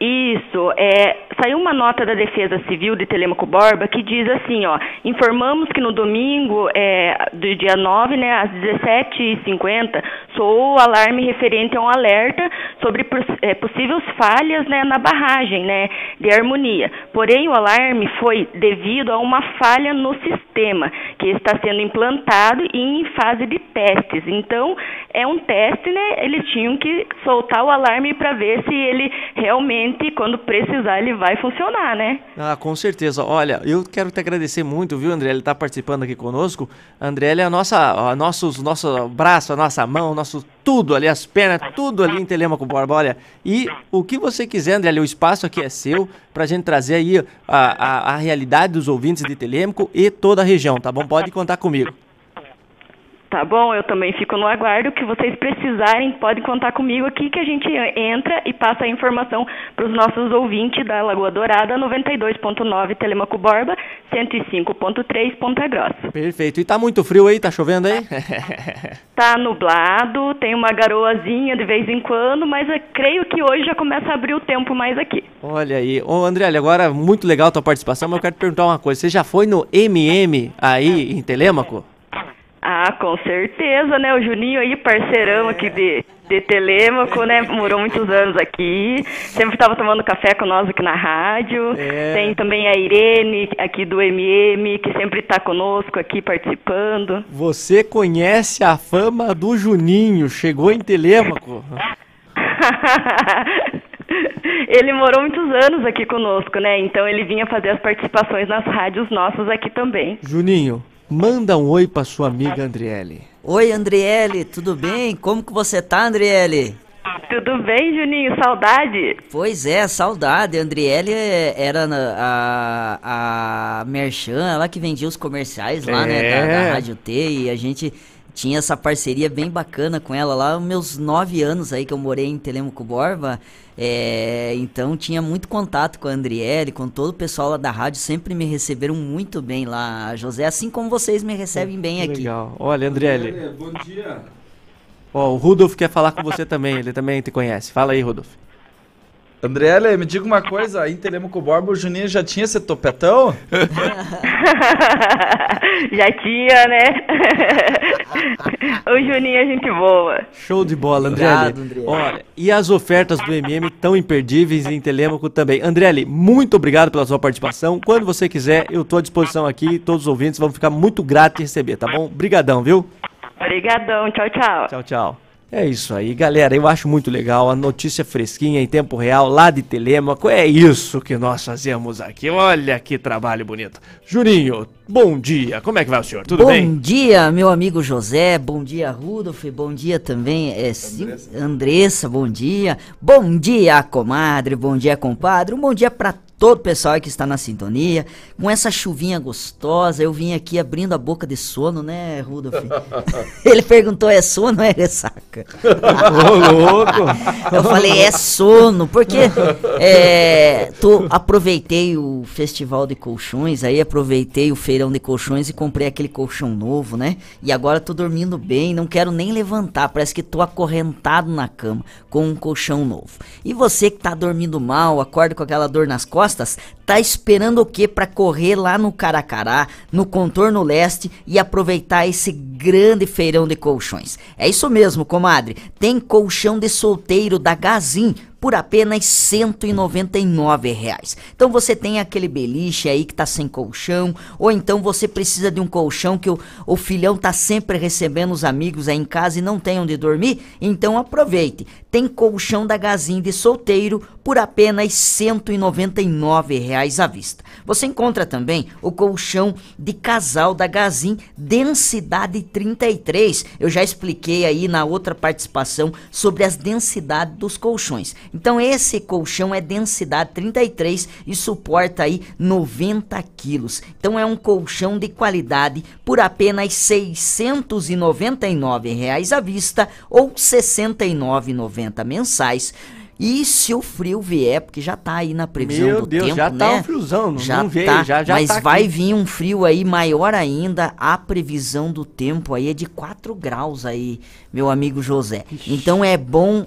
Isso, é, saiu uma nota da Defesa Civil de Telemaco Borba que diz assim, ó, informamos que no domingo é, do dia 9, né, às 17h50, soou o alarme referente a um alerta sobre é, possíveis falhas, né, na barragem, né, de harmonia. Porém, o alarme foi devido a uma falha no sistema, que está sendo implantado e em fase de testes. Então, é um teste, né, eles tinham que soltar o alarme para ver se ele realmente, quando precisar, ele vai funcionar, né? Ah, com certeza. Olha, eu quero te agradecer muito, viu, André? Ele tá participando aqui conosco. André, é a nossa, a nossos, nosso braço, a nossa mão, nosso tudo ali, as pernas, tudo ali em Telemaco Borba. Olha, e o que você quiser, André, o espaço aqui é seu pra gente trazer aí a, a, a realidade dos ouvintes de Telemaco e toda a região, tá bom? Pode contar comigo. Tá bom, eu também fico no aguardo. O que vocês precisarem, podem contar comigo aqui que a gente entra e passa a informação para os nossos ouvintes da Lagoa Dourada 92.9 Telemaco Borba, 105.3 Ponta Grossa. Perfeito. E tá muito frio aí? Tá chovendo aí? Tá nublado, tem uma garoazinha de vez em quando, mas eu creio que hoje já começa a abrir o tempo mais aqui. Olha aí. Ô, André, agora muito legal a tua participação, mas eu quero te perguntar uma coisa. Você já foi no MM aí em Telemaco? Ah, com certeza, né? O Juninho aí, parceirão aqui de, de Telêmaco, né? Morou muitos anos aqui. Sempre estava tomando café com nós aqui na rádio. É. Tem também a Irene, aqui do MM, que sempre está conosco aqui participando. Você conhece a fama do Juninho, chegou em Telêmaco. ele morou muitos anos aqui conosco, né? Então ele vinha fazer as participações nas rádios nossas aqui também. Juninho, manda um oi pra sua amiga Andriele. Oi, Andriele, tudo bem? Como que você tá, Andriele? Tudo bem, Juninho? Saudade? Pois é, saudade. A Andriele é- era a, a Merchan, ela que vendia os comerciais lá, né, da, É. da Rádio T, e a gente tinha essa parceria bem bacana com ela lá, os meus nove anos aí que eu morei em Telemaco Borba, é, então tinha muito contato com a Andriele, com todo o pessoal lá da rádio, sempre me receberam muito bem lá, José, assim como vocês me recebem bem aqui. Legal. Olha, Andriele. Bom dia. Ó, o Rudolf quer falar com você também, ele também te conhece. Fala aí, Rudolf. Andriele, me diga uma coisa, em Telemaco Borba o Juninho já tinha esse topetão? Já tinha, né? o Juninho é gente boa. Show de bola, Andriele. Andriele. Olha, e as ofertas do MM tão imperdíveis em Telêmaco também. Andriele, muito obrigado pela sua participação. Quando você quiser, eu tô à disposição aqui. Todos os ouvintes vão ficar muito gratos de receber, tá bom? Brigadão, viu? Obrigadão, tchau, tchau. Tchau, tchau. É isso aí, galera. Eu acho muito legal a notícia fresquinha em tempo real lá de Telêmaco. É isso que nós fazemos aqui. Olha que trabalho bonito. Juninho, bom dia. Como é que vai o senhor? Tudo bom bem? dia, meu amigo José. Bom dia, Rudolf. Bom dia também, é, Andressa. Andressa. Bom dia. Bom dia, comadre. Bom dia, compadre. Um bom dia pra todo o pessoal que está na sintonia. Com essa chuvinha gostosa, eu vim aqui abrindo a boca de sono, né, Rudolf? Ele perguntou: é sono ou é ressaca? Ô, louco! Eu falei: é sono, porque é, tô, aproveitei o festival de colchões, aí aproveitei o feirão de colchões e comprei aquele colchão novo, né? E agora tô dormindo bem, não quero nem levantar, parece que tô acorrentado na cama com um colchão novo. E você que tá dormindo mal, acorda com aquela dor nas costas, tá esperando o que para correr lá no Caracará, no contorno leste e aproveitar esse grande feirão de colchões? É isso mesmo, comadre. Tem colchão de solteiro da Gazin por apenas 199 reais. Então você tem aquele beliche aí que tá sem colchão, ou então você precisa de um colchão que o, o filhão tá sempre recebendo os amigos aí em casa e não tem onde dormir, então aproveite. Tem colchão da Gazin de solteiro por apenas 199 reais à vista. Você encontra também o colchão de casal da Gazin densidade 33. Eu já expliquei aí na outra participação sobre as densidades dos colchões. Então esse colchão é densidade 33 e suporta aí 90 quilos. Então é um colchão de qualidade por apenas 699 reais à vista ou R$ 69,90 mensais. E se o frio vier, porque já tá aí na previsão Meu do Deus, tempo, já né? tá um friozão, não- já não veio, tá, já- já mas tá vai aqui. vir um frio aí maior ainda. A previsão do tempo aí é de 4 graus aí, meu amigo José. Então é bom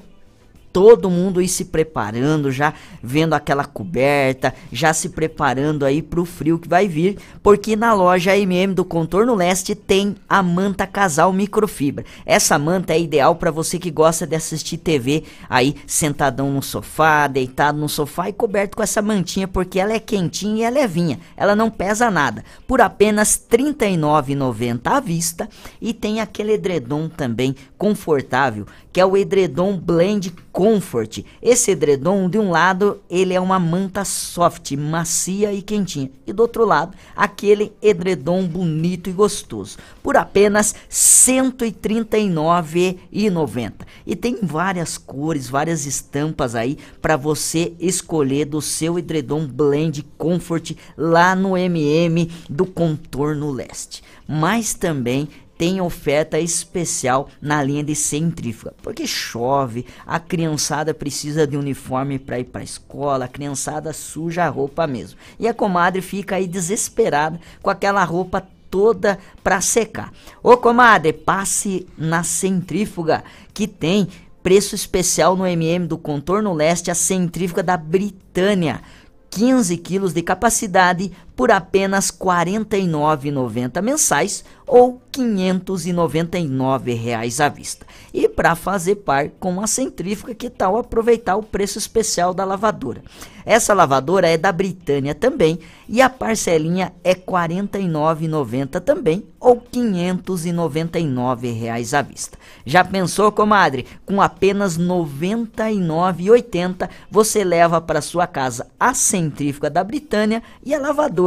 todo mundo ir se preparando, já vendo aquela coberta, já se preparando aí pro frio que vai vir, porque na loja MM do Contorno Leste tem a manta casal microfibra. Essa manta é ideal para você que gosta de assistir TV aí sentadão no sofá, deitado no sofá e coberto com essa mantinha, porque ela é quentinha e é levinha. Ela não pesa nada. Por apenas R$ 39,90 à vista e tem aquele edredom também confortável, que é o edredom Blend Comfort. Esse edredom, de um lado, ele é uma manta soft, macia e quentinha, e do outro lado, aquele edredom bonito e gostoso, por apenas R$ 139,90. E tem várias cores, várias estampas aí para você escolher do seu edredom Blend Comfort lá no MM do Contorno Leste. Mas também tem oferta especial na linha de centrífuga, porque chove, a criançada precisa de uniforme para ir para a escola, a criançada suja a roupa mesmo. E a comadre fica aí desesperada com aquela roupa toda para secar. Ô comadre, passe na centrífuga que tem preço especial no MM do Contorno Leste, a centrífuga da Britânia. 15 quilos de capacidade por apenas R$ 49,90 mensais ou 599 reais à vista. E para fazer par com a centrífuga, que tal aproveitar o preço especial da lavadora? Essa lavadora é da Britânia também e a parcelinha é R$ 49,90 também ou 599 reais à vista. Já pensou, comadre? Com apenas R$ 99,80 você leva para sua casa a centrífuga da Britânia e a lavadora.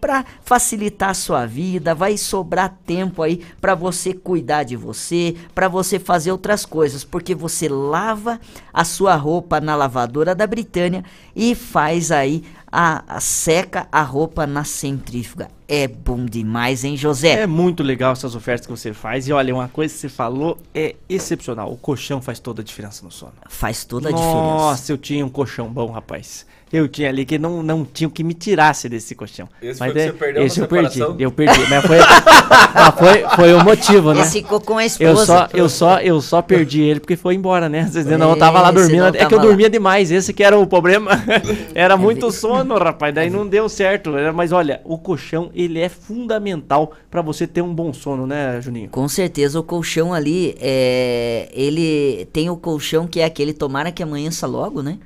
Para facilitar a sua vida, vai sobrar tempo aí para você cuidar de você, para você fazer outras coisas, porque você lava a sua roupa na lavadora da Britânia e faz aí a, a seca a roupa na centrífuga. É bom demais, hein, José? É muito legal essas ofertas que você faz. E olha, uma coisa que você falou é excepcional. O colchão faz toda a diferença no sono. Faz toda a Nossa, diferença. Nossa, eu tinha um colchão bom, rapaz. Eu tinha ali que não, não tinha o que me tirasse desse colchão. Esse mas foi que é- você perdeu esse eu perdi. Eu perdi. Mas foi, mas foi, foi o motivo, né? Esse ficou com a Eu esposa. só, eu só, eu só perdi ele porque foi embora, né? Vocês É, não eu tava lá dormindo. É que eu dormia demais. Esse que era o problema. era muito sono, rapaz. Daí não deu certo. Era- Mas olha, o colchão, ele é fundamental pra você ter um bom sono, né, Juninho? Com certeza o colchão ali, é, ele tem o colchão que é aquele tomara que amanheça logo, né?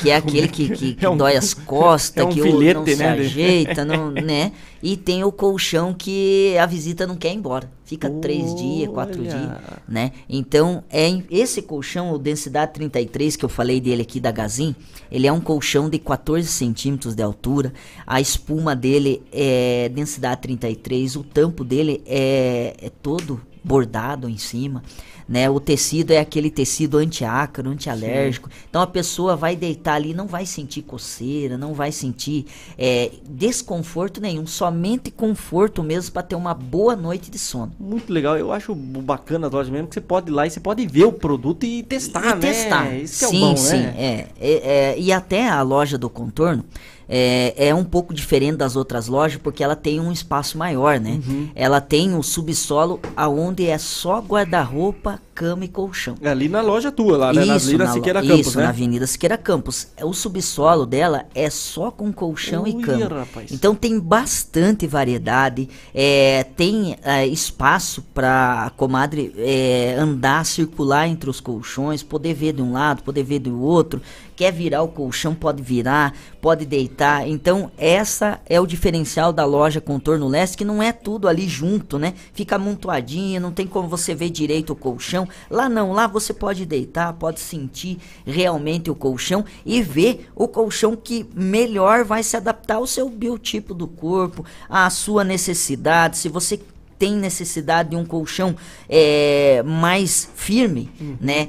Que é aquele que, que, que É um- dói as costas, é um que filete, não se né, ajeita, não, né? E tem o colchão que a visita não quer ir embora. Fica três dias, quatro Olha. dias, né? Então, é esse colchão, o densidade 33, que eu falei dele aqui da Gazin, ele é um colchão de 14 centímetros de altura. A espuma dele é densidade 33, o tampo dele é, é todo bordado em cima, né? O tecido é aquele tecido antiácaro, antialérgico. Então a pessoa vai deitar ali, não vai sentir coceira, não vai sentir é, desconforto nenhum, somente conforto mesmo para ter uma boa noite de sono. Muito legal, eu acho bacana a loja mesmo que você pode ir lá e você pode ver o produto e testar, e né? testar. Isso que é o sim, bom, sim, né? é, É, é, E até a loja do contorno é, é um pouco diferente das outras lojas porque ela tem um espaço maior, né? Uhum. Ela tem um subsolo aonde é só guarda-roupa, cama e colchão. É ali na loja tua, lá, né? Na Avenida na Siqueira Campos, isso, né? na Avenida Siqueira Campos. O subsolo dela é só com colchão e Ui, cama. rapaz. Então tem bastante variedade, é, tem é, espaço para a comadre é, andar, circular entre os colchões, poder ver de um lado, poder ver do outro. Quer virar o colchão, pode virar, pode deitar. Então essa é o diferencial da loja Contorno Leste, que não é tudo ali junto, né? Fica amontoadinha, não tem como você ver direito o colchão. Lá não, lá você pode deitar, pode sentir realmente o colchão e ver o colchão que melhor vai se adaptar ao seu biotipo do corpo, à sua necessidade. Se você tem necessidade de um colchão é, mais firme, né?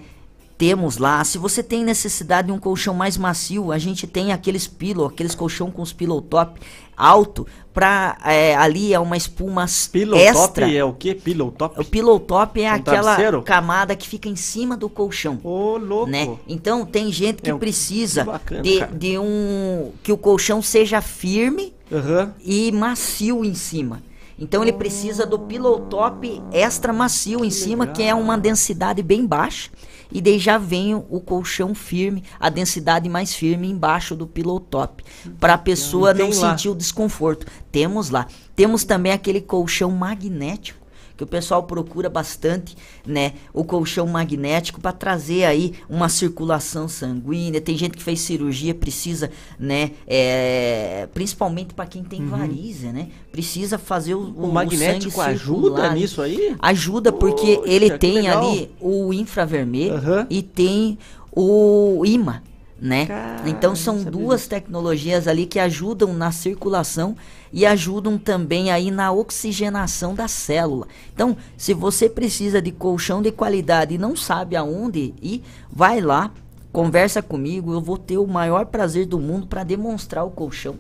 Temos lá. Se você tem necessidade de um colchão mais macio, a gente tem aqueles pillow, aqueles colchão com os pillow top alto, pra é, ali é uma espuma Pillow extra. top é o que? Pillow top? O pillow top é Um aquela travesseiro? camada que fica em cima do colchão. Ô, louco. Né? Então tem gente que É um- precisa que bacana, de, cara. de um que o colchão seja firme Aham. e macio em cima. Então ele precisa do pillow top extra macio em cima, que é uma densidade bem baixa. E daí já vem o colchão firme, a densidade mais firme embaixo do pillow top, para a pessoa não lá. sentir o desconforto. Temos lá. Temos também aquele colchão magnético que o pessoal procura bastante, né? O colchão magnético para trazer aí uma circulação sanguínea. Tem gente que fez cirurgia, precisa, né? é, principalmente para quem tem varizes, né? Precisa fazer o, Uhum. O magnético ajuda nisso aí? Ajuda porque Poxa, ele tem ali o infravermelho e tem o imã, né? então são duas tecnologias ali que ajudam na circulação e ajudam também aí na oxigenação da célula. Então, se você precisa de colchão de qualidade e não sabe aonde ir, vai lá, conversa comigo, eu vou ter o maior prazer do mundo para demonstrar o colchão.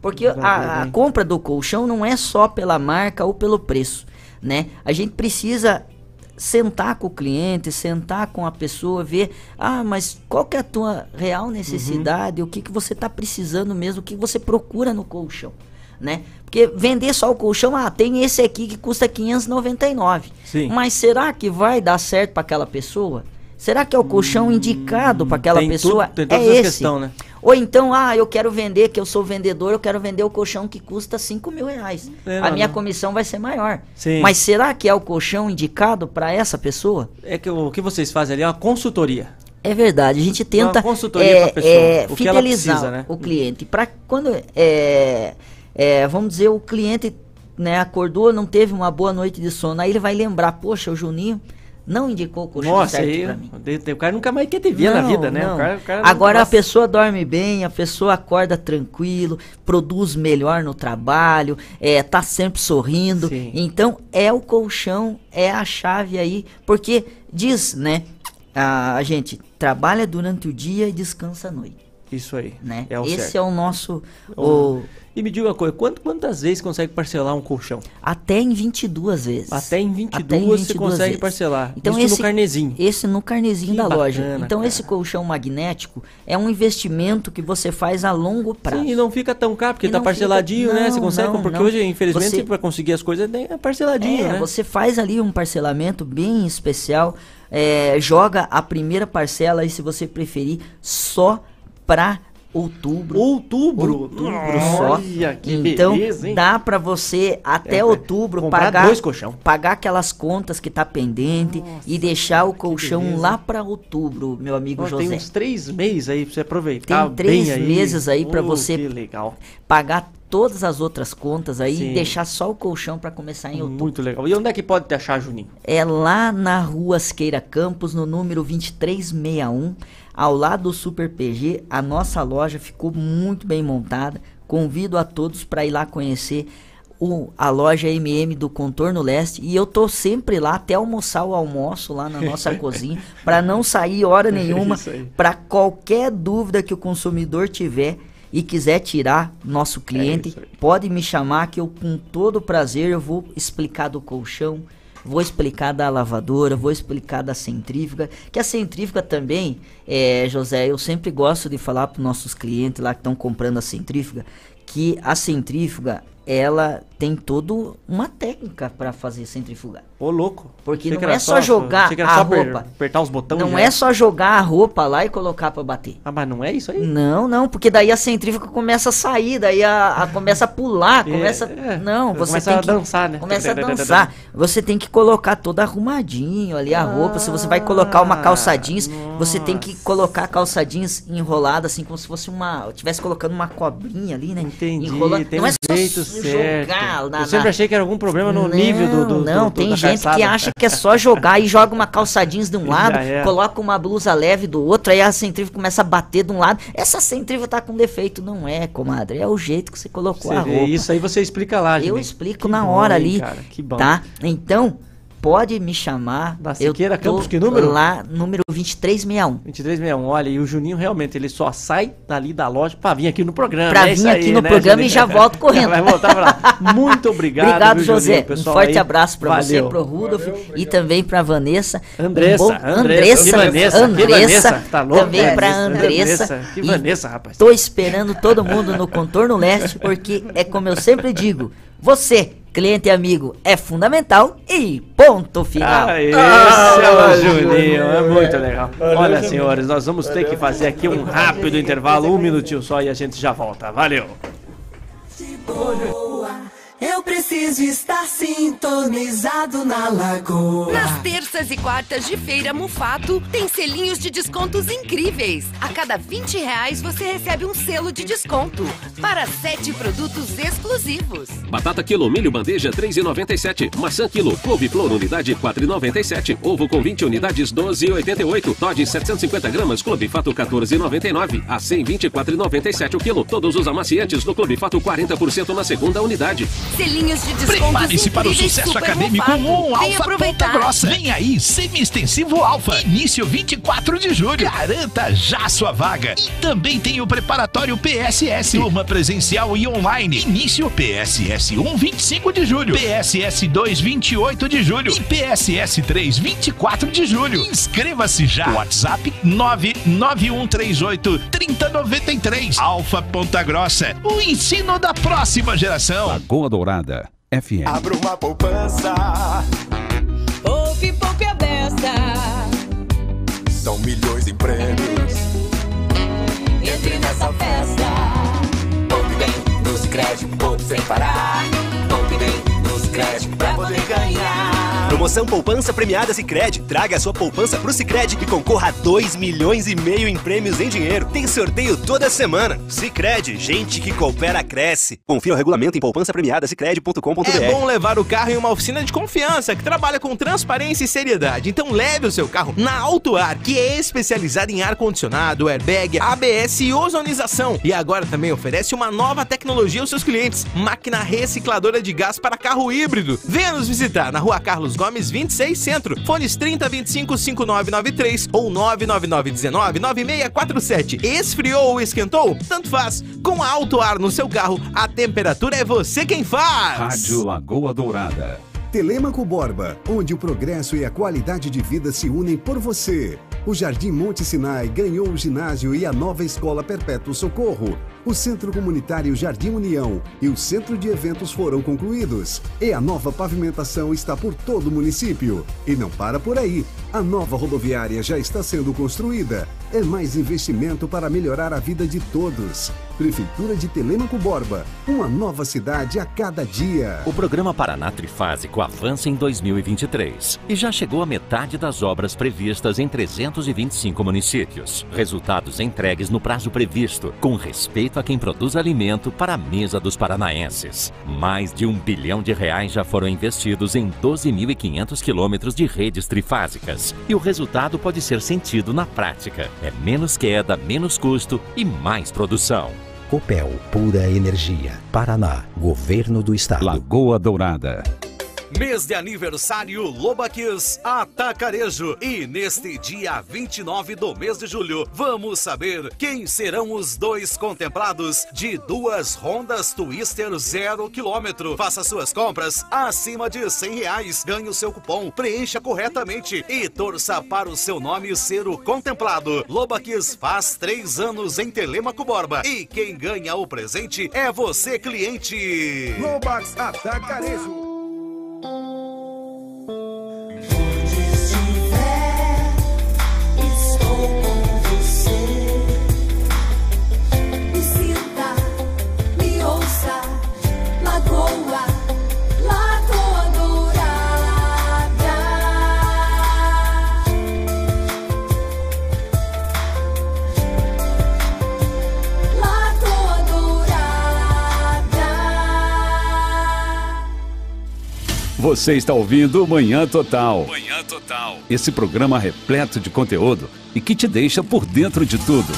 Porque a, a compra do colchão não é só pela marca ou pelo preço, né? A gente precisa sentar com o cliente, sentar com a pessoa, ver, ah, mas qual que é a tua real necessidade, o que, que você está precisando mesmo, o que você procura no colchão, né? Porque vender só o colchão, ah, tem esse aqui que custa 599. Sim. Mas será que vai dar certo para aquela pessoa? Será que é o colchão indicado para aquela tem pessoa? tudo- tem todas é esse. questão, né? Ou então, ah, eu quero vender, que eu sou vendedor, eu quero vender o colchão que custa 5 mil reais. É, a não, minha não. comissão vai ser maior. Sim. Mas será que é o colchão indicado para essa pessoa? É que o que vocês fazem ali é uma consultoria. É verdade, a gente tenta Uma consultoria é, pessoa, é, o fidelizar precisa, né? o cliente. Para quando, é, é, vamos dizer, o cliente né, acordou, não teve uma boa noite de sono, aí ele vai lembrar, poxa, o Juninho não indicou o colchão Nossa, certo aí pra mim. o cara nunca mais quer te ver na Não, vida, né? não. O cara, o cara Agora a Nossa. pessoa dorme bem, a pessoa acorda tranquilo, produz melhor no trabalho, é, tá sempre sorrindo. Então é o colchão, é a chave aí, porque diz, né? A, a gente trabalha durante o dia e descansa à noite. Isso aí. Né? É o Esse certo. é o nosso. O, E me diga uma coisa, quant- quantas vezes consegue parcelar um colchão? até em 22 vezes. Até em 22 Até em você 22 consegue vezes. parcelar. Então Isso esse, no carnezinho. Esse no carnezinho Que da loja. bacana, Então cara. esse colchão magnético é um investimento que você faz a longo prazo. Sim, e não fica tão caro, porque E tá não parceladinho, fica- né? Você não, consegue, não, porque não. hoje, infelizmente, Você- para conseguir as coisas é parceladinho, É, né? você faz ali um parcelamento bem especial, é, joga a primeira parcela aí, se você preferir, só pra outubro. Outubro? Outubro Nossa, só. olha que então beleza, hein? dá pra você até É, outubro pagar dois colchão. pagar aquelas contas que tá pendente e deixar o colchão beleza. lá pra outubro, meu amigo Nossa, José. tem uns três meses aí pra você aproveitar Tem três bem aí. meses aí pra Oh, você legal. pagar todas as outras contas aí Sim. e deixar só o colchão pra começar em outubro. Muito legal. E onde é que pode te achar, Juninho? É lá na rua Asqueira Campos, no número 2361, ao lado do Super PG. A nossa loja ficou muito bem montada. Convido a todos para ir lá conhecer o, a loja MM do Contorno Leste. E eu tô sempre lá até almoçar o almoço lá na nossa cozinha, para não sair hora nenhuma. Isso aí. Para qualquer dúvida que o consumidor tiver e quiser tirar nosso cliente, pode me chamar que eu com todo prazer eu vou explicar do colchão, vou explicar da lavadora, vou explicar da centrífuga, que a centrífuga também, é, José, eu sempre gosto de falar para nossos clientes lá que estão comprando a centrífuga, que a centrífuga ela tem toda uma técnica para fazer centrifugar. Ô, louco. Porque não é só jogar a só aper- roupa. apertar os botões. Não é só jogar a roupa lá e colocar para bater. Ah, mas não é isso aí? Não, não, porque daí a centrífuga começa a sair, daí a, a começa a pular, É, começa. é. não, você Começa tem a que, dançar, né? Começa a dançar. Você tem que colocar todo arrumadinho ali a roupa. Se você vai colocar uma calça jeans, você tem que colocar a calça jeans enrolada assim como se fosse uma, tivesse colocando uma cobrinha ali, né? Entendi, Enrolando. tem não um é só jeito certo. jogar na, Eu sempre achei que era algum problema no não, nível do, do Não, do- tem da gente que acha que é só jogar e joga uma calça jeans de um lado, é. coloca uma blusa leve do outro, aí a centrífuga começa a bater de um lado. Essa centrífuga tá com defeito, não é, comadre, é o jeito que você colocou Você a roupa. isso aí você explica lá, Eu Juninho. explico Que na bom, hora ali, cara, que bom. tá? Então, pode me chamar. Da eu Siqueira tô Campos, que número? Lá, número 2361. 2361, olha, e o Juninho realmente, ele só sai dali da loja pra vir aqui no programa. Pra é isso vir aqui aí, no né, programa e Juninho? já volto correndo. Vai voltar pra lá. Muito obrigado, Obrigado, viu, José. Juninho, um pessoal forte aí. abraço pra você, Valeu. pro Rudolf e também pra Vanessa. Andressa, Um bom- Andressa, Andressa, que Andressa, Vanessa, tá louco? também pra Vanessa, Andressa. Vanessa, que E Vanessa, rapaz. Tô esperando todo mundo no contorno leste, porque é como eu sempre digo, você, cliente e amigo, é fundamental e ponto final. Ah, esse Ah, é o Juninho. É muito legal. Valeu, Olha, Juninho. senhores, nós vamos ter que fazer aqui um rápido intervalo, um minutinho só e a gente já volta. Valeu. Eu preciso estar sintonizado na lagoa. Nas terças e quartas de feira Mufato, tem selinhos de descontos incríveis. A cada 20 reais você recebe um selo de desconto para sete produtos exclusivos. Batata quilo, milho bandeja 3,97. Maçã quilo, couve-flor unidade 4,97. Ovo com 20 unidades 12,88. Todd 750 gramas, Clube Fato 14,99. A 124,97 o quilo. Todos os amaciantes do Clube Fato 40% na segunda unidade. Selinhos de descontos Prepare-se para o sucesso acadêmico Mufato. com Alfa Ponta. Grossa. Vem aí, semi-extensivo Alfa. Início 24 de julho. Garanta já sua vaga. E também tem o preparatório PSS. Turma presencial e online. Início PSS 1, 25 de julho. PSS 2, 28 de julho. E PSS 3, 24 de julho. Inscreva-se já. WhatsApp 99138 3093. Alfa Ponta Grossa. O ensino da próxima geração. Lagoa Dourada, FM. Abra uma poupança. Poupe, poupe a beça. São milhões em prêmios. Entre nessa festa. Poupe bem nos créditos, poupe sem parar. Poupe bem nos créditos pra poder ganhar. Promoção Poupança Premiada Sicredi. Traga a sua poupança pro Sicredi e concorra a 2 milhões e meio em prêmios em dinheiro. Tem sorteio toda semana. Sicredi, gente que coopera cresce. Confira o regulamento em poupancapremiadasicredi.com.br. É bom levar o carro em uma oficina de confiança que trabalha com transparência e seriedade. Então leve o seu carro na Auto Ar, que é especializada em ar-condicionado, airbag, ABS e ozonização. E agora também oferece uma nova tecnologia aos seus clientes: máquina recicladora de gás para carro híbrido. Venha nos visitar na rua Carlos Gomes 26 Centro. Fones 3025 5993 ou 99919 9647. Esfriou ou esquentou? Tanto faz. Com a Auto Ar no seu carro, a temperatura é você quem faz. Rádio Lagoa Dourada. Telêmaco Borba, onde o progresso e a qualidade de vida se unem por você. O Jardim Monte Sinai ganhou o ginásio e a nova Escola Perpétuo Socorro. O Centro Comunitário Jardim União e o Centro de Eventos foram concluídos. E a nova pavimentação está por todo o município. E não para por aí. A nova rodoviária já está sendo construída. É mais investimento para melhorar a vida de todos. Prefeitura de Telêmaco Borba. Uma nova cidade a cada dia. O programa Paraná Trifásico avança em 2023 e já chegou à metade das obras previstas em 325 municípios. Resultados entregues no prazo previsto, com respeito a quem produz alimento para a mesa dos paranaenses. Mais de um bilhão de reais já foram investidos em 12.500 quilômetros de redes trifásicas. E o resultado pode ser sentido na prática. É menos queda, menos custo e mais produção. Copel Pura Energia. Paraná. Governo do Estado. Lagoa Dourada. Mês de aniversário Lobaquis Atacarejo. E neste dia 29 do mês de julho, vamos saber quem serão os dois contemplados de duas Hondas Twister zero quilômetro. Faça suas compras acima de 100 reais. Ganhe o seu cupom, preencha corretamente e torça para o seu nome ser o contemplado. Lobaquis faz três anos em Telemaco Borba. E quem ganha o presente é você, cliente. Lobax Atacarejo. Você está ouvindo o Manhã Total. Manhã Total. Esse programa repleto de conteúdo e que te deixa por dentro de tudo.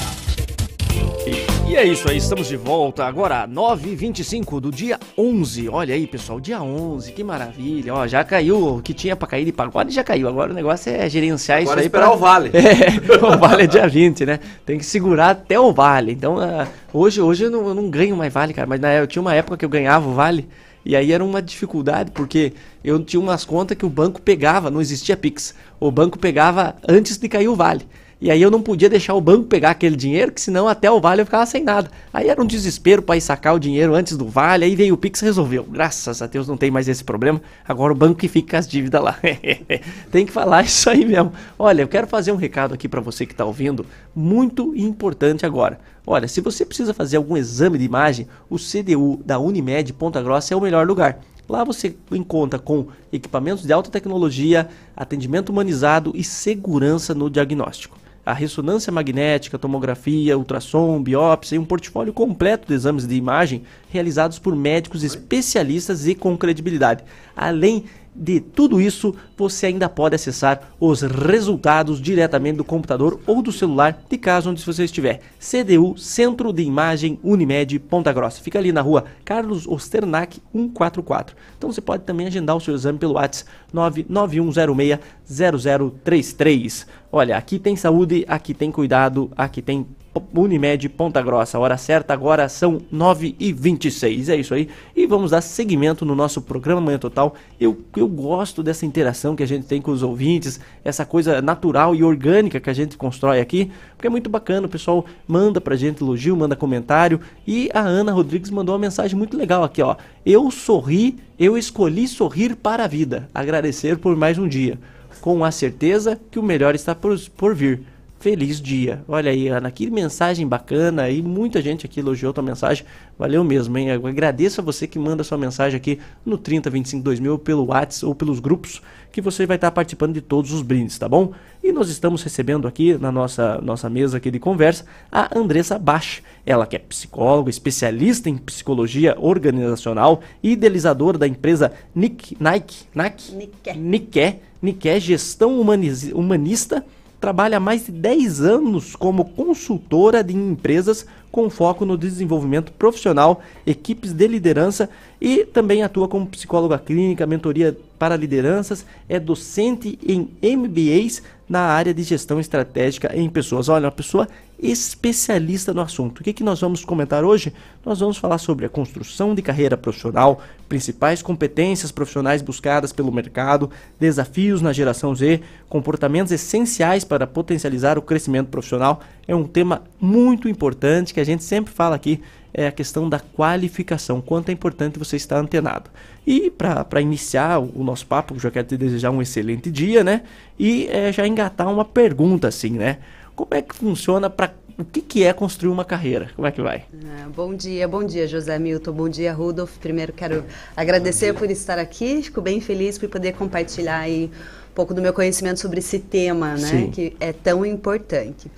E é isso aí, estamos de volta agora, 9h25 do dia 11. Olha aí, pessoal, dia 11, que maravilha. Ó, já caiu o que tinha pra cair de pagode, já caiu. Agora o negócio é gerenciar Agora isso aí. esperar o vale. É, o vale é dia 20, né? Tem que segurar até o vale. Então, ah, hoje, hoje eu não, eu não ganho mais vale, cara. Mas na, eu tinha uma época que eu ganhava o vale. E aí era uma dificuldade, porque eu tinha umas contas que o banco pegava, não existia Pix. O banco pegava antes de cair o vale. E aí eu não podia deixar o banco pegar aquele dinheiro, que senão até o vale eu ficava sem nada. Aí era um desespero para ir sacar o dinheiro antes do vale, aí veio o Pix resolveu. Graças a Deus não tem mais esse problema. Agora o banco que fica com as dívidas lá. tem que falar isso aí mesmo. Olha, eu quero fazer um recado aqui para você que está ouvindo, muito importante agora. Olha, se você precisa fazer algum exame de imagem, o CDU da Unimed Ponta Grossa é o melhor lugar. Lá você encontra com equipamentos de alta tecnologia, atendimento humanizado e segurança no diagnóstico. A ressonância magnética, tomografia, ultrassom, biópsia e um portfólio completo de exames de imagem realizados por médicos especialistas e com credibilidade. Além de tudo isso, você ainda pode acessar os resultados diretamente do computador ou do celular de casa onde você estiver. CDU Centro de Imagem Unimed Ponta Grossa. Fica ali na rua Carlos Osternac 144. Então você pode também agendar o seu exame pelo WhatsApp 991060033. Olha, aqui tem saúde, aqui tem cuidado, aqui tem Unimed Ponta Grossa. Hora certa agora são 9h26. É isso aí. E vamos dar seguimento no nosso programa Manhã Total. Eu, eu gosto dessa interação que a gente tem com os ouvintes, essa coisa natural e orgânica que a gente constrói aqui, porque é muito bacana. O pessoal manda pra gente elogio, manda comentário. E a Ana Rodrigues mandou uma mensagem muito legal aqui, ó. Eu sorri, eu escolhi sorrir para a vida. Agradecer por mais um dia. Com a certeza que o melhor está por, por vir. Feliz dia. Olha aí, Ana, que mensagem bacana. E muita gente aqui elogiou tua mensagem. Valeu mesmo, hein? Eu agradeço a você que manda sua mensagem aqui no 3025 2000 pelo WhatsApp ou pelos grupos que você vai estar participando de todos os brindes, tá bom? E nós estamos recebendo aqui na nossa, nossa mesa aqui de conversa a Andressa Bach. Ela que é psicóloga, especialista em psicologia organizacional e idealizadora da empresa Nick, Nike, Nike, Niké. Niké, Niké Gestão Humaniz- Humanista trabalha há mais de 10 anos como consultora de empresas com foco no desenvolvimento profissional, equipes de liderança e também atua como psicóloga clínica, mentoria para lideranças, é docente em MBAs na área de gestão estratégica em pessoas. Olha, uma pessoa especialista no assunto. O que, que nós vamos comentar hoje? Nós vamos falar sobre a construção de carreira profissional, principais competências profissionais buscadas pelo mercado, desafios na geração Z, comportamentos essenciais para potencializar o crescimento profissional. É um tema muito importante que a gente sempre fala aqui é a questão da qualificação, quanto é importante você estar antenado. E para iniciar o, nosso papo, eu já quero te desejar um excelente dia, né? E é, já engatar uma pergunta assim, né? Como é que funciona para o que, que é construir uma carreira? Como é que vai? Ah, bom dia, bom dia, José Milton, bom dia, Rudolf. Primeiro quero agradecer por estar aqui, fico bem feliz por poder compartilhar aí um pouco do meu conhecimento sobre esse tema, né, Sim. que é tão importante.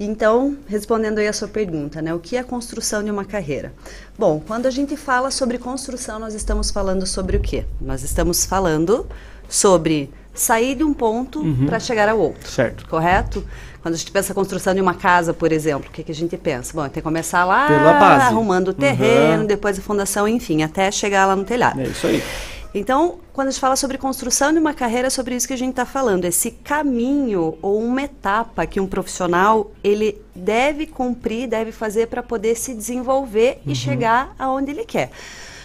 Então, respondendo aí a sua pergunta, né, o que é a construção de uma carreira? Bom, quando a gente fala sobre construção, nós estamos falando sobre o quê? Nós estamos falando sobre sair de um ponto Uhum. para chegar ao outro. Certo. Correto? Quando a gente pensa a construção de uma casa, por exemplo, o que, que a gente pensa? Bom, tem que começar lá arrumando o terreno, Uhum. depois a fundação, enfim, até chegar lá no telhado. É isso aí. Então, quando a gente fala sobre construção de uma carreira, é sobre isso que a gente está falando. Esse caminho ou uma etapa que um profissional ele deve cumprir, deve fazer para poder se desenvolver e chegar aonde ele quer.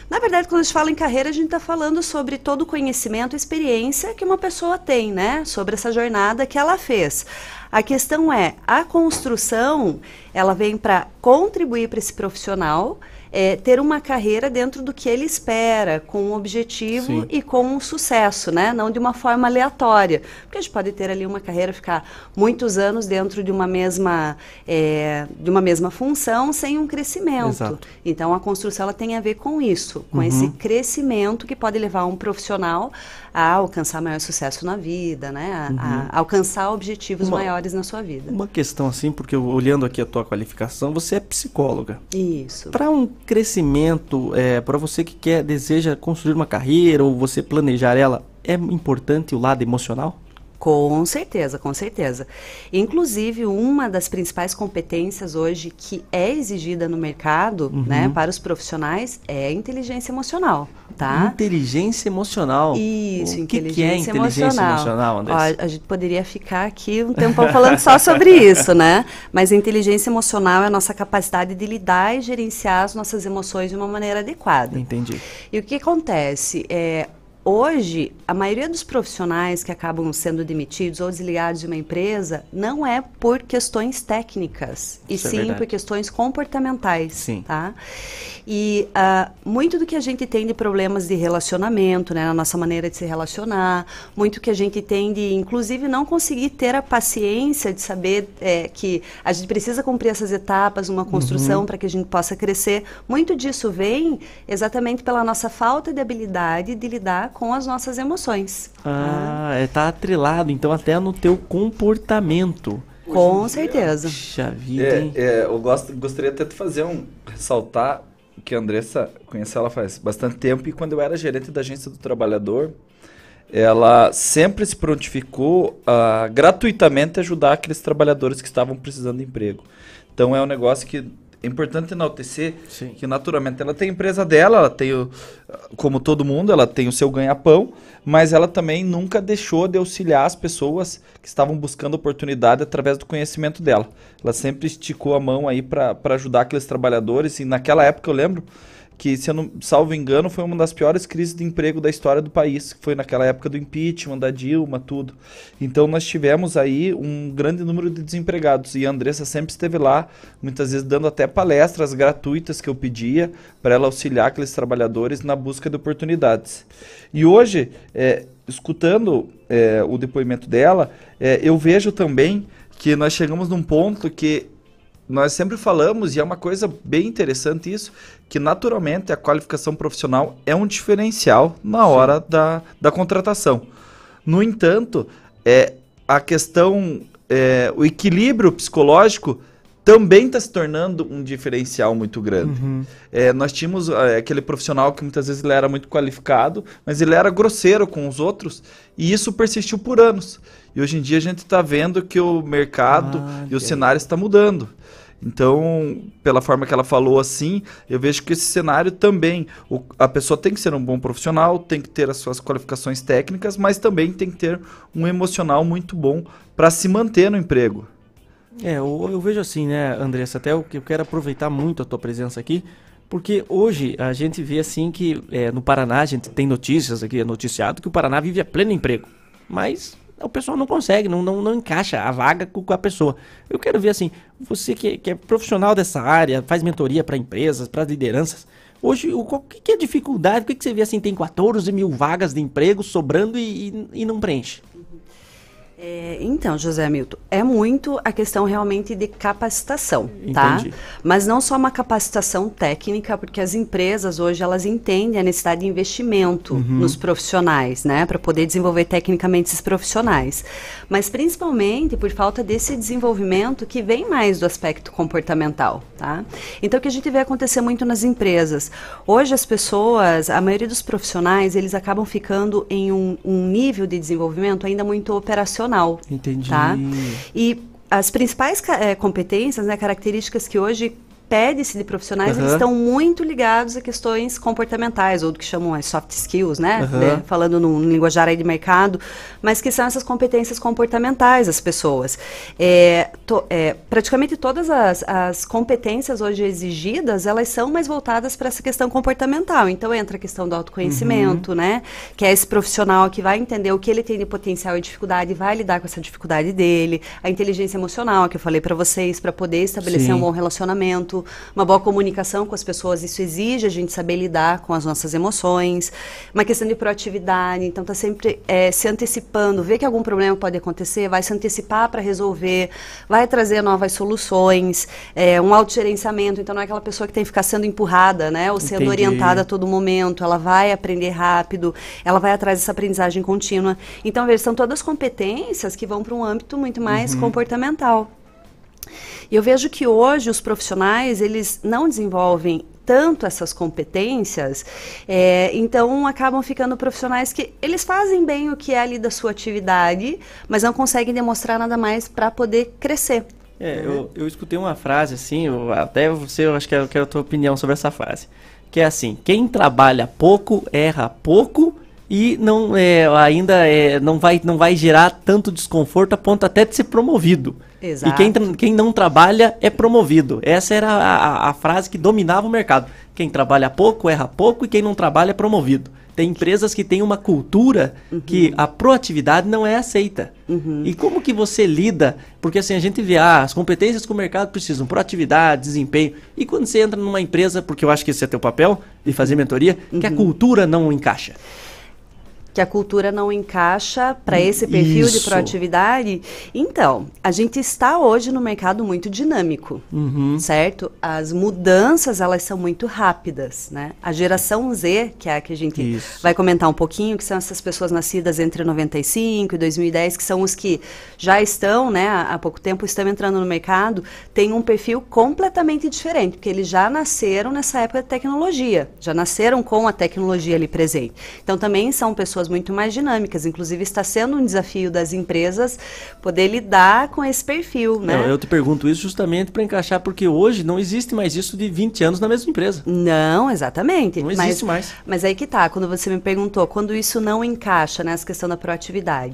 Na verdade, quando a gente fala em carreira, a gente está falando sobre todo o conhecimento, experiência que uma pessoa tem, né? Sobre essa jornada que ela fez. A questão é, a construção, ela vem para contribuir para esse profissional é, ter uma carreira dentro do que ele espera, com um objetivo Sim. e com um sucesso, né? Não de uma forma aleatória. Porque a gente pode ter ali uma carreira, ficar muitos anos dentro de uma mesma, é, de uma mesma função, sem um crescimento. Exato. Então, a construção ela tem a ver com isso, com Uhum. esse crescimento que pode levar um profissional a alcançar maior sucesso na vida, né? A, a Uhum. alcançar objetivos Uma- maiores na sua vida. Uma questão assim, porque olhando aqui a tua qualificação, você é psicóloga. Isso. Para um crescimento, é, para você que quer, deseja construir uma carreira ou você planejar ela, é importante o lado emocional? Com certeza, com certeza. Inclusive, uma das principais competências hoje que é exigida no mercado, Uhum. né, para os profissionais, é a inteligência emocional, tá? Inteligência emocional. Isso, o inteligência, que é inteligência emocional. emocional, Ó, a gente poderia ficar aqui um tempão falando só sobre isso, né? Mas a inteligência emocional é a nossa capacidade de lidar e gerenciar as nossas emoções de uma maneira adequada. Entendi. E o que acontece é Hoje, a maioria dos profissionais que acabam sendo demitidos ou desligados de uma empresa não é por questões técnicas, e Isso é sim verdade. por questões comportamentais, Sim. tá? E ah, muito do que a gente tem de problemas de relacionamento, né, na nossa maneira de se relacionar, muito que a gente tem de, inclusive, não conseguir ter a paciência de saber eh, que a gente precisa cumprir essas etapas, uma construção Uhum. para que a gente possa crescer. Muito disso vem exatamente pela nossa falta de habilidade de lidar com as nossas emoções. Ah, tá atrelado, então, até no teu comportamento. Com certeza. Puxa vida, É, hein? é, eu gosto, gostaria até de fazer um. ressaltar que a Andressa, conheci ela faz bastante tempo, e quando eu era gerente da agência do trabalhador, ela sempre se prontificou a gratuitamente ajudar aqueles trabalhadores que estavam precisando de emprego. Então é um negócio que é importante enaltecer que naturalmente ela tem a empresa dela, ela tem o, como todo mundo, ela tem o seu ganha-pão, mas ela também nunca deixou de auxiliar as pessoas que estavam buscando oportunidade através do conhecimento dela. Ela sempre esticou a mão aí para ajudar aqueles trabalhadores e naquela época eu lembro que, se eu não salvo engano, foi uma das piores crises de emprego da história do país, que foi naquela época do impeachment, da Dilma, tudo. Então nós tivemos aí um grande número de desempregados e a Andressa sempre esteve lá, muitas vezes dando até palestras gratuitas que eu pedia para ela auxiliar aqueles trabalhadores na busca de oportunidades. E hoje, é, escutando é, o depoimento dela, é, eu vejo também que nós chegamos num ponto que nós sempre falamos, e é uma coisa bem interessante isso, que naturalmente a qualificação profissional é um diferencial na hora da, da contratação. No entanto, é, a questão, é, o equilíbrio psicológico também está se tornando um diferencial muito grande. Uhum. É, nós tínhamos é, aquele profissional que muitas vezes ele era muito qualificado, mas ele era grosseiro com os outros, e isso persistiu por anos. E hoje em dia a gente está vendo que o mercado Ah, e o cenário está mudando. Então, pela forma que ela falou assim, eu vejo que esse cenário também, o- a pessoa tem que ser um bom profissional, tem que ter as suas qualificações técnicas, mas também tem que ter um emocional muito bom para se manter no emprego. É, eu, eu vejo assim, né, Andressa, até eu, eu quero aproveitar muito a tua presença aqui, porque hoje a gente vê assim que é, no Paraná, a gente tem notícias aqui, é noticiado que o Paraná vive a pleno emprego. Mas o pessoal não consegue, não, não, não encaixa a vaga com, com a pessoa. Eu quero ver assim, você que, que é profissional dessa área, faz mentoria para empresas, para lideranças. Hoje, o qual que que é a dificuldade? O que, que você vê assim? Tem 14 mil vagas de emprego sobrando e, e, e não preenche. É, então, José Hamilton, é muito a questão realmente de capacitação, tá? Entendi. Mas não só uma capacitação técnica, porque as empresas hoje elas entendem a necessidade de investimento Uhum. nos profissionais, né, para poder desenvolver tecnicamente esses profissionais. Mas principalmente por falta desse desenvolvimento que vem mais do aspecto comportamental, tá? Então o que a gente vê acontecer muito nas empresas. Hoje as pessoas, a maioria dos profissionais, eles acabam ficando em um, um nível de desenvolvimento ainda muito operacional. Entendi. Tá? E as principais eh, competências, né, características que hoje pede-se de profissionais, eles Aham. estão muito ligados a questões comportamentais, ou do que chamam as soft skills, né? Aham. né, Falando num linguajar aí de mercado, mas que são essas competências comportamentais das pessoas. É, to- é, praticamente todas as, as competências hoje exigidas, elas são mais voltadas para essa questão comportamental. Então entra a questão do autoconhecimento, né? Que é esse profissional que vai entender o que ele tem de potencial e dificuldade e vai lidar com essa dificuldade dele. A inteligência emocional, que eu falei para vocês, para poder estabelecer Sim. um bom relacionamento, uma boa comunicação com as pessoas. Isso exige a gente saber lidar com as nossas emoções. Uma questão de proatividade, então tá sempre eh, se antecipando, ver que algum problema pode acontecer, vai se antecipar para resolver, vai trazer novas soluções, eh, um autogerenciamento. Então não é aquela pessoa que tem que ficar sendo empurrada, né, ou sendo Entendi. orientada a todo momento. Ela vai aprender rápido, ela vai atrás dessa aprendizagem contínua. Então veja, são todas competências que vão para um âmbito muito mais Uhum. comportamental. E eu vejo que hoje os profissionais, eles não desenvolvem tanto essas competências, é, então acabam ficando profissionais que eles fazem bem o que é ali da sua atividade, mas não conseguem demonstrar nada mais para poder crescer. É, eu, eu escutei uma frase assim, eu- até você, eu acho que eu quero a tua opinião sobre essa frase. Que é assim, quem trabalha pouco, erra pouco e não é, ainda é, não, vai, não vai gerar tanto desconforto a ponto até de ser promovido. Exato. E quem, quem não trabalha é promovido. Essa era a, a- frase que dominava o mercado. Quem trabalha pouco, erra pouco e quem não trabalha é promovido. Tem empresas que têm uma cultura que a proatividade não é aceita. E como que você lida? Porque assim, a gente vê ah, as competências que o mercado precisam, proatividade, desempenho. E quando você entra numa empresa, porque eu acho que esse é teu papel, de fazer mentoria, que a cultura não encaixa. Que a cultura não encaixa para esse perfil de Isso. proatividade. Então, a gente está hoje no mercado muito dinâmico, Uhum. certo? As mudanças, elas são muito rápidas, né? A geração Z, que é a que a gente Isso. vai comentar um pouquinho, que são essas pessoas nascidas entre 95 e 2010, que são os que já estão, né, há há pouco tempo estão entrando no mercado, tem um perfil completamente diferente, porque eles já nasceram nessa época de tecnologia, já nasceram com a tecnologia ali presente. Então também são pessoas muito mais dinâmicas, inclusive está sendo um desafio das empresas poder lidar com esse perfil, né? Eu, eu te pergunto isso justamente para encaixar, porque hoje não existe mais isso de 20 anos na mesma empresa. Não, exatamente. Não mas, existe mais. Mas aí que tá, quando você me perguntou, quando isso não encaixa nessa questão da proatividade.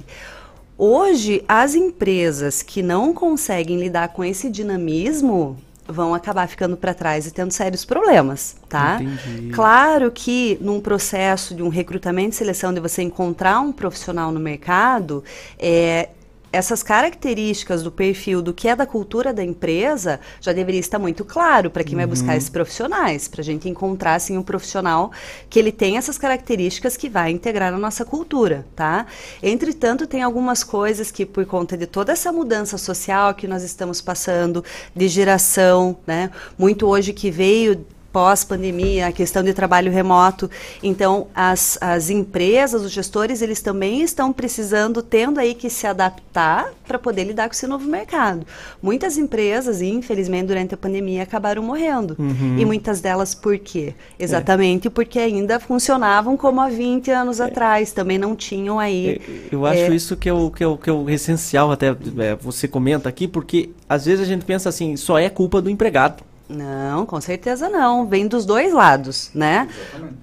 Hoje, as empresas que não conseguem lidar com esse dinamismo vão acabar ficando para trás e tendo sérios problemas, tá? Entendi. Claro que num processo de um recrutamento e seleção de você encontrar um profissional no mercado, é, essas características do perfil do que é da cultura da empresa já deveria estar muito claro para quem vai buscar Uhum. esses profissionais, para a gente encontrar assim um profissional que ele tem essas características que vai integrar na nossa cultura, tá? Entretanto, tem algumas coisas que por conta de toda essa mudança social que nós estamos passando, de geração, né? Muito hoje que veio pós-pandemia, a questão de trabalho remoto. Então, as, as empresas, os gestores, eles também estão precisando, tendo aí que se adaptar para poder lidar com esse novo mercado. Muitas empresas, infelizmente, durante a pandemia, acabaram morrendo. Uhum. E muitas delas por quê? Exatamente porque ainda funcionavam como há 20 anos atrás, também não tinham aí... Eu acho é, isso que é, o, que, é o, que é o essencial, até é, você comenta aqui, porque às vezes a gente pensa assim, só é culpa do empregado. Não, com certeza não. Vem dos dois lados, né?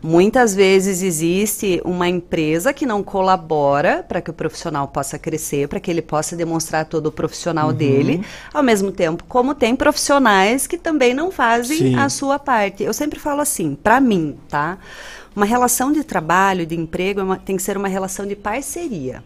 Muitas vezes existe uma empresa que não colabora para que o profissional possa crescer, para que ele possa demonstrar todo o profissional Uhum. dele, ao mesmo tempo como tem profissionais que também não fazem Sim. a sua parte. Eu sempre falo assim, para mim, tá? Uma relação de trabalho, de emprego, é uma- tem que ser uma relação de parceria.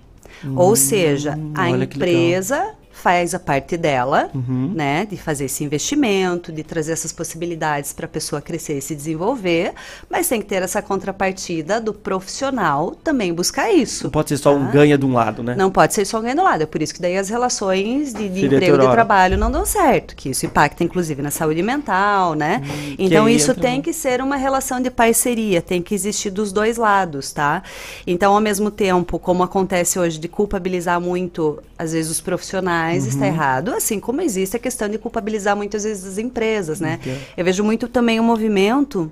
Ou seja, a empresa faz a parte dela, Uhum. né, de fazer esse investimento, de trazer essas possibilidades para a pessoa crescer e se desenvolver, mas tem que ter essa contrapartida do profissional também buscar isso. Não pode ser só um ganha de um lado, né? Não pode ser só um ganho do lado. É por isso que daí as relações de, de emprego e de trabalho não dão certo. Que isso impacta, inclusive, na saúde mental, né? então, aí isso entra tem que ser uma relação de parceria, tem que existir dos dois lados, tá? Então, ao mesmo tempo, como acontece hoje de culpabilizar muito, às vezes, os profissionais, está Uhum. errado. Assim como existe a questão de culpabilizar muitas vezes as empresas, né? Entendo. Eu vejo muito também um movimento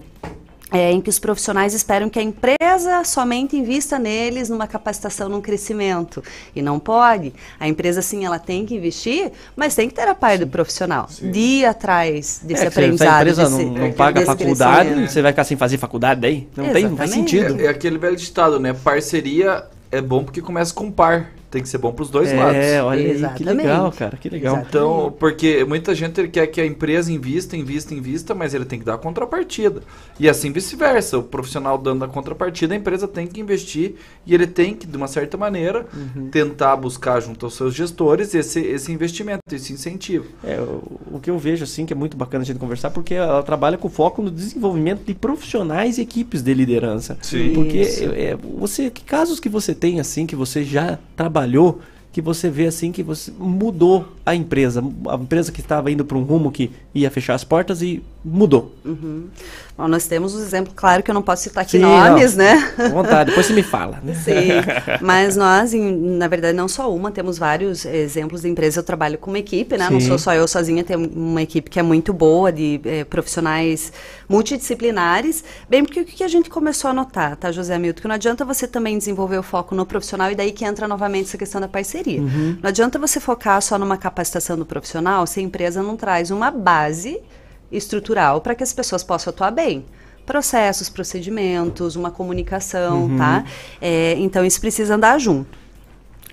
é, em que os profissionais esperam que a empresa somente invista neles numa capacitação, num crescimento. E não pode. A empresa, sim, ela tem que investir, mas tem que ter a parte do profissional. De ir atrás desse É, que se a aprendizado. empresa desse- não, não paga a desse faculdade, você vai ficar sem fazer faculdade daí? Não tem, não faz sentido. É, é aquele velho ditado, né? Parceria é bom porque começa com par. Tem que ser bom pros dois É, lados. olha aí, que Exatamente. legal, cara, que legal. Então, porque muita gente ele quer que a empresa invista, invista, invista, mas ele tem que dar a contrapartida. E assim vice-versa. O profissional dando a contrapartida, a empresa tem que investir e ele tem que, de uma certa maneira, Uhum. tentar buscar junto aos seus gestores esse, esse investimento, esse incentivo. É, o, o que eu vejo assim que é muito bacana a gente conversar, porque ela trabalha com foco no desenvolvimento de profissionais e equipes de liderança. Sim. Porque é, você, que casos que você tem assim, que você já trabalhou, que você vê assim que você mudou a empresa, a empresa que estava indo para um rumo que ia fechar as portas e mudou. Uhum. Bom, nós temos um exemplo, claro que eu não posso citar aqui Sim, nomes, não. né? À vontade, depois você me fala. Né? Sim, mas nós, em- na verdade, não só uma, temos vários exemplos de empresas. Eu trabalho com uma equipe, né? Não Sim. sou só eu sozinha, tem uma equipe que é muito boa, de eh, profissionais multidisciplinares. Bem, porque o que a gente começou a notar, tá, José Hamilton? Que não adianta você também desenvolver o foco no profissional e daí que entra novamente essa questão da parceria. Uhum. Não adianta você focar só numa capacitação do profissional se a empresa não traz uma base estrutural para que as pessoas possam atuar bem. Processos, procedimentos, uma comunicação, Uhum. tá? É, então isso precisa andar junto.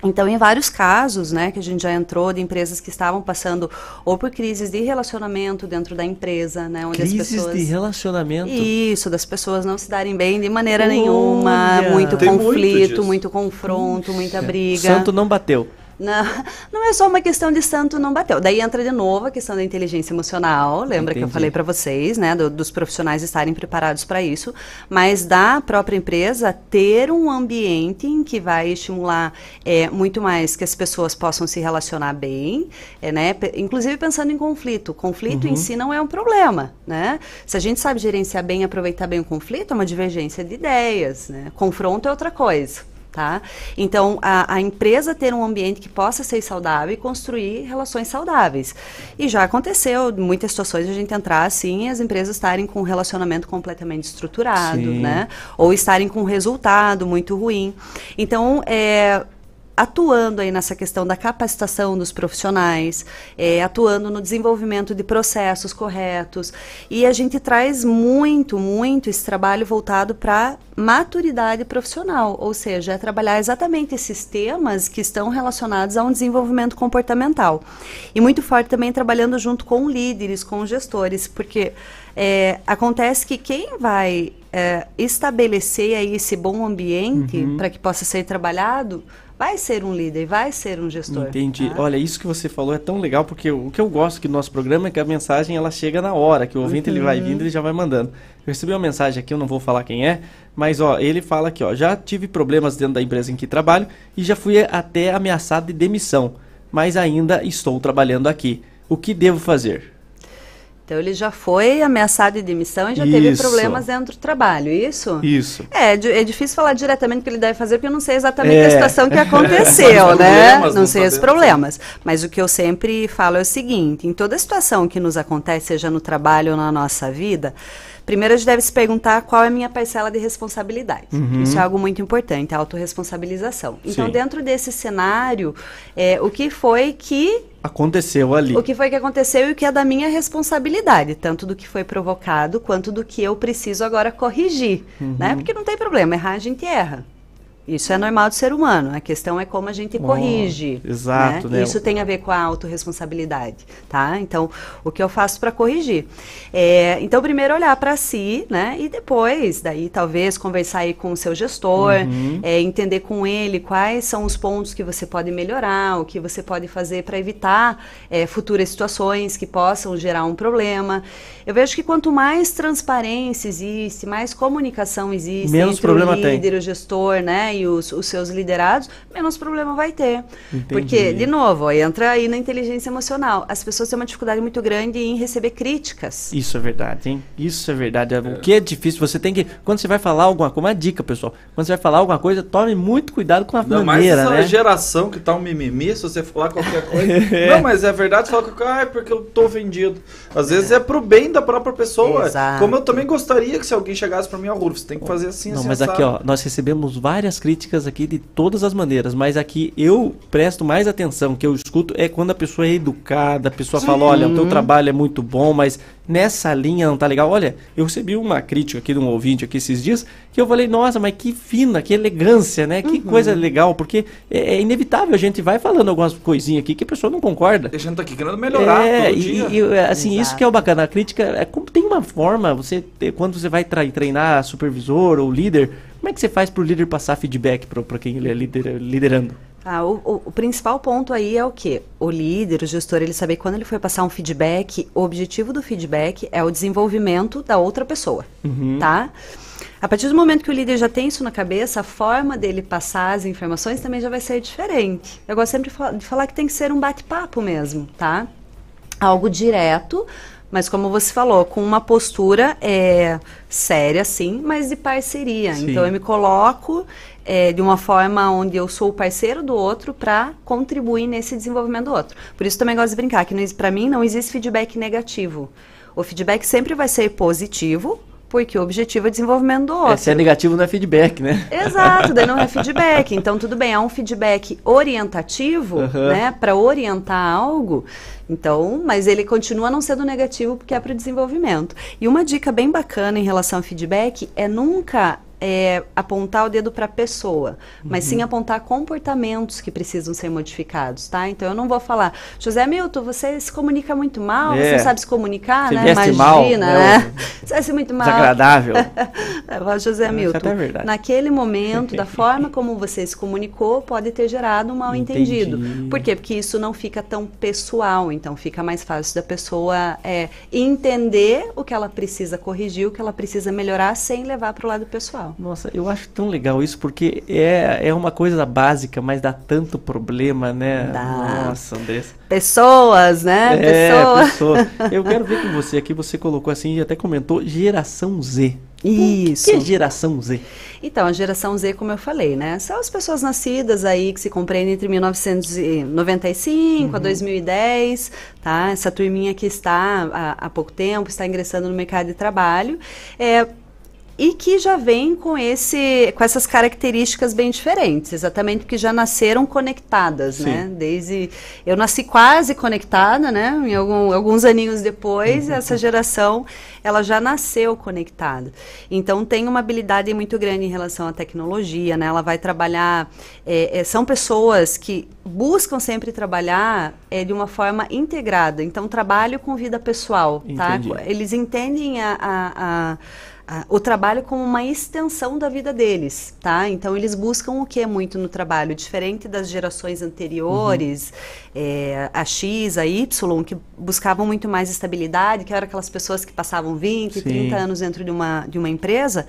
Então, em vários casos, né, que a gente já entrou de empresas que estavam passando ou por crises de relacionamento dentro da empresa, né, onde Crises as pessoas de relacionamento. isso, das pessoas não se darem bem de maneira nenhuma, Olha! muito Tem muito conflito, disso. muito confronto, muita briga. Santo não bateu. Não, não é só uma questão de santo não bateu. Daí entra de novo a questão da inteligência emocional. Lembra que eu Entendi. falei para vocês, né, do- dos profissionais estarem preparados para isso, mas da própria empresa ter um ambiente em que vai estimular é, muito mais que as pessoas possam se relacionar bem, é, né, inclusive pensando em conflito. Conflito Uhum. em si não é um problema, né? Se a gente sabe gerenciar bem, aproveitar bem o conflito, é uma divergência de ideias, né? Confronto é outra coisa. Tá? Então, a, a empresa ter um ambiente que possa ser saudável e construir relações saudáveis. E já aconteceu em muitas situações a gente entrar assim e as empresas estarem com um relacionamento completamente estruturado, Sim. né? Ou estarem com um resultado muito ruim. Então, é, atuando aí nessa questão da capacitação dos profissionais, é, atuando no desenvolvimento de processos corretos. E a gente traz muito, muito esse trabalho voltado para maturidade profissional, ou seja, é trabalhar exatamente esses temas que estão relacionados a um desenvolvimento comportamental. E muito forte também trabalhando junto com líderes, com gestores, porque é, acontece que quem vai é, estabelecer aí esse bom ambiente Uhum. para que possa ser trabalhado vai ser um líder, vai ser um gestor. Entendi. tá? Olha, isso que você falou é tão legal, porque o que eu gosto aqui do nosso programa é que a mensagem ela chega na hora, que o ouvinte ele vai Uhum. vindo e ele já vai mandando. Eu recebi uma mensagem aqui, eu não vou falar quem é, mas ó, ele fala aqui, ó, já tive problemas dentro da empresa em que trabalho e já fui até ameaçado de demissão, mas ainda estou trabalhando aqui. O que devo fazer? Então ele já foi ameaçado de demissão e já teve Isso. problemas dentro do trabalho, isso? Isso. É, é é difícil falar diretamente o que ele deve fazer, porque eu não sei exatamente É. a situação que aconteceu, né? Não não sei os sabemos. problemas. Mas o que eu sempre falo é o seguinte: em toda situação que nos acontece, seja no trabalho ou na nossa vida, primeiro a gente deve se perguntar qual é a minha parcela de responsabilidade. Uhum. Isso é algo muito importante, a autorresponsabilização. Então, Sim. dentro desse cenário, é, o que foi que Aconteceu ali. o que foi que aconteceu e o que é da minha responsabilidade, tanto do que foi provocado quanto do que eu preciso agora corrigir, Uhum. né? Porque não tem problema, errar a gente erra. Isso é normal do ser humano. A questão é como a gente Oh, corrige. exato, né? Isso tem a ver com a autorresponsabilidade, tá? Então, o que eu faço para corrigir? É, então, primeiro olhar para si, né? E depois, daí talvez conversar aí com o seu gestor, Uhum. é, entender com ele quais são os pontos que você pode melhorar, o que você pode fazer para evitar é, futuras situações que possam gerar um problema. Eu vejo que quanto mais transparência existe, mais comunicação existe Menos entre problema o tem. líder, o gestor, né, e os, os seus liderados, menos problema vai ter. Entendi. Porque, de novo, ó, entra aí na inteligência emocional. As pessoas têm uma dificuldade muito grande em receber críticas. Isso é verdade, hein? Isso é verdade. O que é difícil, você tem que. Quando você vai falar alguma coisa, uma dica, pessoal. Quando você vai falar alguma coisa, tome muito cuidado com a Não, mais maneira, essa né? geração que tá um mimimi, se você falar qualquer coisa. Não, mas é verdade, você fala que ah, é porque eu tô ofendido. Às vezes é pro bem da própria pessoa. Exato. Como eu também gostaria que se alguém chegasse pra mim, ó, Rufus, você tem que fazer assim, Não, assim, mas assado." aqui, ó, nós recebemos várias críticas aqui de todas as maneiras, mas aqui eu presto mais atenção, que eu escuto é quando a pessoa é educada, a pessoa Sim. fala, olha, o teu trabalho é muito bom, mas nessa linha não tá legal. Olha, eu recebi uma crítica aqui de um ouvinte aqui esses dias, que eu falei, nossa, mas que fina, que elegância, né? Que coisa legal, porque é, é inevitável, a gente vai falando algumas coisinhas aqui que a pessoa não concorda. A gente tá aqui querendo melhorar É, todo e, dia. e, assim, isso que é o bacana. A crítica é como tem uma forma, você quando você vai treinar supervisor ou líder, como é que você faz pro líder passar feedback para pra quem ele é líder, liderando? Ah, o, o- o principal ponto aí é o quê? O líder, o gestor, ele saber que quando ele for passar um feedback, o objetivo do feedback é o desenvolvimento da outra pessoa, Uhum. tá? A partir do momento que o líder já tem isso na cabeça, a forma dele passar as informações também já vai ser diferente. Eu gosto sempre de fa- de falar que tem que ser um bate-papo mesmo, tá? Algo direto, mas como você falou, com uma postura é, séria, sim, mas de parceria. Sim. Então eu me coloco é, de uma forma onde eu sou o parceiro do outro para contribuir nesse desenvolvimento do outro. Por isso também gosto de brincar que para mim não existe feedback negativo. O feedback sempre vai ser positivo, porque o objetivo é desenvolvimento do outro. É, se é negativo não é feedback, né? Exato, daí não é feedback. Então, tudo bem, é um feedback orientativo, Aham. né, para orientar algo. Então, mas ele continua não sendo negativo porque é para o desenvolvimento. E uma dica bem bacana em relação ao feedback é nunca é, apontar o dedo para a pessoa, mas Uhum. sim apontar comportamentos que precisam ser modificados, tá? Então eu não vou falar, José Milton, você se comunica muito mal, É. você não sabe se comunicar, Você né? Imagina, mal, né? né? Você veste muito mal. Desagradável. É, José Isso Milton, até é verdade. naquele momento, da forma como você se comunicou, pode ter gerado um mal entendido. Entendi. Por quê? Porque isso não fica tão pessoal, então fica mais fácil da pessoa é, entender o que ela precisa corrigir, o que ela precisa melhorar, sem levar para o lado pessoal. Nossa, eu acho tão legal isso, porque é, é uma coisa básica, mas dá tanto problema, né? Dá. Nossa, Andressa. Pessoas, né? É, Pessoa. pessoa. Eu quero ver com você aqui, você colocou assim e até comentou geração Z. Isso. O que é geração Z? Então, a geração Z, como eu falei, né? São as pessoas nascidas aí que se compreendem entre 1995 a 2010, tá? Essa turminha que está há, há pouco tempo, está ingressando no mercado de trabalho. É, e que já vem com esse com essas características bem diferentes, exatamente porque já nasceram conectadas, Sim. né? Desde eu nasci quase conectada, né? Em algum- alguns aninhos depois, essa geração ela já nasceu conectada. Então tem uma habilidade muito grande em relação à tecnologia, né? Ela vai trabalhar, é, é, são pessoas que buscam sempre trabalhar é, de uma forma integrada. Então trabalho com vida pessoal, tá? Entendi. Eles entendem a- a- a o trabalho como uma extensão da vida deles, tá? Então eles buscam o que é muito no trabalho, diferente das gerações anteriores, é, a X, a Y, que buscavam muito mais estabilidade, que eram aquelas pessoas que passavam 20, Sim. 30 anos dentro de uma, de uma empresa.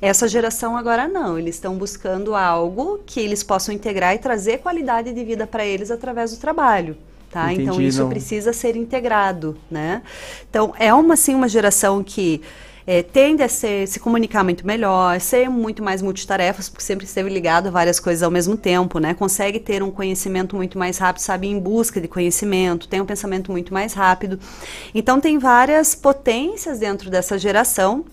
Essa geração agora não, eles estão buscando algo que eles possam integrar e trazer qualidade de vida para eles através do trabalho. Tá? então Entendi, isso não- precisa ser integrado, né? Então é uma assim uma geração que é, tende a ser, se comunicar muito melhor, ser muito mais multitarefas, porque sempre esteve ligado a várias coisas ao mesmo tempo, né? Consegue ter um conhecimento muito mais rápido, sabe, em busca de conhecimento, tem um pensamento muito mais rápido. Então tem várias potências dentro dessa geração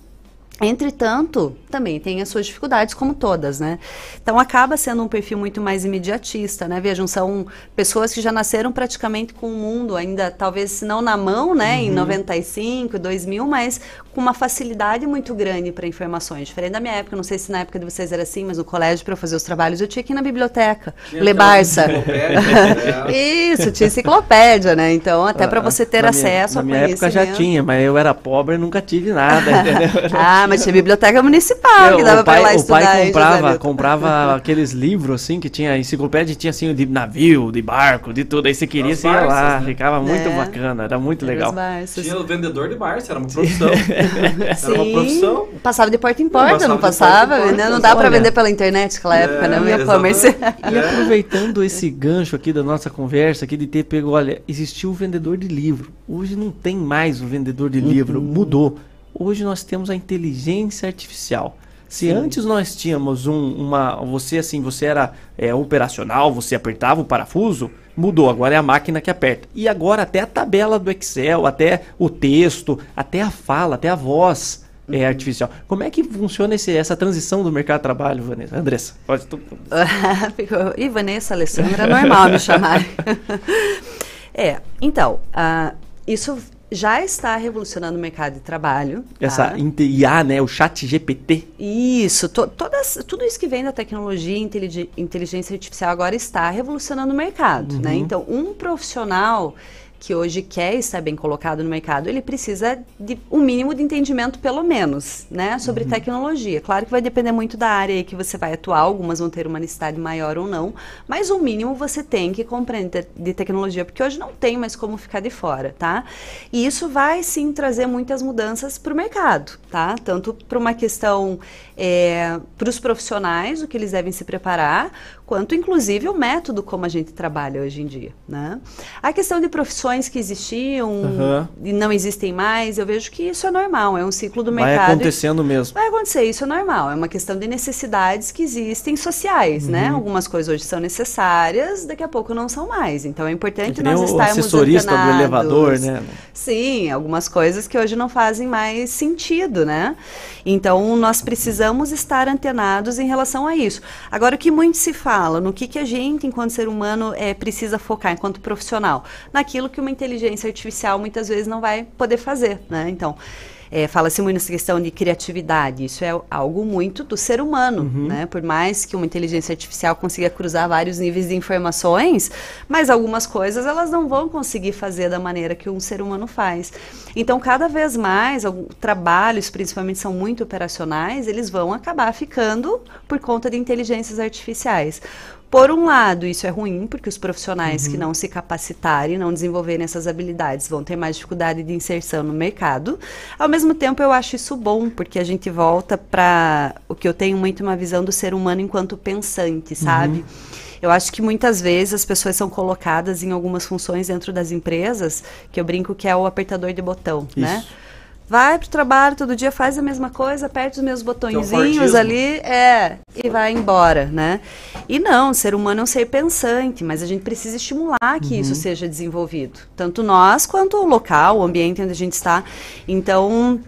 Entretanto, também tem as suas dificuldades, como todas, né? Então acaba sendo um perfil muito mais imediatista, né? Vejam, são pessoas que já nasceram praticamente com o mundo, ainda talvez se não na mão, né? Em Uhum. 95, 2000, mas com uma facilidade muito grande para informações. Diferente da minha época, não sei se na época de vocês era assim, mas no colégio, para eu fazer os trabalhos, eu tinha que ir na biblioteca, Tinha ler aquela Barça. enciclopédia, né? Isso, tinha enciclopédia, né? Então, até para Ah, você ter na minha- acesso Na ao minha época já tinha, mas eu era pobre e nunca tive nada? Ah, mas tinha biblioteca municipal que Eu- dava o para pai, lá o estudar. pai hein, comprava, comprava aqueles livros assim que tinha enciclopédia, tinha assim de navio, de barco, de tudo. Aí você queria, As você ia lá, né? ficava muito É. bacana, era muito legal. Barças. Tinha o vendedor de Barça, era uma profissão. Era uma Sim, profissão. passava de porta em porta, não passava de passava, porta em porta, né? Não dá para vender pela internet naquela época, né? É, e-commerce. E aproveitando esse gancho aqui da nossa conversa aqui de ter pego, olha, existiu o vendedor de livro. Hoje não tem mais o vendedor de livro, Uhum. mudou. Hoje nós temos a inteligência artificial. Se Sim. antes nós tínhamos um, uma, você assim, você era é, operacional, você apertava o parafuso, mudou. Agora é a máquina que aperta. E agora até a tabela do Excel, até o texto, até a fala, até a voz é artificial. Como é que funciona esse, essa transição do mercado de trabalho, Vanessa? Andressa, pode tu. Ficou- E Vanessa, Alessandra, é normal me chamar. é, então, ah, isso já está revolucionando o mercado de trabalho. Essa tá? inte- IA, né? O chat GPT. Isso, to- todas, tudo isso que vem da tecnologia e intelig- inteligência artificial agora está revolucionando o mercado, né? Uhum. Então, um profissional que hoje quer estar bem colocado no mercado, ele precisa de um mínimo de entendimento, pelo menos, né, sobre Uhum. tecnologia. Claro que vai depender muito da área que você vai atuar, algumas vão ter uma necessidade maior ou não, mas o mínimo você tem que compreender de tecnologia, porque hoje não tem mais como ficar de fora, tá? E isso vai sim trazer muitas mudanças para o mercado, tá? Tanto para uma questão para os profissionais, o que eles devem se preparar, quanto inclusive o método como a gente trabalha hoje em dia, né? A questão de profissões que existiam Aham. e não existem mais, eu vejo que isso é normal, é um ciclo do Vai mercado. e- acontecendo mesmo. Vai acontecer, isso é normal. É uma questão de necessidades que existem sociais, né? Uhum. Algumas coisas hoje são necessárias, daqui a pouco não são mais. Então é importante nós o estarmos assessorista do elevador, né? Sim, algumas coisas que hoje não fazem mais sentido, né? Então nós precisamos estar antenados em relação a isso. Agora, o que muito se fala, no que, que a gente, enquanto ser humano, é, precisa focar enquanto profissional? Naquilo que uma inteligência artificial muitas vezes não vai poder fazer, né? Então. É, Fala-se muito nessa questão de criatividade. Isso é algo muito do ser humano, né? Por mais que uma inteligência artificial consiga cruzar vários níveis de informações, mas algumas coisas elas não vão conseguir fazer da maneira que um ser humano faz. Então, cada vez mais, algum- trabalhos, principalmente são muito operacionais, eles vão acabar ficando por conta de inteligências artificiais. Por um lado, isso é ruim, porque os profissionais que não se capacitarem, não desenvolverem essas habilidades, vão ter mais dificuldade de inserção no mercado. Ao mesmo tempo, eu acho isso bom, porque a gente volta para o que eu tenho muito uma visão do ser humano enquanto pensante, sabe? Eu acho que muitas vezes as pessoas são colocadas em algumas funções dentro das empresas, que eu brinco que é o apertador de botão, né? Isso. Vai pro trabalho todo dia, faz a mesma coisa, aperta os meus botõezinhos ali, é, e vai embora, né? E não, o ser humano é um ser pensante, mas a gente precisa estimular que isso Uhum. seja desenvolvido. Tanto nós quanto o local, o ambiente onde a gente está. Então,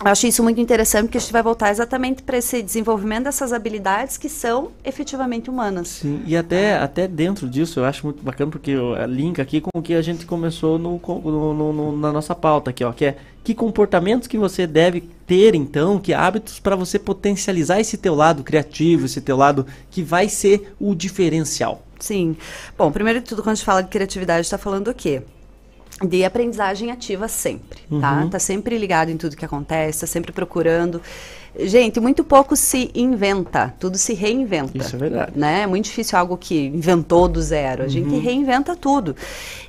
acho isso muito interessante, porque a gente vai voltar exatamente para esse desenvolvimento dessas habilidades que são efetivamente humanas. Sim, e até, até dentro disso eu acho muito bacana porque eu- é, linka aqui com o que a gente começou no, co- no- no- no- na nossa pauta aqui, ó, que é que comportamentos que você deve ter então, que hábitos para você potencializar esse teu lado criativo, esse teu lado que vai ser o diferencial. Sim. Bom, primeiro de tudo, quando a gente fala de criatividade, está falando o quê? De aprendizagem ativa sempre, tá? Uhum. Tá sempre ligado em tudo que acontece, tá sempre procurando. Gente, muito pouco se inventa, tudo se reinventa. Isso é verdade. Né? É muito difícil algo que inventou do zero. A gente Uhum. reinventa tudo.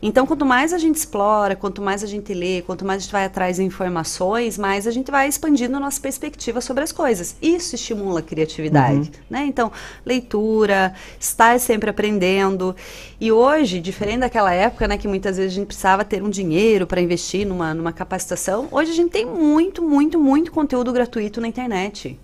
Então, quanto mais a gente explora, quanto mais a gente lê, quanto mais a gente vai atrás de informações, mais a gente vai expandindo a nossa perspectiva sobre as coisas. Isso estimula a criatividade. Uhum. Né? Então, leitura, estar sempre aprendendo. E hoje, diferente daquela época, né, que muitas vezes a gente precisava ter um dinheiro para investir numa, numa capacitação, hoje a gente tem muito, muito, muito conteúdo gratuito na internet.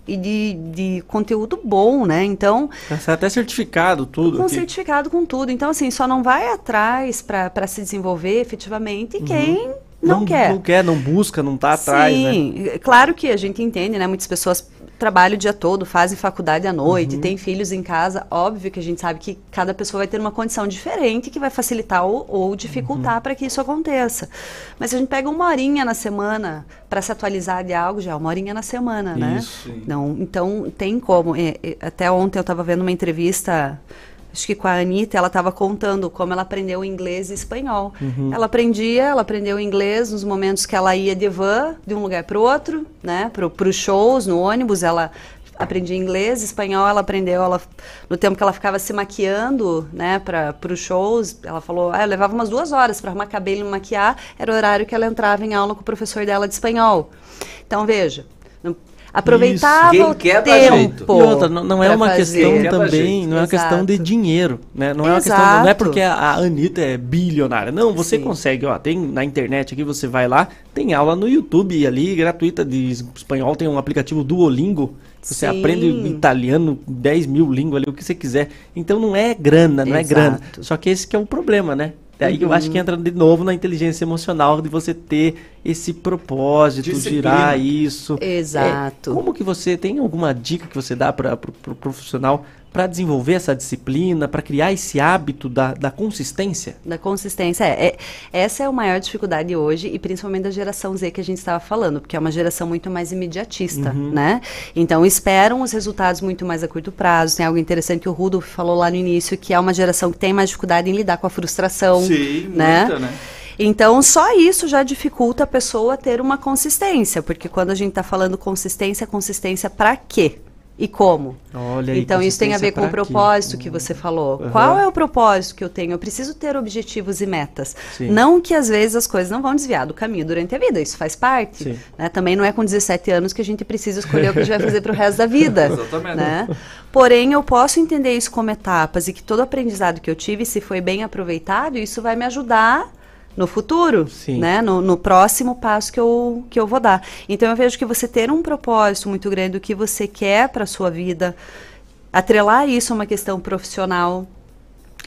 E de, de conteúdo bom, né? Então, Tá até certificado tudo com aqui. certificado com tudo. Então, assim, só não vai atrás para se desenvolver efetivamente Uhum. quem não, quer. Não quer, não busca, não tá atrás, né? Sim, claro que a gente entende, né? Muitas pessoas trabalham o dia todo, fazem faculdade à noite, Uhum. têm filhos em casa. Óbvio que a gente sabe que cada pessoa vai ter uma condição diferente que vai facilitar ou, ou dificultar Uhum. para que isso aconteça. Mas se a gente pega uma horinha na semana para se atualizar de algo, já é uma horinha na semana, né? Isso. Não, então tem como. É, é, até ontem eu estava vendo uma entrevista. Acho que com a Anitta, ela estava contando como ela aprendeu inglês e espanhol. Uhum. Ela aprendia, ela aprendeu inglês nos momentos que ela ia de van, de um lugar para o outro, né? Para os shows, no ônibus, ela aprendia inglês, espanhol ela aprendeu, ela, no tempo que ela ficava se maquiando, né, para os shows, ela falou, ah, eu levava umas duas horas para arrumar cabelo e maquiar, era o horário que ela entrava em aula com o professor dela de espanhol. Então, veja, aproveitava Isso. o tempo. E outra, não, não é uma fazer. questão também, não é uma questão de Exato. dinheiro, né? Não é uma questão, não é Exato. porque a, a Anitta é bilionária. Não, você consegue, ó, tem na internet aqui, você vai lá, tem aula no YouTube ali, gratuita de espanhol, tem um aplicativo Duolingo, você Sim. aprende italiano, 10 mil línguas ali, o que você quiser. Então não é grana, não é grana. Exato. Só que esse que é o problema, né? Daí eu Uhum. acho que entra de novo na inteligência emocional de você ter esse propósito, Disciplina. girar isso. Exato. É, como que você tem alguma dica que você dá para o pro, pro profissional para desenvolver essa disciplina, para criar esse hábito da, da consistência? Da consistência, é, é- Essa é a maior dificuldade hoje, e principalmente da geração Z que a gente estava falando, porque é uma geração muito mais imediatista, Uhum. né? Então esperam os resultados muito mais a curto prazo. Tem algo interessante que o Rudolf falou lá no início, que é uma geração que tem mais dificuldade em lidar com a frustração. Sim, né? muita, né? Então, só isso já dificulta a pessoa ter uma consistência, porque quando a gente está falando consistência, consistência para quê? E como? Olha aí, então, isso tem a ver com o propósito que você falou. Aham. Qual é o propósito que eu tenho? Eu preciso ter objetivos e metas. Sim. Não que às vezes as coisas não vão desviar do caminho durante a vida, isso faz parte. Né? Também não é com 17 anos que a gente precisa escolher o que a gente vai fazer para o resto da vida. Exatamente. né? Porém, eu posso entender isso como etapas e que todo aprendizado que eu tive, se foi bem aproveitado, isso vai me ajudar no futuro, né? No, no próximo passo que eu, que eu vou dar. Então eu vejo que você ter um propósito muito grande do que você quer para sua vida, atrelar isso a uma questão profissional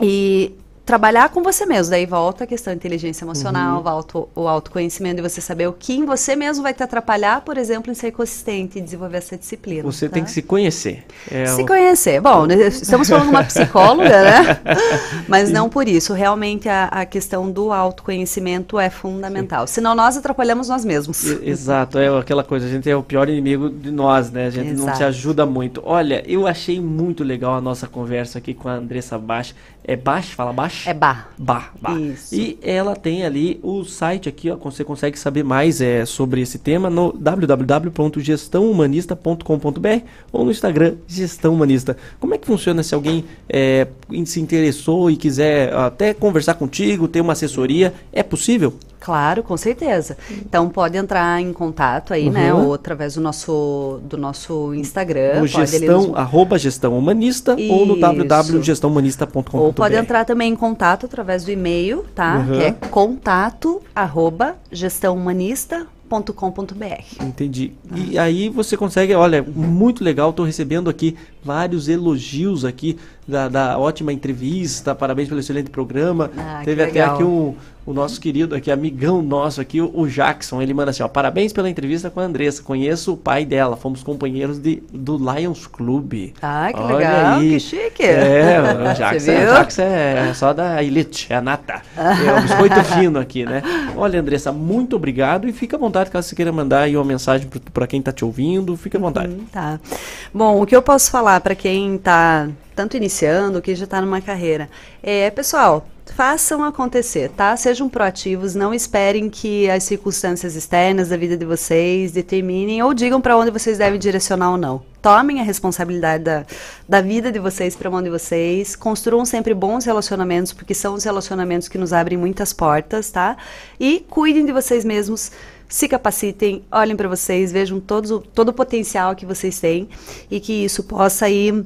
e trabalhar com você mesmo. Daí volta a questão da inteligência emocional, Uhum. volta o, autoconhecimento de você saber o que em você mesmo vai te atrapalhar, por exemplo, em ser consistente e desenvolver essa disciplina. Você tá? tem que se conhecer. É Se o- conhecer. Bom, né, estamos falando de uma psicóloga, né? Mas não por isso. Realmente a, a questão do autoconhecimento é fundamental. Senão nós atrapalhamos nós mesmos. E- Exato, é aquela coisa, a gente é o pior inimigo de nós, né? A gente não Exato. se ajuda muito. Olha, eu achei muito legal a nossa conversa aqui com a Andressa Bach. É Bach? Fala Bach? É Bar. Bar, bar. Isso. E ela tem ali o site aqui, ó, você consegue saber mais é, sobre esse tema no www.gestãohumanista.com.br ou no Instagram Gestão Humanista. Como é que funciona se alguém é, se interessou e quiser até conversar contigo, ter uma assessoria? É possível? Claro, com certeza. Então pode entrar em contato aí, né? Uhum. Ou através do nosso, do nosso Instagram. No gestão, nos- arroba gestão humanista ou no Isso. www.gestãohumanista.com.br. Ou pode entrar também em contato através do e-mail, tá? Uhum. Que é contato arroba gestãohumanista.com.br. Entendi. E aí você consegue, olha, muito legal, estou recebendo aqui vários elogios aqui da, da ótima entrevista, parabéns pelo excelente programa. Ah, Teve até legal. aqui o, o nosso querido, aqui, amigão nosso aqui, o, Jackson, ele manda assim, ó, parabéns pela entrevista com a Andressa, conheço o pai dela, fomos companheiros de, do Lions Club. Ah, que Olha legal, aí. que chique. É, o Jackson, o Jackson é só da elite, é a nata. É o biscoito fino aqui, né? Olha, Andressa, muito obrigado e fica à vontade caso você queira mandar aí uma mensagem para quem tá te ouvindo, fica à vontade. Tá. Bom, o que eu posso falar para quem está tanto iniciando, que já está numa carreira, é, pessoal, façam acontecer, tá? Sejam proativos, não esperem que as circunstâncias externas da vida de vocês determinem ou digam para onde vocês devem direcionar ou não. Tomem a responsabilidade da, da vida de vocês para mão de vocês, construam sempre bons relacionamentos, porque são os relacionamentos que nos abrem muitas portas, tá? E cuidem de vocês mesmos, se capacitem, olhem para vocês, vejam todos, todo o potencial que vocês têm e que isso possa ir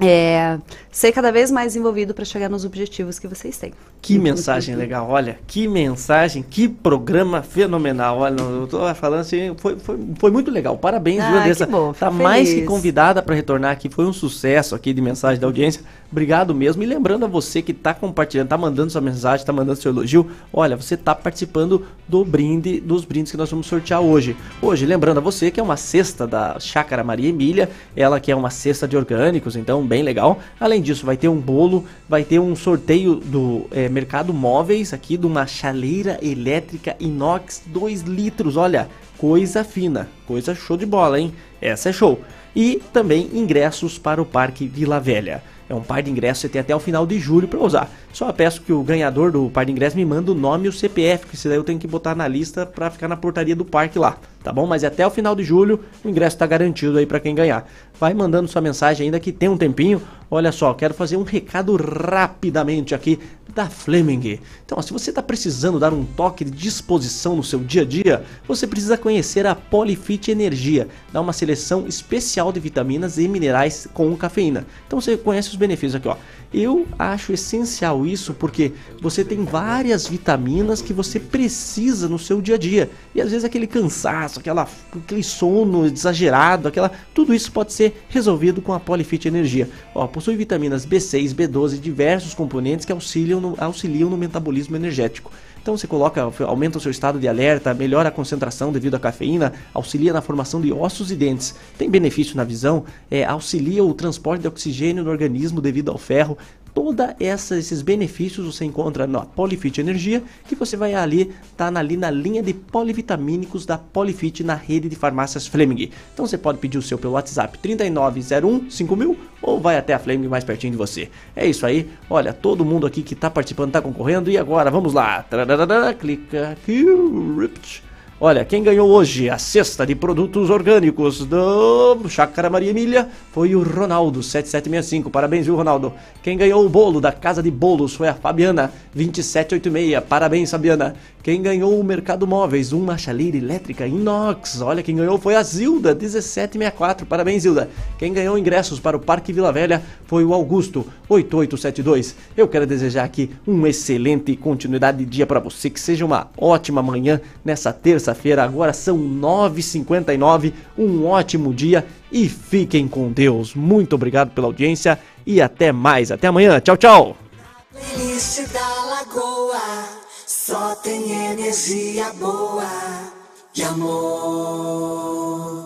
é, ser cada vez mais envolvido para chegar nos objetivos que vocês têm. Que mensagem legal, olha, que mensagem, que programa fenomenal. Olha, eu tô falando assim, foi, foi, foi muito legal. Parabéns, Ah, viu, Andressa? bom, Tá fico mais que feliz. convidada para retornar aqui. Foi um sucesso aqui de mensagem da audiência. Obrigado mesmo. E lembrando a você que tá compartilhando, tá mandando sua mensagem, tá mandando seu elogio. Olha, você tá participando do brinde, dos brindes que nós vamos sortear hoje. Hoje, lembrando a você que é uma cesta da Chácara Maria Emília, ela que é uma cesta de orgânicos, então bem legal. Além disso, vai ter um bolo, vai ter um sorteio do eh, Mercado Móveis aqui de uma chaleira elétrica inox 2 litros. Olha, coisa fina, coisa show de bola, hein? Essa é show. E também ingressos para o Parque Vila Velha. É um par de ingressos que tem até o final de julho para usar. Só peço que o ganhador do par de ingressos me manda o nome e o CPF, que se daí eu tenho que botar na lista para ficar na portaria do parque lá, tá bom? Mas até o final de julho o ingresso está garantido aí para quem ganhar. Vai mandando sua mensagem ainda que tem um tempinho. Olha só, quero fazer um recado rapidamente aqui da Fleming. Então, ó, se você está precisando dar um toque de disposição no seu dia a dia, você precisa conhecer a Polifit Energia. Dá uma seleção especial de vitaminas e minerais com cafeína. Então você conhece os benefícios aqui, ó. Eu acho essencial isso porque você tem várias vitaminas que você precisa no seu dia a dia. E às vezes aquele cansaço, aquela, aquele sono exagerado, aquela, tudo isso pode ser resolvido com a Polifit Energia. Ó, possui vitaminas B6, B12 e diversos componentes que auxiliam no, auxiliam no metabolismo energético. Então você coloca, aumenta o seu estado de alerta, melhora a concentração devido à cafeína, auxilia na formação de ossos e dentes. Tem benefício na visão, é, auxilia o transporte de oxigênio no organismo devido ao ferro. Todos esses benefícios você encontra na Polifit Energia, que você vai ali, tá ali na linha de polivitamínicos da Polifit na rede de farmácias Fleming. Então você pode pedir o seu pelo WhatsApp 3901 5000 ou vai até a Fleming mais pertinho de você. É isso aí. Olha, todo mundo aqui que tá participando tá concorrendo e agora vamos lá. Clica aqui. Olha, quem ganhou hoje a cesta de produtos orgânicos do Chácara Maria Emília foi o Ronaldo, 7765. Parabéns, viu, Ronaldo? Quem ganhou o bolo da Casa de Bolos foi a Fabiana, 2786. Parabéns, Fabiana. Quem ganhou o Mercado Móveis, uma chaleira elétrica inox. Olha, quem ganhou foi a Zilda, 1764. Parabéns, Zilda. Quem ganhou ingressos para o Parque Vila Velha foi o Augusto, 8872. Eu quero desejar aqui uma excelente continuidade de dia para você, que seja uma ótima manhã nessa terça-feira. Agora são 9h59. Um ótimo dia e fiquem com Deus. Muito obrigado pela audiência e até mais. Até amanhã. Tchau, tchau. Só tem energia boa amor.